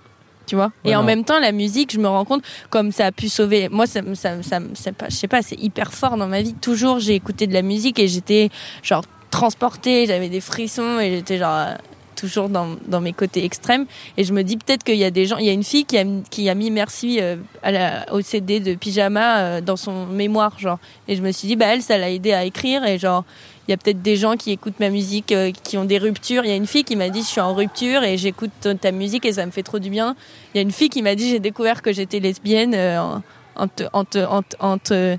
Tu vois et en même temps, la musique, je me rends compte comme ça a pu sauver. Moi, ça, je sais pas, c'est hyper fort dans ma vie. Toujours, j'ai écouté de la musique et j'étais genre transportée, j'avais des frissons et j'étais genre toujours dans, dans mes côtés extrêmes. Et je me dis peut-être qu'il y a des gens, il y a une fille qui a, qui a mis merci euh, à la, au CD de pyjama euh, dans son mémoire, genre. Et je me suis dit, bah elle, ça l'a aidé à écrire et genre. Il y a peut-être des gens qui écoutent ma musique, euh, qui ont des ruptures. Il y a une fille qui m'a dit je suis en rupture et j'écoute ta- ta musique et ça me fait trop du bien. Il y a une fille qui m'a dit j'ai découvert que j'étais lesbienne euh, en, en te- en te- en te- en te-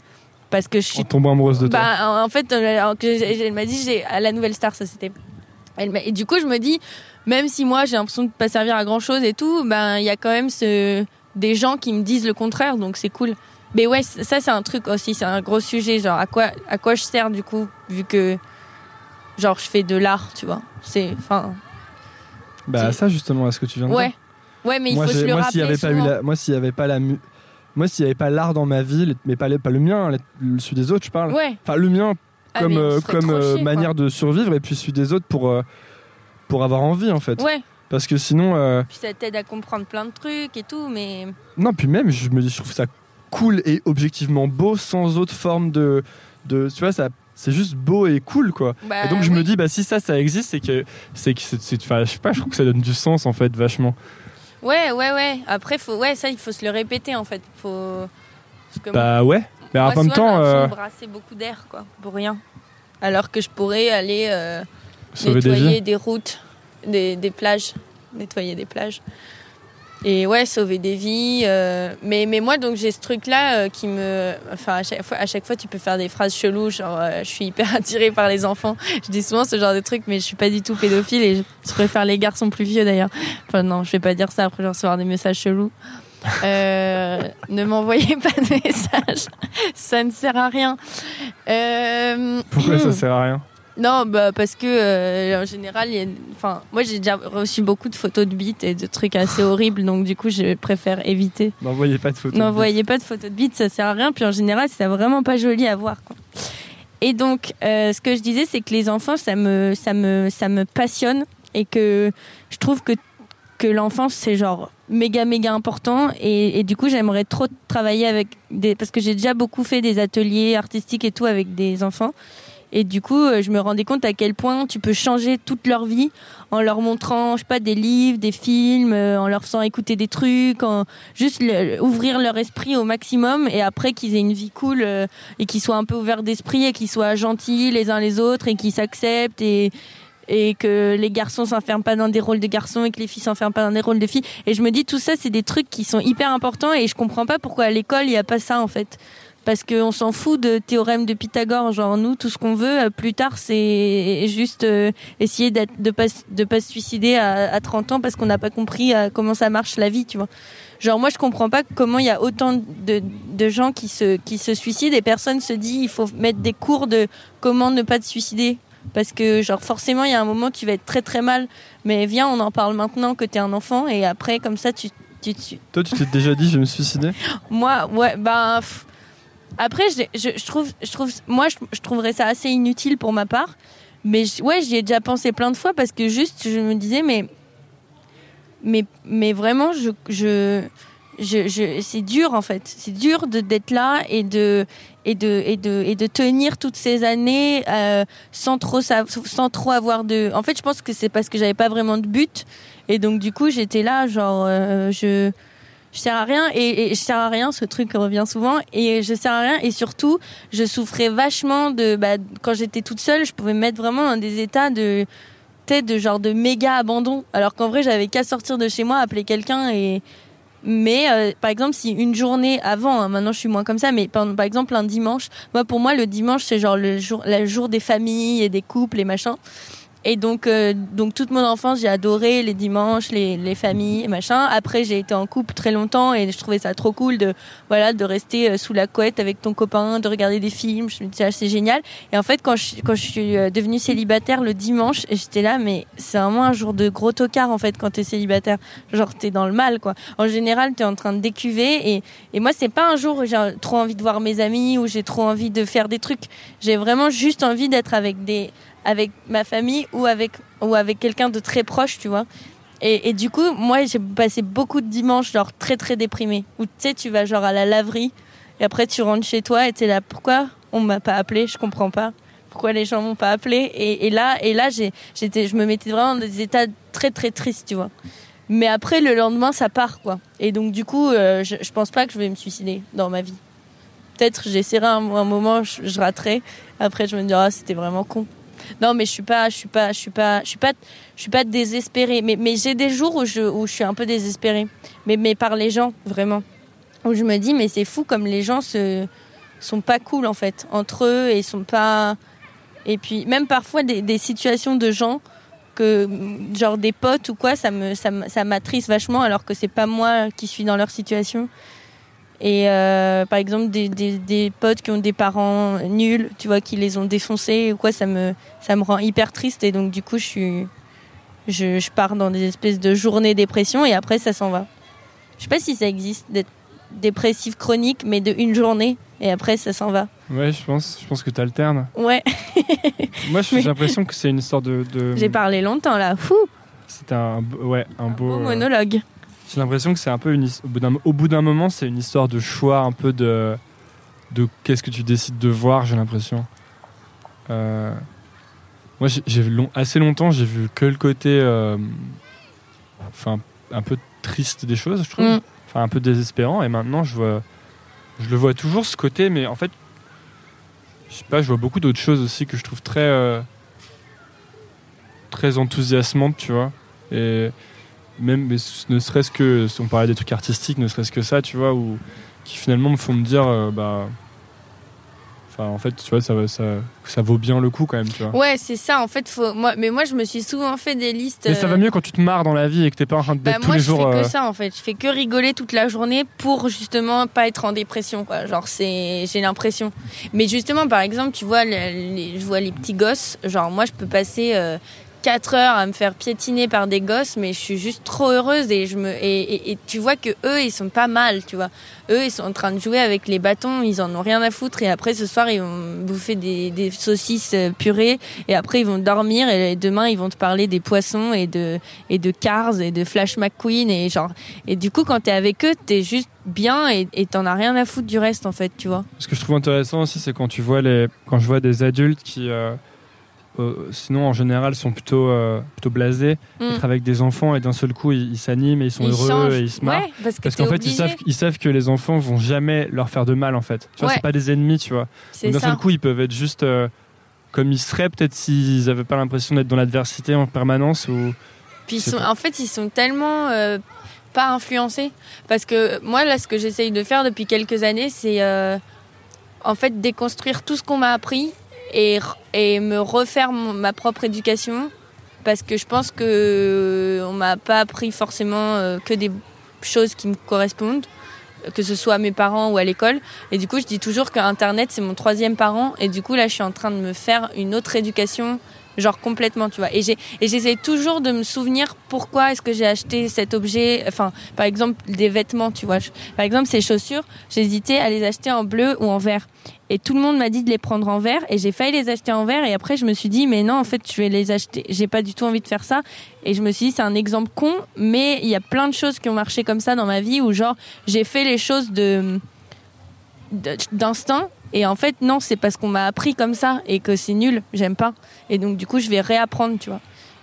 parce que je suis En tombant amoureuse de toi. bah, en- fait, euh, elle m'a dit, j'ai à la Nouvelle Star, ça c'était. Et du coup, je me dis, même si moi j'ai l'impression de pas servir à grand chose et tout, ben il y a quand même ce des gens qui me disent le contraire, donc c'est cool. Mais ouais, ça c'est un truc aussi, c'est un gros sujet, genre à quoi à quoi je sers du coup, vu que genre je fais de l'art, tu vois. C'est, enfin, bah, ça, justement, est-ce que tu viens de ouais, dire ouais, mais il moi, faut se le moi, rappeler. avait pas eu la, moi, s'il y avait pas la, moi, s'il y avait pas l'art dans ma vie, mais pas, le- pas le mien, le- celui des autres, je parle. Ouais. Enfin, le mien Ah, comme euh, comme euh, chier, quoi. manière de survivre, et puis celui des autres pour euh, pour avoir envie, en fait. Ouais. Parce que sinon, Puis ça t'aide à comprendre plein de trucs et tout, mais non, puis même, je me dis, je trouve ça cool et objectivement beau, sans autre forme de, de, tu vois, ça. C'est juste beau et cool quoi. bah, et donc je me dis bah si ça ça existe c'est que c'est que c'est enfin, je sais pas je trouve que ça donne du sens en fait vachement. Ouais, ouais, ouais. Après, faut, ouais, ça, il faut se le répéter, en fait. Faut... Bah ouais. Mais en même temps euh, brasser beaucoup d'air, quoi, pour rien. Alors que je pourrais aller euh, des nettoyer vies. des, routes, des, des plages, nettoyer des plages. Et ouais, sauver des vies. euh, mais, mais moi, donc, j'ai ce truc-là euh, qui me. Enfin, à chaque, fois, à chaque fois, tu peux faire des phrases cheloues, genre, euh, je suis hyper attirée par les enfants. Je dis souvent ce genre de truc, mais je suis pas du tout pédophile et je, préfère les garçons plus vieux d'ailleurs. Enfin, non, je vais pas dire ça, après, je vais recevoir des messages chelous. Euh, ne m'envoyez pas de messages, ça ne sert à rien. Euh, Pourquoi ça sert à rien? Non, bah parce que euh, en général, il y a, enfin, moi j'ai déjà reçu beaucoup de photos de bites et de trucs assez horribles, donc du coup, je préfère éviter. N'envoyez pas de photos. N'envoyez pas de photos de bites, ça sert à rien. Puis en général, c'est vraiment pas joli à voir. Quoi. Et donc, euh, ce que je disais, c'est que les enfants, ça me, ça me, ça me passionne et que je trouve que que l'enfance c'est genre méga méga important et, et du coup j'aimerais trop travailler avec des parce que j'ai déjà beaucoup fait des ateliers artistiques et tout avec des enfants et du coup euh, je me rendais compte à quel point tu peux changer toute leur vie en leur montrant je sais pas des livres des films euh, en leur faisant écouter des trucs en juste ouvrir leur esprit au maximum et après qu'ils aient une vie cool euh, et qu'ils soient un peu ouverts d'esprit et qu'ils soient gentils les uns les autres et qu'ils s'acceptent et et que les garçons s'enferment pas dans des rôles de garçons et que les filles s'enferment pas dans des rôles de filles. Et je me dis tout ça, c'est des trucs qui sont hyper importants et je comprends pas pourquoi à l'école il y a pas ça en fait. Parce qu'on s'en fout de théorème de Pythagore. Genre nous, tout ce qu'on veut euh, plus tard, c'est juste euh, essayer d'être, de pas de pas se suicider à, à 30 ans parce qu'on n'a pas compris euh, comment ça marche la vie, tu vois. Genre moi je comprends pas comment il y a autant de, de gens qui se qui se suicident et personne se dit il faut mettre des cours de comment ne pas te suicider parce que genre forcément il y a un moment tu vas être très très mal mais viens on en parle maintenant que t'es un enfant et après comme ça tu tu, tu- Toi tu t'es déjà dit je vais me suicider? Moi ouais ben pff. Après je, trouve je trouve moi je, trouverais ça assez inutile pour ma part. Mais ouais j'y ai déjà pensé plein de fois parce que juste je me disais mais mais mais vraiment c'est dur en fait. C'est dur d'être là et de et de et de et de tenir toutes ces années euh, sans trop sa- sans trop avoir de en fait je pense que c'est parce que j'avais pas vraiment de but. Et donc du coup j'étais là genre euh, je je sers à rien et, je sers à rien ce truc revient souvent et je sers à rien et surtout je souffrais vachement de bah, quand j'étais toute seule je pouvais me mettre vraiment dans des états de de genre de méga abandon. Alors qu'en vrai j'avais qu'à sortir de chez moi appeler quelqu'un et mais euh, par exemple si une journée avant hein, maintenant je suis moins comme ça mais par, par exemple un dimanche moi pour moi le dimanche c'est genre le jour le jour des familles et des couples et machin et donc, euh, donc toute mon enfance, j'ai adoré les dimanches, les, les familles, machin. Après, j'ai été en couple très longtemps et je trouvais ça trop cool de voilà de rester euh, sous la couette avec ton copain, de regarder des films. Je me disais ah, c'est génial. Et en fait, quand je quand je suis euh, devenue célibataire le dimanche, j'étais là, mais c'est vraiment un jour de gros tocard en fait quand t'es célibataire. Genre t'es dans le mal quoi. En général, t'es en train de décuver et et moi c'est pas un jour où j'ai trop envie de voir mes amis ou j'ai trop envie de faire des trucs. J'ai vraiment juste envie d'être avec des avec ma famille ou avec ou avec quelqu'un de très proche, tu vois. Et, du coup, moi, j'ai passé beaucoup de dimanches genre très très déprimé. Où tu sais, tu vas genre à la laverie et après tu rentres chez toi et t'es là. Pourquoi on m'a pas appelé? Je comprends pas. pourquoi les gens m'ont pas appelé? Et, là et là j'étais je me mettais vraiment dans des états très très tristes tu vois mais après le lendemain ça part quoi et donc du coup euh, je, je pense pas que je vais me suicider dans ma vie peut-être j'essaierai un, un moment je, je raterai après je me dirai ah, c'était vraiment con non mais je suis pas je suis pas je suis pas je suis pas je suis pas désespérée. Mais mais j'ai des jours où je où je suis un peu désespérée. Mais mais par les gens vraiment. Où je me dis mais c'est fou comme les gens se sont pas cool en fait entre eux et sont pas et puis même parfois des, des situations de gens que genre des potes ou quoi ça me ça, ça m'attriste vachement alors que c'est pas moi qui suis dans leur situation et euh, par exemple des, des, des potes qui ont des parents nuls tu vois qui les ont défoncés ou quoi ça me ça me rend hyper triste et donc du coup je suis je, je pars dans des espèces de journées dépression et après ça s'en va je sais pas si ça existe d'être dépressif chronique mais de une journée et après ça s'en va Ouais, je pense, je pense que tu alternes. ouais Moi, j'ai l'impression que c'est une histoire de. de... j'ai parlé longtemps là Fou, C'était un, beau- ouais, un, beau. beau euh, monologue J'ai l'impression que c'est un peu une. Au bout d'un, moment, c'est une histoire de choix, un peu de. De qu'est-ce que tu décides de voir, j'ai l'impression. Euh, Moi, j'ai, j'ai long, assez longtemps, j'ai vu que le côté. euh, Enfin, un peu triste des choses, je trouve. Mm. Enfin, un peu désespérant. Et maintenant, je vois. Je le vois toujours, ce côté, mais en fait. Je sais pas, je vois beaucoup d'autres choses aussi que je trouve très. euh, très enthousiasmantes, tu vois. Et même mais ne serait-ce que si on parlait des trucs artistiques ne serait-ce que ça tu vois ou qui finalement me font me dire euh, bah enfin en fait tu vois ça ça ça vaut bien le coup quand même tu vois Ouais, c'est ça. En fait, faut. Moi, mais moi, je me suis souvent fait des listes. mais ça va euh, mieux quand tu te marres dans la vie et que t'es pas en train de Bah, tous moi, les je jours fais euh, que ça en fait. Je fais que rigoler toute la journée pour justement pas être en dépression, quoi. Genre, c'est, j'ai l'impression. Mais justement, par exemple, tu vois, les- je vois les petits gosses. Genre, moi, je peux passer euh, 4 heures à me faire piétiner par des gosses, mais je suis juste trop heureuse et je me et, tu vois que eux, ils sont pas mal, tu vois. Eux, ils sont en train de jouer avec les bâtons, ils en ont rien à foutre. Et après, ce soir, ils vont bouffer des, des saucisses euh, purées. Et après, ils vont dormir. Et demain, ils vont te parler des poissons et de et de Cars et de Flash McQueen et genre. Et du coup, quand t'es avec eux, t'es juste bien et et t'en as rien à foutre du reste, en fait, tu vois. ce que je trouve intéressant aussi c'est quand tu vois les quand je vois des adultes qui euh, euh, sinon en général sont plutôt euh, plutôt blasés Mm. être avec des enfants et d'un seul coup ils s'animent et ils sont Ils heureux changent. et ils se marrent Ouais, parce parce qu'en fait ils savent ils savent que les enfants vont jamais leur faire de mal en fait tu vois Ouais. c'est pas des ennemis tu vois d'un seul coup, ils peuvent être juste euh, comme ils seraient, peut-être s'ils n'avaient pas l'impression d'être dans l'adversité en permanence. Ou... Puis ils sont, en fait, ils sont tellement pas influencés. Parce que moi, là, ce que j'essaye de faire depuis quelques années, c'est en fait déconstruire tout ce qu'on m'a appris et, me refaire ma propre éducation. Parce que je pense que euh, on m'a pas appris forcément euh, que des choses qui me correspondent que ce soit à mes parents ou à l'école. Et du coup, je dis toujours qu'Internet, c'est mon troisième parent. Et du coup, là, je suis en train de me faire une autre éducation, genre complètement, tu vois. Et j'essaie toujours de me souvenir pourquoi est-ce que j'ai acheté cet objet. Enfin, par exemple, des vêtements, tu vois. Par exemple, ces chaussures, j'hésitais à les acheter en bleu ou en vert. Et tout le monde m'a dit de les prendre en vert. Et j'ai failli les acheter en vert. Et après, je me suis dit, mais non, en fait, je vais les acheter. J'ai pas du tout envie de faire ça. Et je me suis dit, c'est un exemple con. Mais il y a plein de choses qui ont marché comme ça dans ma vie où, genre, j'ai fait les choses de- d'instinct et en fait non c'est parce qu'on m'a appris comme ça et que c'est nul j'aime pas. Et donc du coup je vais réapprendre tu vois.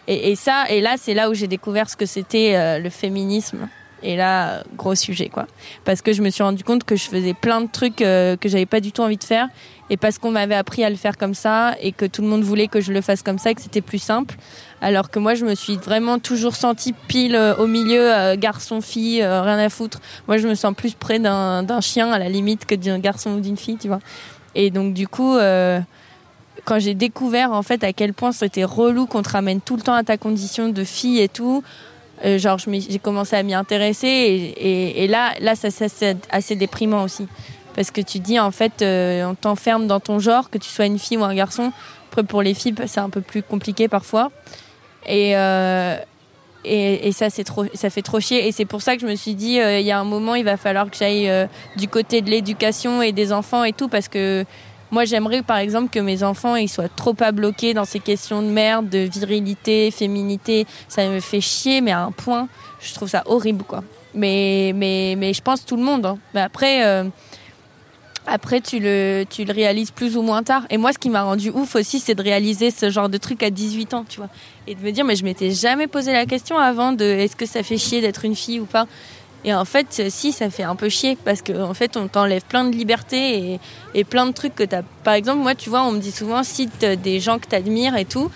Et, ça et là c'est là où j'ai découvert ce que c'était euh, le féminisme. Et là gros sujet quoi. Parce que je me suis rendu compte que je faisais plein de trucs euh, que j'avais pas du tout envie de faire et parce qu'on m'avait appris à le faire comme ça et que tout le monde voulait que je le fasse comme ça et que c'était plus simple alors que moi je me suis vraiment toujours sentie pile euh, au milieu euh, garçon fille euh, rien à foutre moi, je me sens plus près d'un chien à la limite que d'un garçon ou d'une fille, tu vois. Et donc, du coup, quand j'ai découvert en fait à quel point c'était relou qu'on te ramène tout le temps à ta condition de fille et tout, genre j'ai commencé à m'y intéresser et là, là, ça, ça, c'est assez déprimant aussi. Parce que tu dis en fait, euh, on t'enferme dans ton genre, que tu sois une fille ou un garçon. Après, pour les filles, c'est un peu plus compliqué parfois. Et, euh, et, ça, c'est trop, ça fait trop chier. Et c'est pour ça que je me suis dit, euh, il y a un moment, il va falloir que j'aille du côté de l'éducation et des enfants et tout, parce que moi, j'aimerais, par exemple, que mes enfants, ils soient trop pas bloqués dans ces questions de merde, de virilité, féminité. Ça me fait chier, mais à un point, je trouve ça horrible, quoi. Mais, mais, mais je pense tout le monde. hein. Mais après, après tu le tu le réalises plus ou moins tard. Et moi ce qui m'a rendu ouf aussi c'est de réaliser ce genre de truc à 18 ans tu vois. Et de me dire mais je m'étais jamais posé la question avant de est-ce que ça fait chier d'être une fille ou pas? Et en fait si ça fait un peu chier parce que en fait on t'enlève plein de liberté et, et plein de trucs que t'as. Par exemple moi tu vois on me dit souvent cite des gens que t'admires et tout.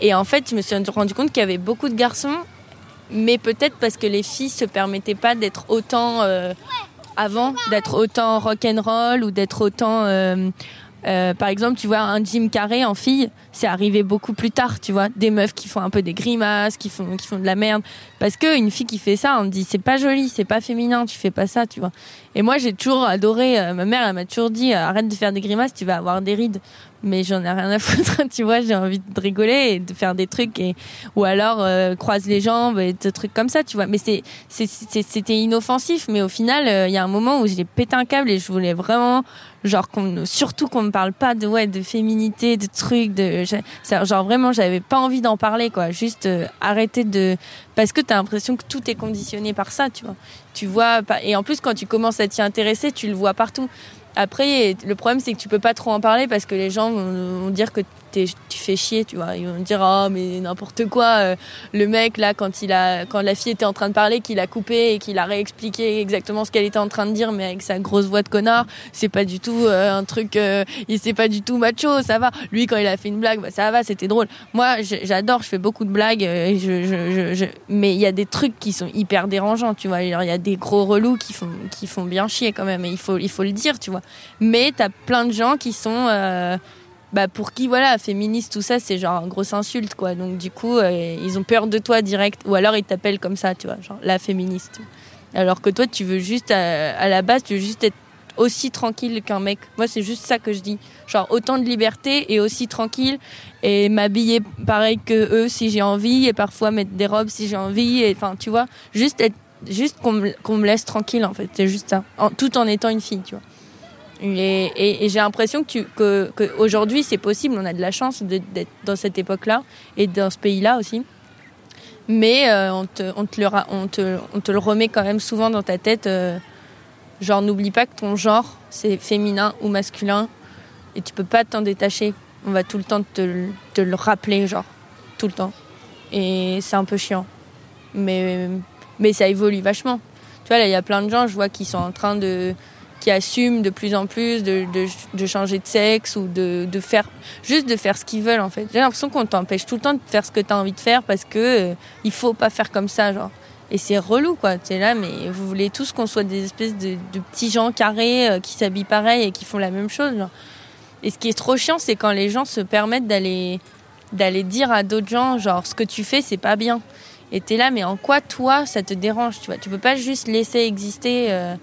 Et en fait je me suis rendu compte qu'il y avait beaucoup de garçons mais peut-être parce que les filles se permettaient pas d'être autant euh, avant d'être autant rock and roll ou d'être autant euh, euh, par exemple, tu vois, un Jim Carrey en fille, c'est arrivé beaucoup plus tard, tu vois, des meufs qui font un peu des grimaces, qui font, qui font de la merde. Parce que une fille qui fait ça, on dit, c'est pas joli, c'est pas féminin, tu fais pas ça, tu vois. Et moi, j'ai toujours adoré, euh, ma mère, elle m'a toujours dit, arrête de faire des grimaces, tu vas avoir des rides mais j'en ai rien à foutre tu vois j'ai envie de rigoler et de faire des trucs et ou alors euh, croise les jambes et des trucs comme ça tu vois. Mais c'est c'était inoffensif mais au final euh, il y a un moment où j'ai pété un câble et je voulais vraiment genre qu'on surtout qu'on me parle pas de ouais de féminité de trucs de genre vraiment j'avais pas envie d'en parler quoi. Juste euh, arrêter de parce que tu as l'impression que tout est conditionné par ça tu vois. Tu vois et en plus quand tu commences à t'y intéresser tu le vois partout après, le problème, c'est que tu peux pas trop en parler parce que les gens vont, dire que tu fais chier, tu vois. Ils vont dire, oh, mais n'importe quoi. Euh, le mec, là, quand, il a, quand la fille était en train de parler, qu'il a coupé et qu'il a réexpliqué exactement ce qu'elle était en train de dire, mais avec sa grosse voix de connard, c'est pas du tout euh, un truc, euh, il c'est pas du tout macho, ça va. Lui, quand il a fait une blague, bah, ça va, c'était drôle. Moi, j'adore, je fais beaucoup de blagues, mais il y a des trucs qui sont hyper dérangeants, tu vois. Il y a des gros relous qui font, qui font bien chier quand même, et il faut, il faut le dire, tu vois. Mais t'as plein de gens qui sont bah pour qui voilà féministe tout ça c'est genre une grosse insulte quoi. Donc du coup euh, ils ont peur de toi direct. Ou alors ils t'appellent comme ça tu vois genre la féministe. Alors que toi tu veux juste à, la base tu veux juste être aussi tranquille qu'un mec. Moi c'est juste ça que je dis. Genre autant de liberté et aussi tranquille et m'habiller pareil que eux si j'ai envie et parfois mettre des robes si j'ai envie et enfin tu vois juste être juste qu'on me, laisse tranquille en fait. C'est juste ça. Tout en étant une fille tu vois et, j'ai l'impression que, que, que aujourd'hui c'est possible, on a de la chance d'être dans cette époque-là et dans ce pays-là aussi. Mais euh, on, te, le, remet quand même souvent dans ta tête. Euh, genre, n'oublie pas que ton genre, c'est féminin ou masculin et tu peux pas t'en détacher. On va tout le temps te, te, le rappeler, genre, tout le temps. Et c'est un peu chiant. Mais, mais ça évolue vachement. Tu vois, là, il y a plein de gens, je vois, qui sont en train de qui assument de plus en plus de, de, changer de sexe ou de, de, faire juste de faire ce qu'ils veulent en fait. J'ai l'impression qu'on t'empêche tout le temps de faire ce que tu as envie de faire parce que euh, il faut pas faire comme ça genre. Et c'est relou quoi. Tu là mais vous voulez tous qu'on soit des espèces de, petits gens carrés euh, qui s'habillent pareil et qui font la même chose genre. Et ce qui est trop chiant c'est quand les gens se permettent d'aller d'aller dire à d'autres gens genre ce que tu fais c'est pas bien. Et tu es là mais en quoi toi ça te dérange, tu vois? Tu peux pas juste laisser exister euh,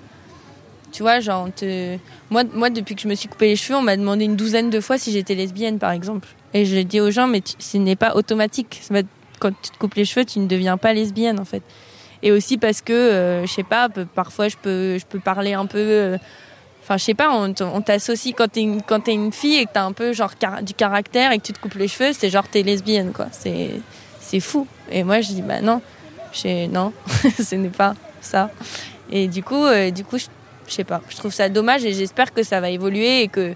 tu vois, genre, te... moi, moi, depuis que je me suis coupé les cheveux, on m'a demandé une douzaine de fois si j'étais lesbienne, par exemple. Et je dis aux gens, mais ce n'est pas automatique. Quand tu te coupes les cheveux, tu ne deviens pas lesbienne, en fait. Et aussi parce que, euh, je sais pas, parfois je peux, je peux parler un peu. Euh, enfin, je sais pas, on, t'associe quand t'es es une fille et que t'as un peu genre du caractère et que tu te coupes les cheveux, c'est genre t'es lesbienne, quoi. C'est, c'est fou. Et moi, je dis, bah non, non, ce n'est pas ça. Et du coup, euh, du coup, je je sais pas. Je trouve ça dommage et j'espère que ça va évoluer et que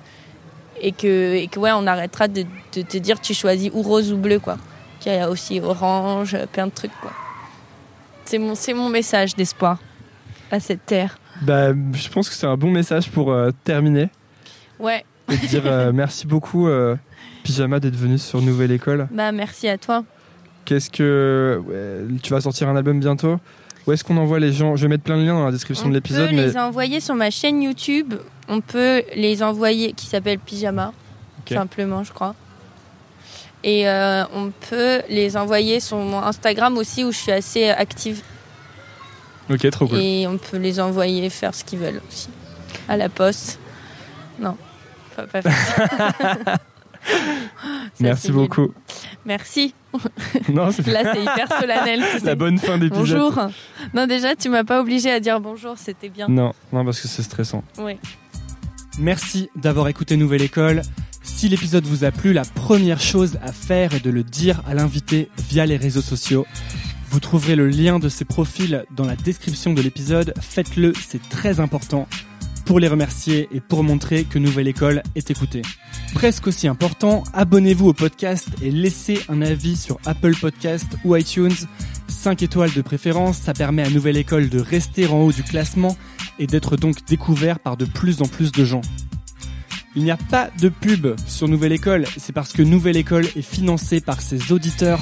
et que et que ouais, on arrêtera de, te dire tu choisis ou rose ou bleu quoi. Qu'il y a aussi orange, plein de trucs quoi. C'est mon c'est mon message d'espoir à cette terre. Bah, je pense que c'est un bon message pour euh, terminer. Ouais. Et dire euh, merci beaucoup euh, Pyjama d'être venu sur Nouvelle École. Bah merci à toi. Qu'est-ce que tu vas sortir un album bientôt? Où est-ce qu'on envoie les gens? Je vais mettre plein de liens dans la description de l'épisode. On peut les envoyer sur ma chaîne YouTube. On peut les envoyer, qui s'appelle Pyjama, simplement, je crois. Et euh, on peut les envoyer sur mon Instagram aussi, où je suis assez active. Ok, trop cool. Et on peut les envoyer faire ce qu'ils veulent aussi. À la poste. Non, pas, pas faire Merci beaucoup. Merci. Non, Là, c'est hyper solennel. La bonne fin d'épisode. Bonjour. Non, déjà, tu m'as pas obligé à dire bonjour, c'était bien. Non, non, parce que c'est stressant. Oui. Merci d'avoir écouté Nouvelle École. Si l'épisode vous a plu, la première chose à faire est de le dire à l'invité via les réseaux sociaux. Vous trouverez le lien de ses profils dans la description de l'épisode. Faites-le, c'est très important. Pour les remercier et pour montrer que Nouvelle École est écoutée. Presque aussi important, abonnez-vous au podcast et laissez un avis sur Apple Podcast ou iTunes. 5 étoiles de préférence, ça permet à Nouvelle École de rester en haut du classement et d'être donc découvert par de plus en plus de gens. Il n'y a pas de pub sur Nouvelle École, c'est parce que Nouvelle École est financée par ses auditeurs